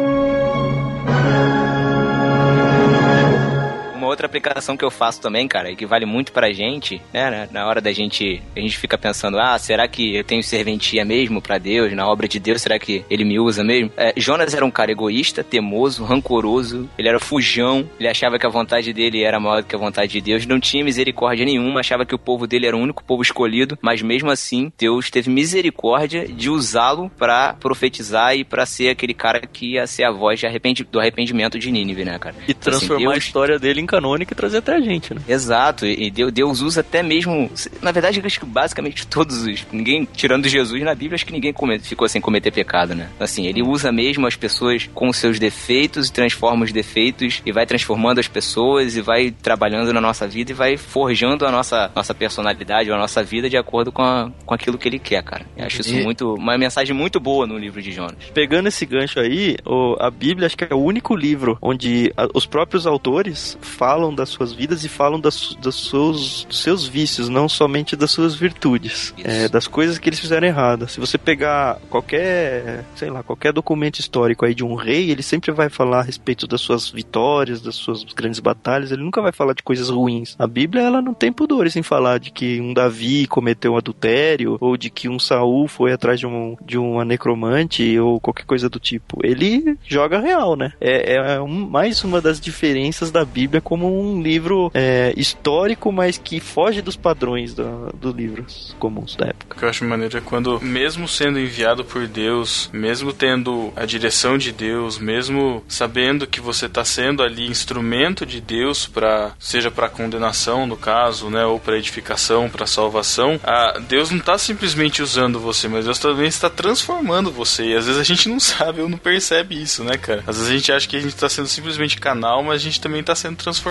Uma outra aplicação que eu faço também, cara, e que vale muito pra gente, né? na- hora da gente, a gente fica pensando, ah, será que eu tenho serventia mesmo pra Deus, na obra de Deus, será que ele me usa mesmo? É, Jonas era um cara egoísta, teimoso, rancoroso, ele era fujão, ele achava que a vontade dele era maior do que a vontade de Deus, não tinha misericórdia nenhuma, achava que o povo dele era o único povo escolhido, mas mesmo assim, Deus teve misericórdia de usá-lo pra profetizar e pra ser aquele cara que ia ser a voz arrependi- do arrependimento de Nínive, né, cara? E transformar a Deus- história dele em canônica e trazer até a gente, né? Exato, e Deus, usa até mesmo. Na verdade, acho que basicamente todos os. Ninguém, tirando Jesus na Bíblia, acho que ninguém ficou sem cometer pecado, né? Assim, ele usa mesmo as pessoas com seus defeitos e transforma os defeitos e vai transformando as pessoas e vai trabalhando na nossa vida e vai forjando a nossa, nossa personalidade a nossa vida de acordo com, a- com aquilo que ele quer, cara. Eu acho isso E- muito. Uma mensagem muito boa no livro de Jonas. Pegando esse gancho aí, a Bíblia acho que é o único livro onde os próprios autores falam das suas vidas e falam das, dos, seus, dos seus vícios, não somente das suas virtudes, é, das coisas que eles fizeram errado. Se você pegar qualquer, sei lá, qualquer documento histórico aí de um rei, ele sempre vai falar a respeito das suas vitórias, das suas grandes batalhas, ele nunca vai falar de coisas ruins. A Bíblia, ela não tem pudores em falar de que um Davi cometeu um adultério, ou de que um Saul foi atrás de, um, de uma necromante, ou qualquer coisa do tipo. Ele joga real, né? É, é um- mais uma das diferenças da Bíblia como um livro é, histórico, mas que foge dos padrões da- dos livros comuns da época. O que eu acho maneiro é quando, mesmo sendo enviado por Deus, mesmo tendo a direção de Deus, mesmo sabendo que você está sendo ali instrumento de Deus para seja para condenação no caso, né, ou para edificação, para salvação, a Deus não está simplesmente usando você, mas Deus também está transformando você. E às vezes a gente não sabe ou não percebe isso, né, cara? Às vezes a gente acha que a gente está sendo simplesmente canal, mas a gente também está sendo transformado.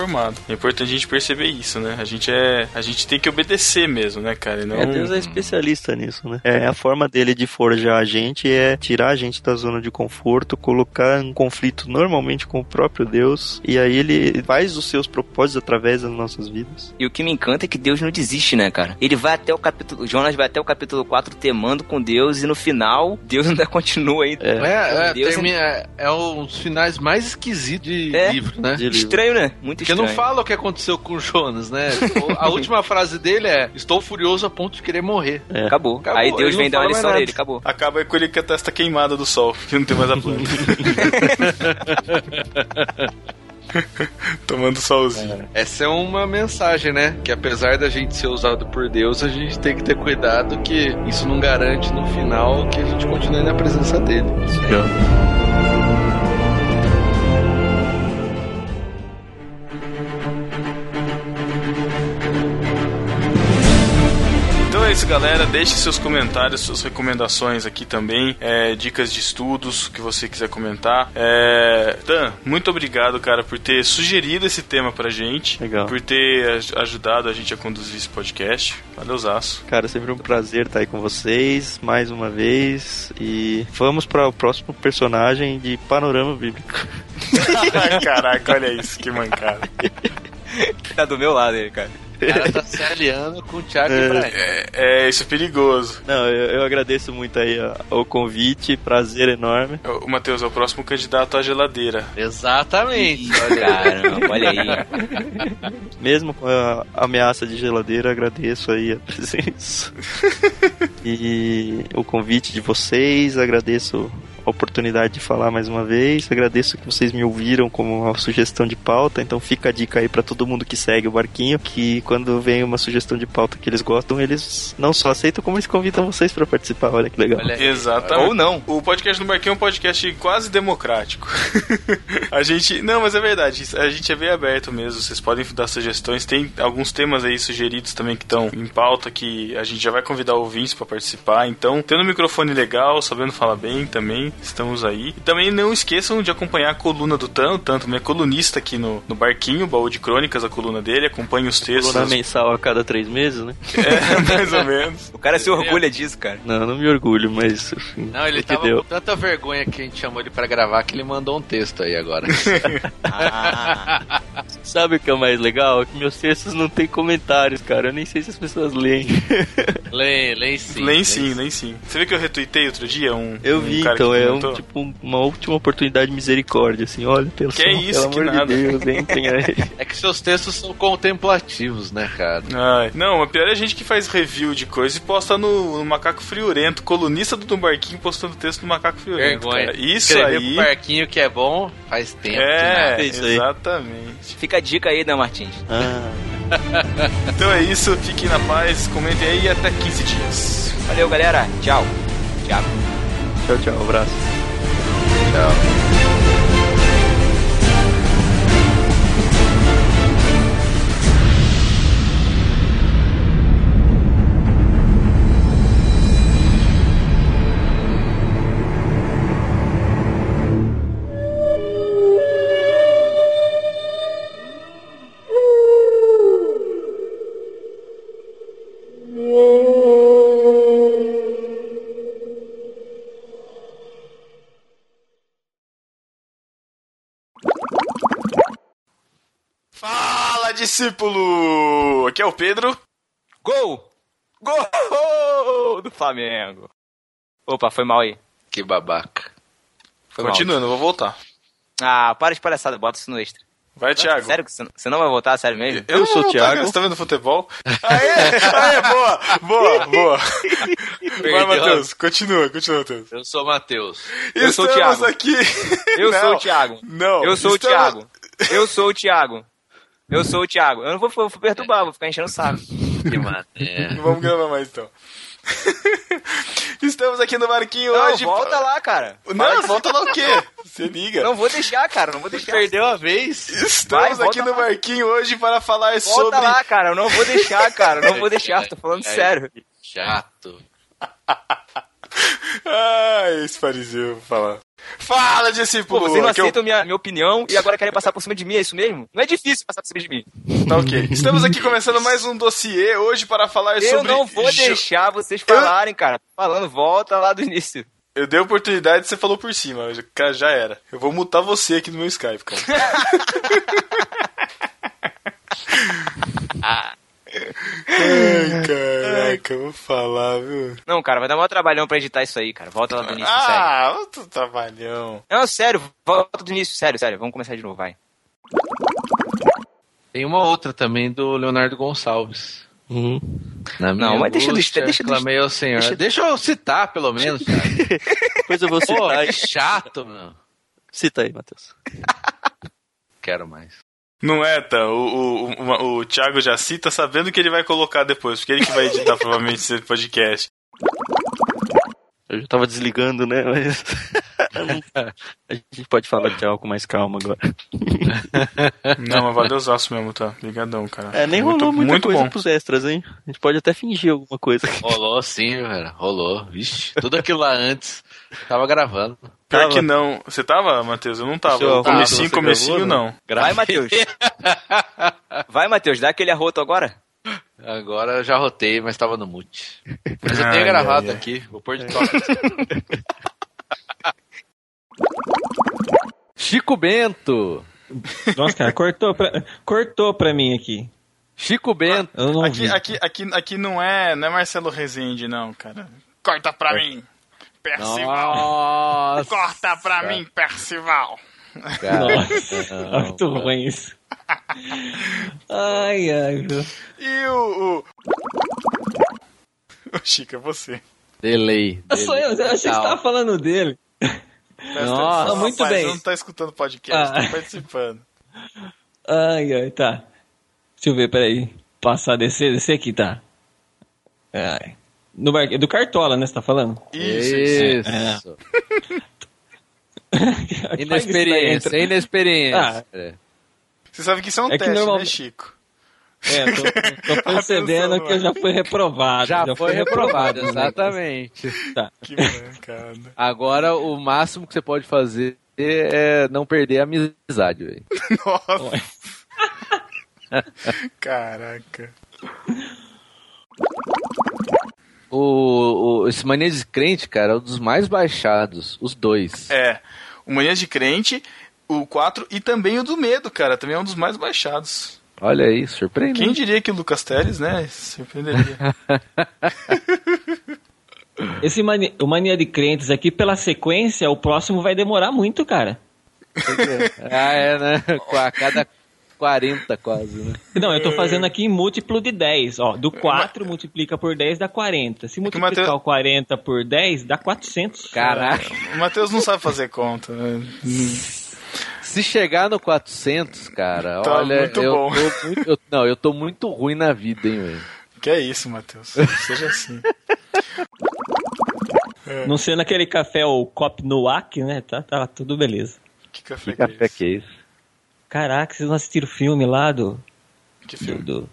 É importante a gente perceber isso, né? A gente é, a gente tem que obedecer mesmo, né, cara? E não É, Deus é especialista nisso, né? É, a forma dele de forjar a gente é tirar a gente da zona de conforto, colocar em conflito normalmente com o próprio Deus, e aí ele faz os seus propósitos através das nossas vidas. E o que me encanta é que Deus não desiste, né, cara? Ele vai até o capítulo. Jonas vai até o capítulo 4 temando com Deus e no final, Deus ainda (laughs) continua aí. É, é, Deus termina- é, é um dos finais mais esquisitos de É, livro, né? de livro. estranho, né? Muito Porque estranho. não fala o que aconteceu com o Jonas, né? A última (laughs) frase dele é: Estou furioso a ponto de querer morrer. Acabou. Aí Deus vem dar uma lição nele, acabou. Acaba com ele com a testa queimada do sol, que não tem mais a planta. (laughs) Tomando solzinho. Essa é uma mensagem, né? Que apesar da gente ser usado por Deus, a gente tem que ter cuidado que isso não garante no final que a gente continue na presença dele. Então isso, galera. Deixe seus comentários, suas recomendações aqui também, é, dicas de estudos que você quiser comentar. É, Dan, muito obrigado, cara, por ter sugerido esse tema pra gente. Legal. Por ter aj- ajudado a gente a conduzir esse podcast. Valeuzaço. Cara, sempre um prazer estar aí com vocês mais uma vez. E vamos para o próximo personagem de Panorama Bíblico. (laughs) Caraca, olha isso, que mancada. (laughs) Tá do meu lado aí, cara. Cara tá se aliando com o Thiago É. e. É, é, isso é perigoso. Não, eu, eu agradeço muito aí ó, o convite, prazer enorme. O Matheus é o próximo candidato à geladeira. Exatamente. Caramba, olha aí. Mesmo com a ameaça de geladeira, agradeço aí a presença. (laughs) e o convite de vocês, agradeço a oportunidade de falar mais uma vez, agradeço que vocês me ouviram como uma sugestão de pauta, então fica a dica aí pra todo mundo que segue o barquinho, que quando vem uma sugestão de pauta que eles gostam, eles não só aceitam, como eles convidam vocês pra participar, olha que legal. Exatamente. Ou não. O podcast do Marquinhos é um podcast quase democrático. (laughs) a gente. Não, mas é verdade. A gente é bem aberto mesmo. Vocês podem dar sugestões. Tem alguns temas aí sugeridos também que estão em pauta que a gente já vai convidar ouvintes pra participar. Então, tendo um microfone legal, sabendo falar bem também, estamos aí. E também não esqueçam de acompanhar a coluna do Tan. O Tan também é colunista aqui no, no Barquinho, baú de crônicas, a coluna dele. Acompanhe os textos. Coluna mensal a cada três meses, né? É, (laughs) mais ou menos. O cara se orgulha disso, cara. Não, não me orgulho, mas enfim, Não, ele que tava deu. com tanta vergonha que a gente chamou ele pra gravar que ele mandou um texto aí agora. Ah, (laughs) Sabe o que é o mais legal? É que meus textos não tem comentários, cara. Eu nem sei se as pessoas leem. (laughs) Leem, leem sim. Nem sim, nem sim. Você viu que eu retuitei outro dia um. Eu um vi, cara então, que é um, tipo um- uma última oportunidade de misericórdia, assim, olha, pelo, Que é isso, pelo que amor nada. de Deus, entrem (laughs) aí. É que seus textos são contemplativos, né, cara? Ai, não, o pior é a gente que faz review de coisa e posta no, no Macaco Friorento, colunista do Barquinho postando texto no Macaco Friorento. Vergonha. cara. Isso Escrever aí. pro Barquinho que é bom faz tempo. É, aí. exatamente. Fica a dica aí, Dan Martins. Ah, (laughs) Então é isso, fiquem na paz, comentem aí e até 15 dias. Valeu, galera. Tchau. Tchau. tchau, tchau, abraço. Fala, discípulo! Aqui é o Pedro. Gol! Gol do Flamengo. Opa, foi mal aí. Que babaca. Foi mal. Continuando, eu vou voltar. Ah, para de palhaçada, bota isso no extra. Vai, Thiago. Sério que você não vai voltar? Sério mesmo? Eu, Eu sou o não, Thiago. Você tá vendo futebol? (laughs) Aê, aê, boa, boa, boa. Vai, Perdeu. Matheus, continua, continua, Matheus. Eu sou o Matheus. Eu sou o Thiago. aqui. Eu Não, sou o Thiago. Não. Eu sou o estamos- Thiago. Eu sou o Thiago. Eu sou o Thiago. Eu não vou, vou perturbar, vou ficar enchendo o saco. Que mané. (laughs) Não vamos gravar mais então. (laughs) Estamos aqui no Marquinho Não, hoje. volta lá, cara. Não, volta lá o quê? (laughs) Você liga. Não vou deixar, cara. Não vou deixar. Perdeu a vez. Estamos Vai, aqui volta no lá. Marquinho hoje para falar Volta sobre. lá, cara. Eu não vou deixar, cara. Eu não vou deixar. Tô falando É, sério. Chato. Ai, esse fariseu falar. Fala, Pô, discípulo! vocês não Aqui é o- aceitam minha, minha opinião e agora querem passar por cima de mim, é isso mesmo? Não é difícil passar por cima de mim. Tá ok. Estamos aqui começando mais um dossiê hoje para falar Eu sobre. não vou deixar vocês falarem, cara. Tô falando, volta lá do início. Eu dei a oportunidade e você falou por cima. Cara, já era. Eu vou mutar você aqui no meu Skype, cara. (laughs) (laughs) Ai, caraca, eu vou falar, viu? Não, cara, vai dar maior trabalhão pra editar isso aí, cara. Volta lá do início, sério. Ah, outro trabalhão. Não, sério, volta do início, sério, sério. Vamos começar de novo, vai. Tem uma outra também do Leonardo Gonçalves. Uhum. Na minha Não, mas deixa eu- deixa- ao Senhor. deixa- Deixa, eu citar, pelo menos, cara. (laughs) Depois eu vou Pô, citar. que chato, meu. Cita aí, Matheus. Quero mais. Não é, tá? O, o, o, o Thiago já cita sabendo que ele vai colocar depois, porque ele que vai editar (laughs) provavelmente esse podcast. Eu já tava desligando, né? Mas. (laughs) A gente pode falar de algo com mais calma agora. (laughs) Não, mas valeu os ossos mesmo, tá? Ligadão, cara. É, nem muito, rolou muita muito coisa bom. pros extras, hein? A gente pode até fingir alguma coisa. Rolou sim, velho. Rolou. Vixe, tudo aquilo lá antes. Tava gravando. Pior Tava. que não. Você tava, Matheus? Eu não tava. seu arroto comecinho, você comecinho, gravou, não. Vai, Matheus. Vai, Matheus, dá aquele arroto agora. Agora eu já rotei, mas tava no mute. Mas eu Ai, tenho gravado ai, aqui. Vou pôr de (laughs) toque. Chico Bento. Nossa, cara, cortou pra, cortou pra mim aqui. Chico Bento. Eu não Aqui, aqui, aqui, aqui não é, não é Marcelo Rezende, não, cara. Corta pra mim, Percival. Nossa. Corta pra mim, Percival. Nossa, não. muito ruim isso. Ai, ai? E o. o... Ô, Chico, é você. Delay. Ah, Sou eu, eu achei que você tava falando dele. Presta Nossa, atenção, muito rapaz, bem. Você não tá escutando podcast, Ah. tá participando. Ai, ai, tá. Deixa eu ver, peraí. Passar, descer, descer aqui, tá. Ai. No bar... Do Cartola, né, você tá falando? Isso, Isso. É. (laughs) Inexperiência, inexperiência. Ah. É. Você sabe que isso é um É que teste, normal- né, Chico? É, tô, tô (laughs) (laughs) percebendo que eu já fui reprovado. Já, foi fui reprovado, exatamente. Tá. Que mancada. Agora, o máximo que você pode fazer é não perder a amizade, velho. Nossa. Caraca. O, o, esse Mania de Crente, cara, é um dos mais baixados, os dois. É, o Manias de Crente O 4 e também o do medo, cara. Também é um dos mais baixados. Olha aí, surpreendente. Quem diria que o Lucas Teles, né? Surpreenderia. (laughs) Esse mani o Mania de Crentes aqui, pela sequência, o próximo vai demorar muito, cara. (laughs) ah, é, né? Com a cada 40 quase, né? Não, eu tô fazendo aqui em múltiplo de 10. Ó, do 4 multiplica por 10 dá 40. Se multiplicar Mateu- o 40 por 10, dá 400. Caraca. o Matheus não sabe fazer conta. né? Se chegar no 400, cara, Tá olha, muito eu bom. tô muito, eu- não, eu tô muito ruim na vida, hein, velho. Que é isso, Matheus. Seja assim. Não sendo aquele café o Cop Noak, né? Tá, tá tudo beleza. Que café Que café que é isso? Caraca, vocês não assistiram o filme lá do. Que do, filme? do,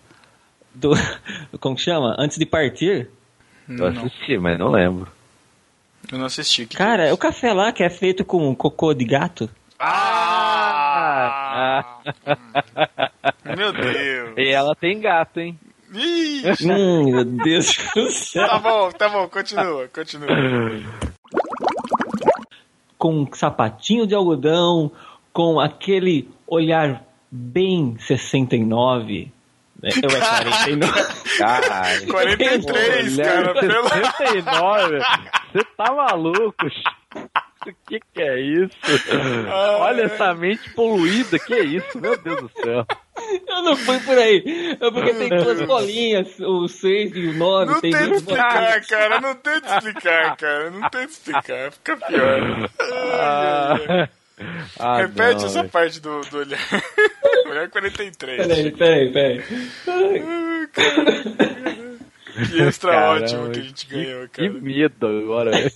do- (laughs) Como que chama? Antes de partir? Eu Não, assisti, mas não lembro. eu não assisti. Que Cara, é o café lá que é feito com cocô de gato. Ah! (laughs) Meu Deus. E ela tem gato, hein? Ih, hum, meu Deus do céu. tá bom, tá bom, continua, continua. com um sapatinho de algodão, com aquele olhar bem 69. né? Eu é 49. Caralho. 43, cara, pelo... 69? Você tá maluco? O que que é isso? Olha essa mente poluída, que é isso? Meu Deus do céu. Eu não fui por aí. É porque tem duas bolinhas, o 6 e o 9. Não tem bolinhas. explicar, cara, não tenta explicar, cara, não tenta explicar, fica pior. (laughs) Ai, ai, ai. Ah, (laughs) Repete não, essa velho. parte do, do olhar. (laughs) Olhar 43. Peraí, peraí, peraí. (laughs) Que extra Caramba, ótimo que a gente ganhou, Que cara. medo agora. velho.